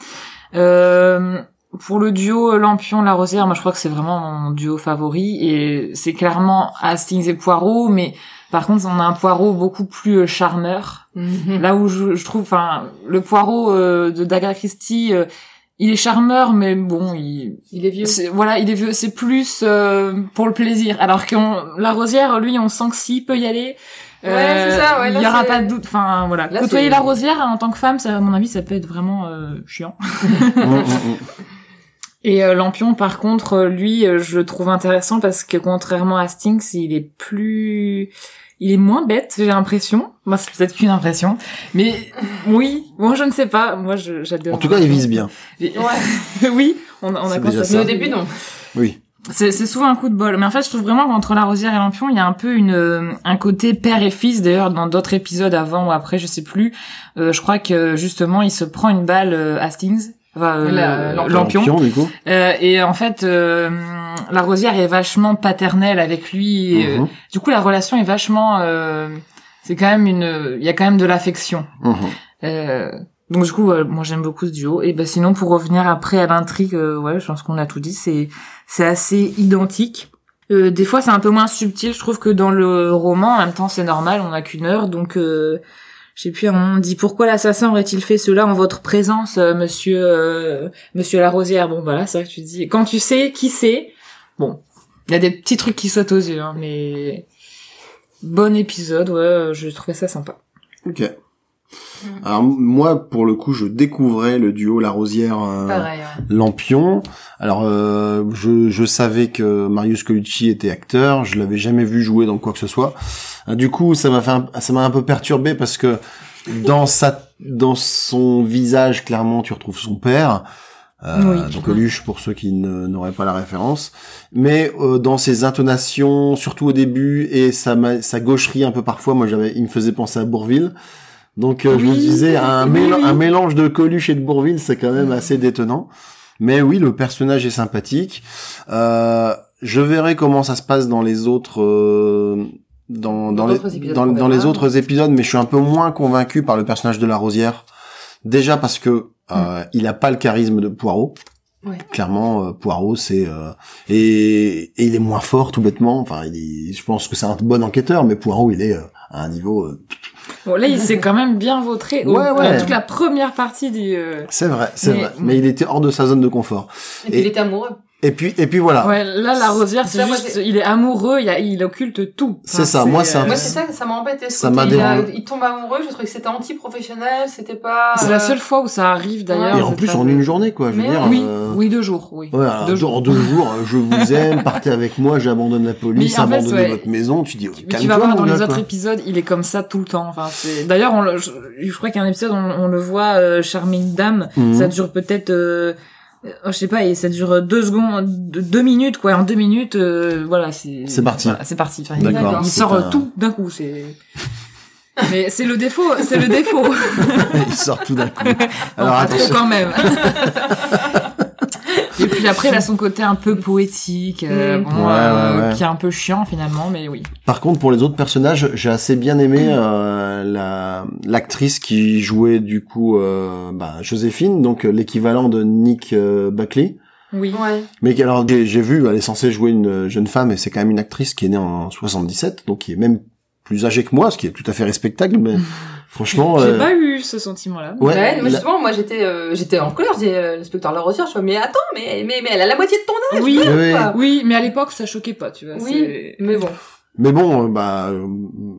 Euh, pour le duo Lampion La Rosière, moi je crois que c'est vraiment mon duo favori et c'est clairement Hastings et Poirot, mais par contre on a un Poirot beaucoup plus euh, charmeur. Mhm. Là où je, je trouve, enfin le Poirot euh, de Daga Christie, euh, il est charmeur, mais bon, il Il est vieux. c'est- voilà, il est vieux, c'est plus euh, pour le plaisir. Alors que la Rosière, lui, on sent que s'il peut y aller, euh, Ouais, c'est ça, ouais, il y aura c'est- pas de doute. Enfin, voilà. Là, Côtoyer c'est- la Rosière en tant que femme, ça, à mon avis, ça peut être vraiment euh, chiant. Et euh, Lampion, par contre, euh, lui, euh, je le trouve intéressant parce que contrairement à Stinks, il est plus, il est moins bête, j'ai l'impression. Moi, c'est peut-être qu'une impression, mais oui, moi je ne sais pas. Moi, j'adore. En tout cas, il vise bien. Et- Ouais. oui, on, on a constaté. au début, non. Oui. C'est, souvent un coup de bol. Mais en fait, je trouve vraiment qu'entre La Rosière et Lampion, il y a un peu une, euh, un côté père et fils. D'ailleurs, dans d'autres épisodes avant ou après, je sais plus. euh, je crois que justement, il se prend une balle euh, Hastings. Enfin, euh, La- Lampion. Lampion. du coup. Euh, et en fait, euh, La Rosière est vachement paternelle avec lui. et, euh, Mhm, du coup, la relation est vachement. euh, c'est quand même une. Il y a quand même de l'affection. mhm. Euh, donc du coup, moi j'aime beaucoup ce duo. Et ben sinon, pour revenir après à l'intrigue, euh, ouais, je pense qu'on a tout dit. C'est c'est assez identique. Euh, des fois, c'est un peu moins subtil. Je trouve que dans le roman, en même temps, c'est normal. On n'a qu'une heure, donc je sais plus. On dit pourquoi l'assassin aurait-il fait cela en votre présence, euh, Monsieur euh, Monsieur Larosière? Bon, voilà, c'est vrai que tu dis. Quand tu sais qui c'est, bon, il y a des petits trucs qui sautent aux yeux, hein, mais bon épisode. Ouais, euh, je trouvais ça sympa. Ok. Alors moi, pour le coup, je découvrais le duo La Rosière euh, Pareil, ouais. Lampion. Alors, euh, je, je savais que Marius Colucci était acteur. Je l'avais jamais vu jouer dans quoi que ce soit. Euh, du coup, ça m'a fait, un- ça m'a un peu perturbé parce que dans sa, dans son visage, clairement, tu retrouves son père. Euh, Oui. donc Coluche pour ceux qui n'auraient pas la référence, mais euh, dans ses intonations, surtout au début, et sa, sa gaucherie un peu parfois, moi j'avais, il me faisait penser à Bourville. Donc euh, je me disais un, oui, mél- oui. un mélange de Coluche et de Bourville, c'est quand même assez détonnant. Mais oui, le personnage est sympathique. Euh, je verrai comment ça se passe dans les autres euh, dans, dans, Dans les, dans, dans les autres épisodes, mais je suis un peu moins convaincu par le personnage de la Rosière. Déjà parce que euh, il a pas le charisme de Poirot. Ouais. Clairement, euh, Poirot, c'est euh, et, et il est moins fort tout bêtement. Enfin, il est- je pense que c'est un bon enquêteur, mais Poirot, il est euh, à un niveau. euh, Bon, là, il s'est quand même bien vautré. au- Ouais, ouais. toute la première partie du. euh, c'est vrai, c'est Mais- vrai. Mais il était hors de sa zone de confort. Et puis Et- il était amoureux. Et puis, et puis voilà. Ouais, là, la rosière, c'est Ça, moi, juste, c'est- il est amoureux, il, a, il occulte tout. C'est ça, moi, c'est un- euh, Moi, c'est ça que ça m'a embêté. ce Ça m'a il, a- il tombe amoureux, je trouvais que c'était anti-professionnel, c'était pas... C'est la euh, seule fois où ça arrive d'ailleurs. Et en plus, en une journée, quoi. Je veux Mais dire. Oui, euh, oui, deux jours, oui. Ouais, Deux deux jours, deux jours, euh, je vous aime, partez avec moi, j'abandonne la police, Mais en fait, abandonnez ouais. votre maison, tu dis, oh, Mais tu vas voir dans les autres épisodes, il est comme ça tout le temps. Enfin, c'est. D'ailleurs, je, crois qu'il y a un épisode, on, le voit, euh, Charming Dame. Mhm. Ça dure peut-être, euh, euh, je sais pas, et ça dure deux secondes, deux minutes, quoi. En deux minutes, euh, voilà, c'est. C'est parti. voilà, c'est parti. Enfin, D'accord, il- sort un- tout d'un coup. C'est. Mais c'est le défaut, c'est le défaut. Il sort tout d'un coup. Bon, Alors, pas trop attention. quand même. Et puis après, il a son côté un peu poétique, euh, Mm. bon, Ouais, euh, ouais, ouais. qui est un peu chiant finalement, mais oui. Par contre, pour les autres personnages, j'ai assez bien aimé euh, la l'actrice qui jouait du coup euh, bah, Joséphine, donc euh, l'équivalent de Nick euh, Buckley. Oui. Ouais. Mais qui- alors j'ai j'ai vu, elle est censée jouer une jeune femme et c'est quand même une actrice qui est née en 77, donc qui est même plus âgée que moi, ce qui est tout à fait respectable. Mais franchement, J'ai euh, pas eu ce sentiment-là. Ouais, Ouais, mais la- justement, moi j'étais euh, j'étais en colère, disais euh, l'inspecteur Larosière, je fais mais attends, mais, mais, mais elle a la moitié de ton âge Oui, quoi. Oui. oui, mais à l'époque, ça choquait pas, tu vois. Oui, mais bon. mais bon, euh, bah euh,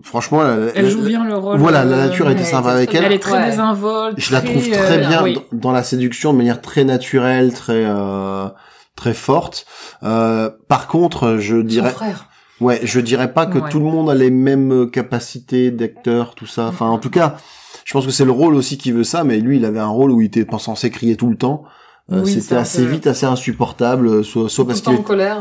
franchement, elle, Elle joue bien le rôle. Voilà, la nature était sympa avec elle. Elle est très Ouais. désinvolte. Je la trouve très, très bien oui. dans- la séduction de manière très naturelle, très euh, très forte. Euh, par contre, je Son dirais, frère. Ouais, je dirais pas que Ouais. tout le monde a les mêmes capacités d'acteur, tout ça. Enfin, en tout cas, je pense que c'est le rôle aussi qui veut ça. Mais lui, il avait un rôle où il était pas censé crier tout le temps. Euh, Oui, C'était assez peu- vite, assez insupportable, euh, soit, parce qu'il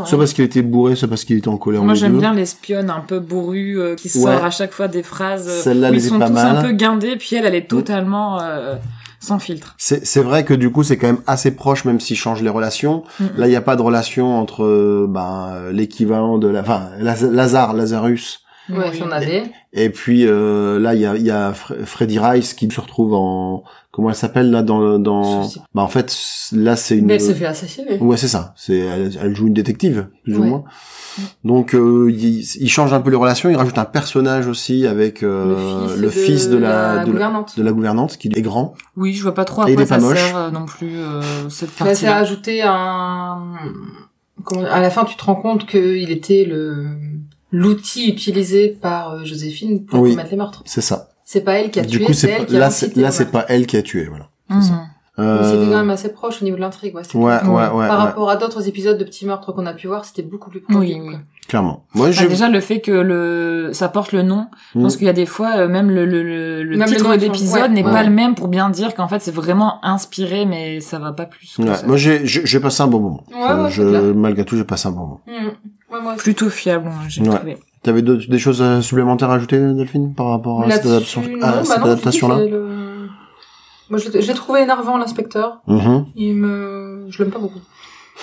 soit parce était bourré, soit parce qu'il était en colère. Moi, j'aime bien l'espionne un peu bourrue euh, qui Ouais. sort à chaque fois des phrases euh, Celle-là, où elle ils sont tous mal. un peu guindés, puis elle, elle est totalement euh, sans filtre. C'est vrai que du coup c'est quand même assez proche même s'ils changent les relations. Là il n'y a pas de relation entre euh, ben l'équivalent de la enfin Laz- Lazare Lazarus Ouais, Oui. si on avait. et puis euh, là il y a il y a Fre- Freddy Rice qui se retrouve en comment elle s'appelle là dans dans bah en fait là c'est une Mais elle s'est fait assassiner. Ouais, c'est ça. C'est elle, elle joue une détective plus ou moins. Donc euh, il, il change un peu les relations, il rajoute un personnage aussi avec euh, le, fils, de, la, de, la, gouvernante. de la gouvernante qui est grand. Oui, je vois pas trop à Et il quoi est pas ça moche. sert euh, non plus euh, cette Bah, c'est partie. ajouté un. À la fin, tu te rends compte qu'il était le l'outil utilisé par euh, Joséphine pour Oui. commettre les meurtres. C'est ça. C'est pas elle qui a Du tué, coup, c'est elle qui a là, c'est là, voilà. c'est pas elle qui a tué, voilà. Mhm. Mais Euh, c'était quand même assez proche au niveau de l'intrigue, ouais. c'était- Ouais, ouais, ouais, Par ouais, rapport à d'autres épisodes de petits meurtres qu'on a pu voir, c'était beaucoup plus proche. Oui, clairement. Moi, Bah, je déjà le fait que le ça porte le nom, je Mm. qu'il y a des fois euh, même le, le, le, le Même titre d'épisode ouais, n'est ouais. pas le même pour bien dire qu'en fait c'est vraiment inspiré mais ça va pas plus. que moi, j'ai, j'ai j'ai passé un bon moment. Ouais, ouais, je, c'est clair. malgré tout, j'ai passé un bon moment. Ouais, moi aussi. Plutôt fiable, hein, j'ai Ouais. trouvé. T'avais des choses euh, supplémentaires à ajouter, Delphine, par rapport à cette bah adaptation-là? Moi, je l'ai trouvé énervant, l'inspecteur. Mhm. Il me, je l'aime pas beaucoup.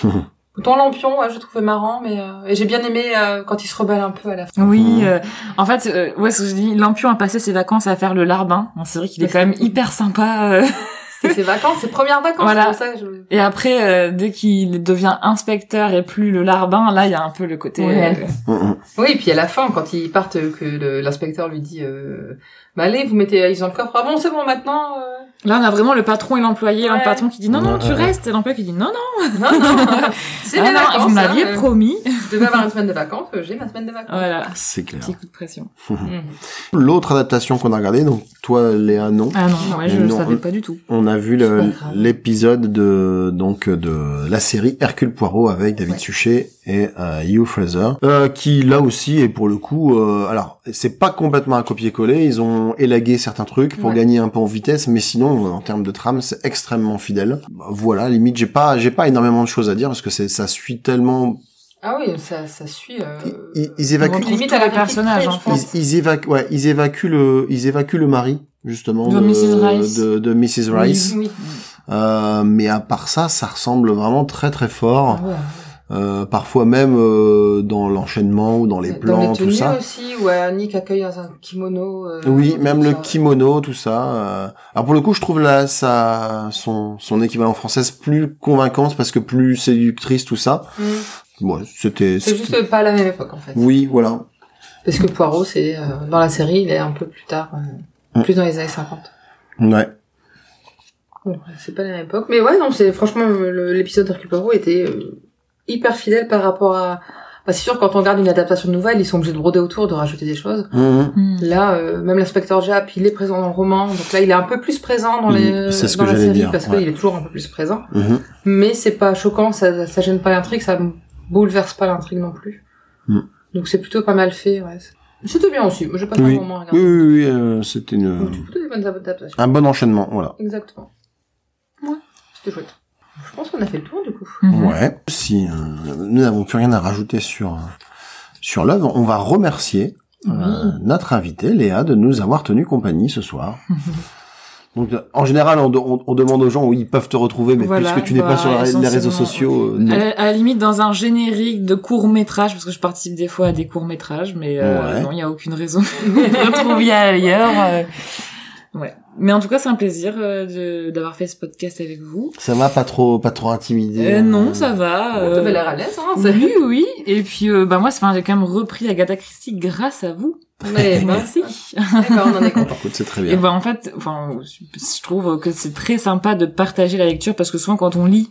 Autant Lampion, ouais, je le trouvais marrant, mais euh, et j'ai bien aimé euh, quand il se rebelle un peu à la fin. Oui, Mhm. euh, en fait, euh, ouais, ce que je dis, Lampion a passé ses vacances à faire le larbin. Bon, c'est vrai qu'il est quand même hyper sympa. euh. C'était ses vacances, ses premières vacances. Voilà. c'est pour ça que je... Et après, euh, dès qu'il devient inspecteur et plus le larbin, là, il y a un peu le côté. Ouais. euh, Mhm. Oui, et puis à la fin, quand ils partent, que l'inspecteur lui dit, euh, bah allez, vous mettez Alice dans le coffre. Ah bon, c'est bon maintenant. euh, Là, on a vraiment le patron et l'employé. Ouais. Le patron qui dit non, non, tu ouais. restes. Et l'employé qui dit non, non, Non, non, c'est ah non, vacances. vous me l'aviez hein, promis. Je devais avoir une semaine de vacances, euh, j'ai ma semaine de vacances. Voilà, C'est clair. petit coup de pression. L'autre adaptation qu'on a regardé, donc toi, Léa, non. Ah non, ouais, je le savais pas du tout. On a vu l'épisode de donc de la série Hercule Poirot avec David Ouais. Suchet et euh, Hugh Fraser, euh, qui là aussi est pour le coup, euh, alors c'est pas complètement un copier-coller, ils ont élagué certains trucs pour Ouais. gagner un peu en vitesse, mais sinon en termes de trame c'est extrêmement fidèle. Bah, Voilà, limite j'ai pas j'ai pas énormément de choses à dire parce que c'est ça suit tellement, Ah oui, ça, ça suit. Euh... ils, ils évacuent, limite à la en fait. fait. ils, ils évacuent, ouais, ils évacuent le ils évacuent le mari justement De Mrs. Rice. de, de Mrs. Rice. Oui. Euh, mais à part ça, ça ressemble vraiment très très fort. Ah ouais. Euh, parfois même euh, dans l'enchaînement ou dans les Dans plans, les tout ça. aussi, où Annick accueille dans un kimono. euh, Oui, même le ça. kimono, tout ça. euh. Alors pour le coup, je trouve là sa son son équivalent française plus convaincante parce que plus séductrice, tout ça. Mm. Bon, c'était. C'est juste pas à la même époque en fait. Oui, voilà. Parce que Poirot, c'est euh, dans la série, il est un peu plus tard, Mm. plus dans les années 50. Ouais. Bon, c'est pas la même époque, mais ouais, non, c'est franchement l'épisode d'Hercule Poirot était euh, hyper fidèle par rapport à. Bah, c'est sûr, quand on regarde une adaptation de nouvelle, ils sont obligés de broder autour, de rajouter des choses. Mhm. Hmm. Là, euh, même l'inspecteur Jap, il est présent dans le roman, donc là, il est un peu plus présent dans les c'est ce dans que la série dire, parce ouais. qu'il est toujours un peu plus présent. Mais c'est pas choquant, ça, ça gêne pas l'intrigue, ça bouleverse pas l'intrigue non plus. Donc c'est plutôt pas mal fait, ouais. C'était bien aussi. Moi, j'ai pas Oui. un moment à Oui, regarder. oui, oui, euh, c'était une Donc, plutôt des bonnes adaptations. un bon enchaînement, voilà. Exactement. Ouais, c'était chouette. Je pense qu'on a fait le tour du coup. Mhm. Ouais. Si euh, nous n'avons plus rien à rajouter sur sur l'œuvre, on va remercier euh, notre invité Léa de nous avoir tenu compagnie ce soir. Donc euh, en général, on, on- on demande aux gens où ils peuvent te retrouver, mais Voilà, puisque tu n'es bah, pas sur la- les réseaux sociaux, euh, non. À, la- à la limite dans un générique de court métrage parce que je participe des fois à des courts métrages mais euh, Ouais. non il y a aucune raison de me retrouver ailleurs euh. Ouais mais en tout cas c'est un plaisir euh, de- d'avoir fait ce podcast avec vous ça va pas trop pas trop intimider. euh, hein. non ça va Euh... T'avais l'air à l'aise, hein. c'est- oui oui et puis euh, bah moi j'ai quand même repris Agatha Christie grâce à vous Mais ben, merci eh ben, on en est content. Écoute, c'est très et bien. bah en fait enfin je trouve que c'est très sympa de partager la lecture parce que souvent quand on lit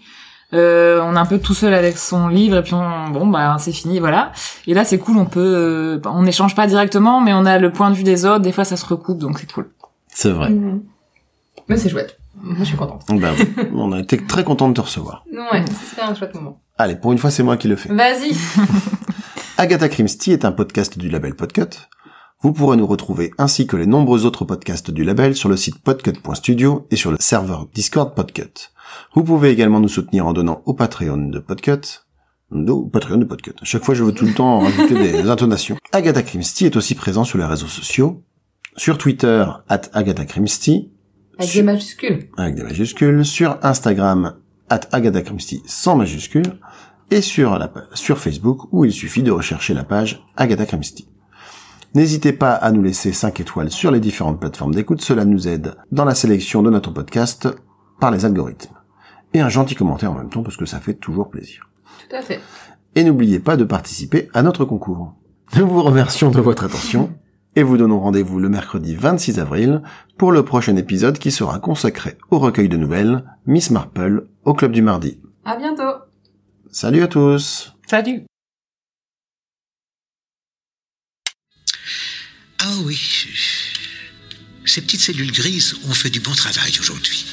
euh, on est un peu tout seul avec son livre et puis on, bon bah c'est fini voilà et là c'est cool on peut euh, on n'échange pas directement mais on a le point de vue des autres des fois ça se recoupe donc c'est cool C'est vrai. Mhm. Mais c'est chouette. Moi, je suis contente. Ben, oui. on a été très content de te recevoir. Ouais, c'était un chouette moment. Allez, pour une fois, c'est moi qui le fais. Vas-y. Agatha Christie est un podcast du label Podcut. Vous pourrez nous retrouver ainsi que les nombreux autres podcasts du label sur le site podcut.studio et sur le serveur Discord Podcut. Vous pouvez également nous soutenir en donnant au Patreon de Podcut. Au Patreon de Podcut. À chaque fois, je veux tout le temps rajouter des intonations. Agatha Christie est aussi présent sur les réseaux sociaux. Sur Twitter, at Agatha Christie. Avec Sur- des majuscules. avec des majuscules, sur Instagram, at Agatha Christie sans majuscules, et sur, la, sur Facebook, où il suffit de rechercher la page Agatha Christie. N'hésitez pas à nous laisser 5 étoiles sur les différentes plateformes d'écoute, cela nous aide dans la sélection de notre podcast par les algorithmes. Et un gentil commentaire en même temps, parce que ça fait toujours plaisir. Tout à fait. Et n'oubliez pas de participer à notre concours. Nous vous remercions de votre attention et vous donnons rendez-vous le mercredi 26 avril pour le prochain épisode qui sera consacré au recueil de nouvelles Miss Marple au Club du Mardi. À bientôt. Salut à tous Salut. Ah oui. Ces petites cellules grises ont fait du bon travail aujourd'hui.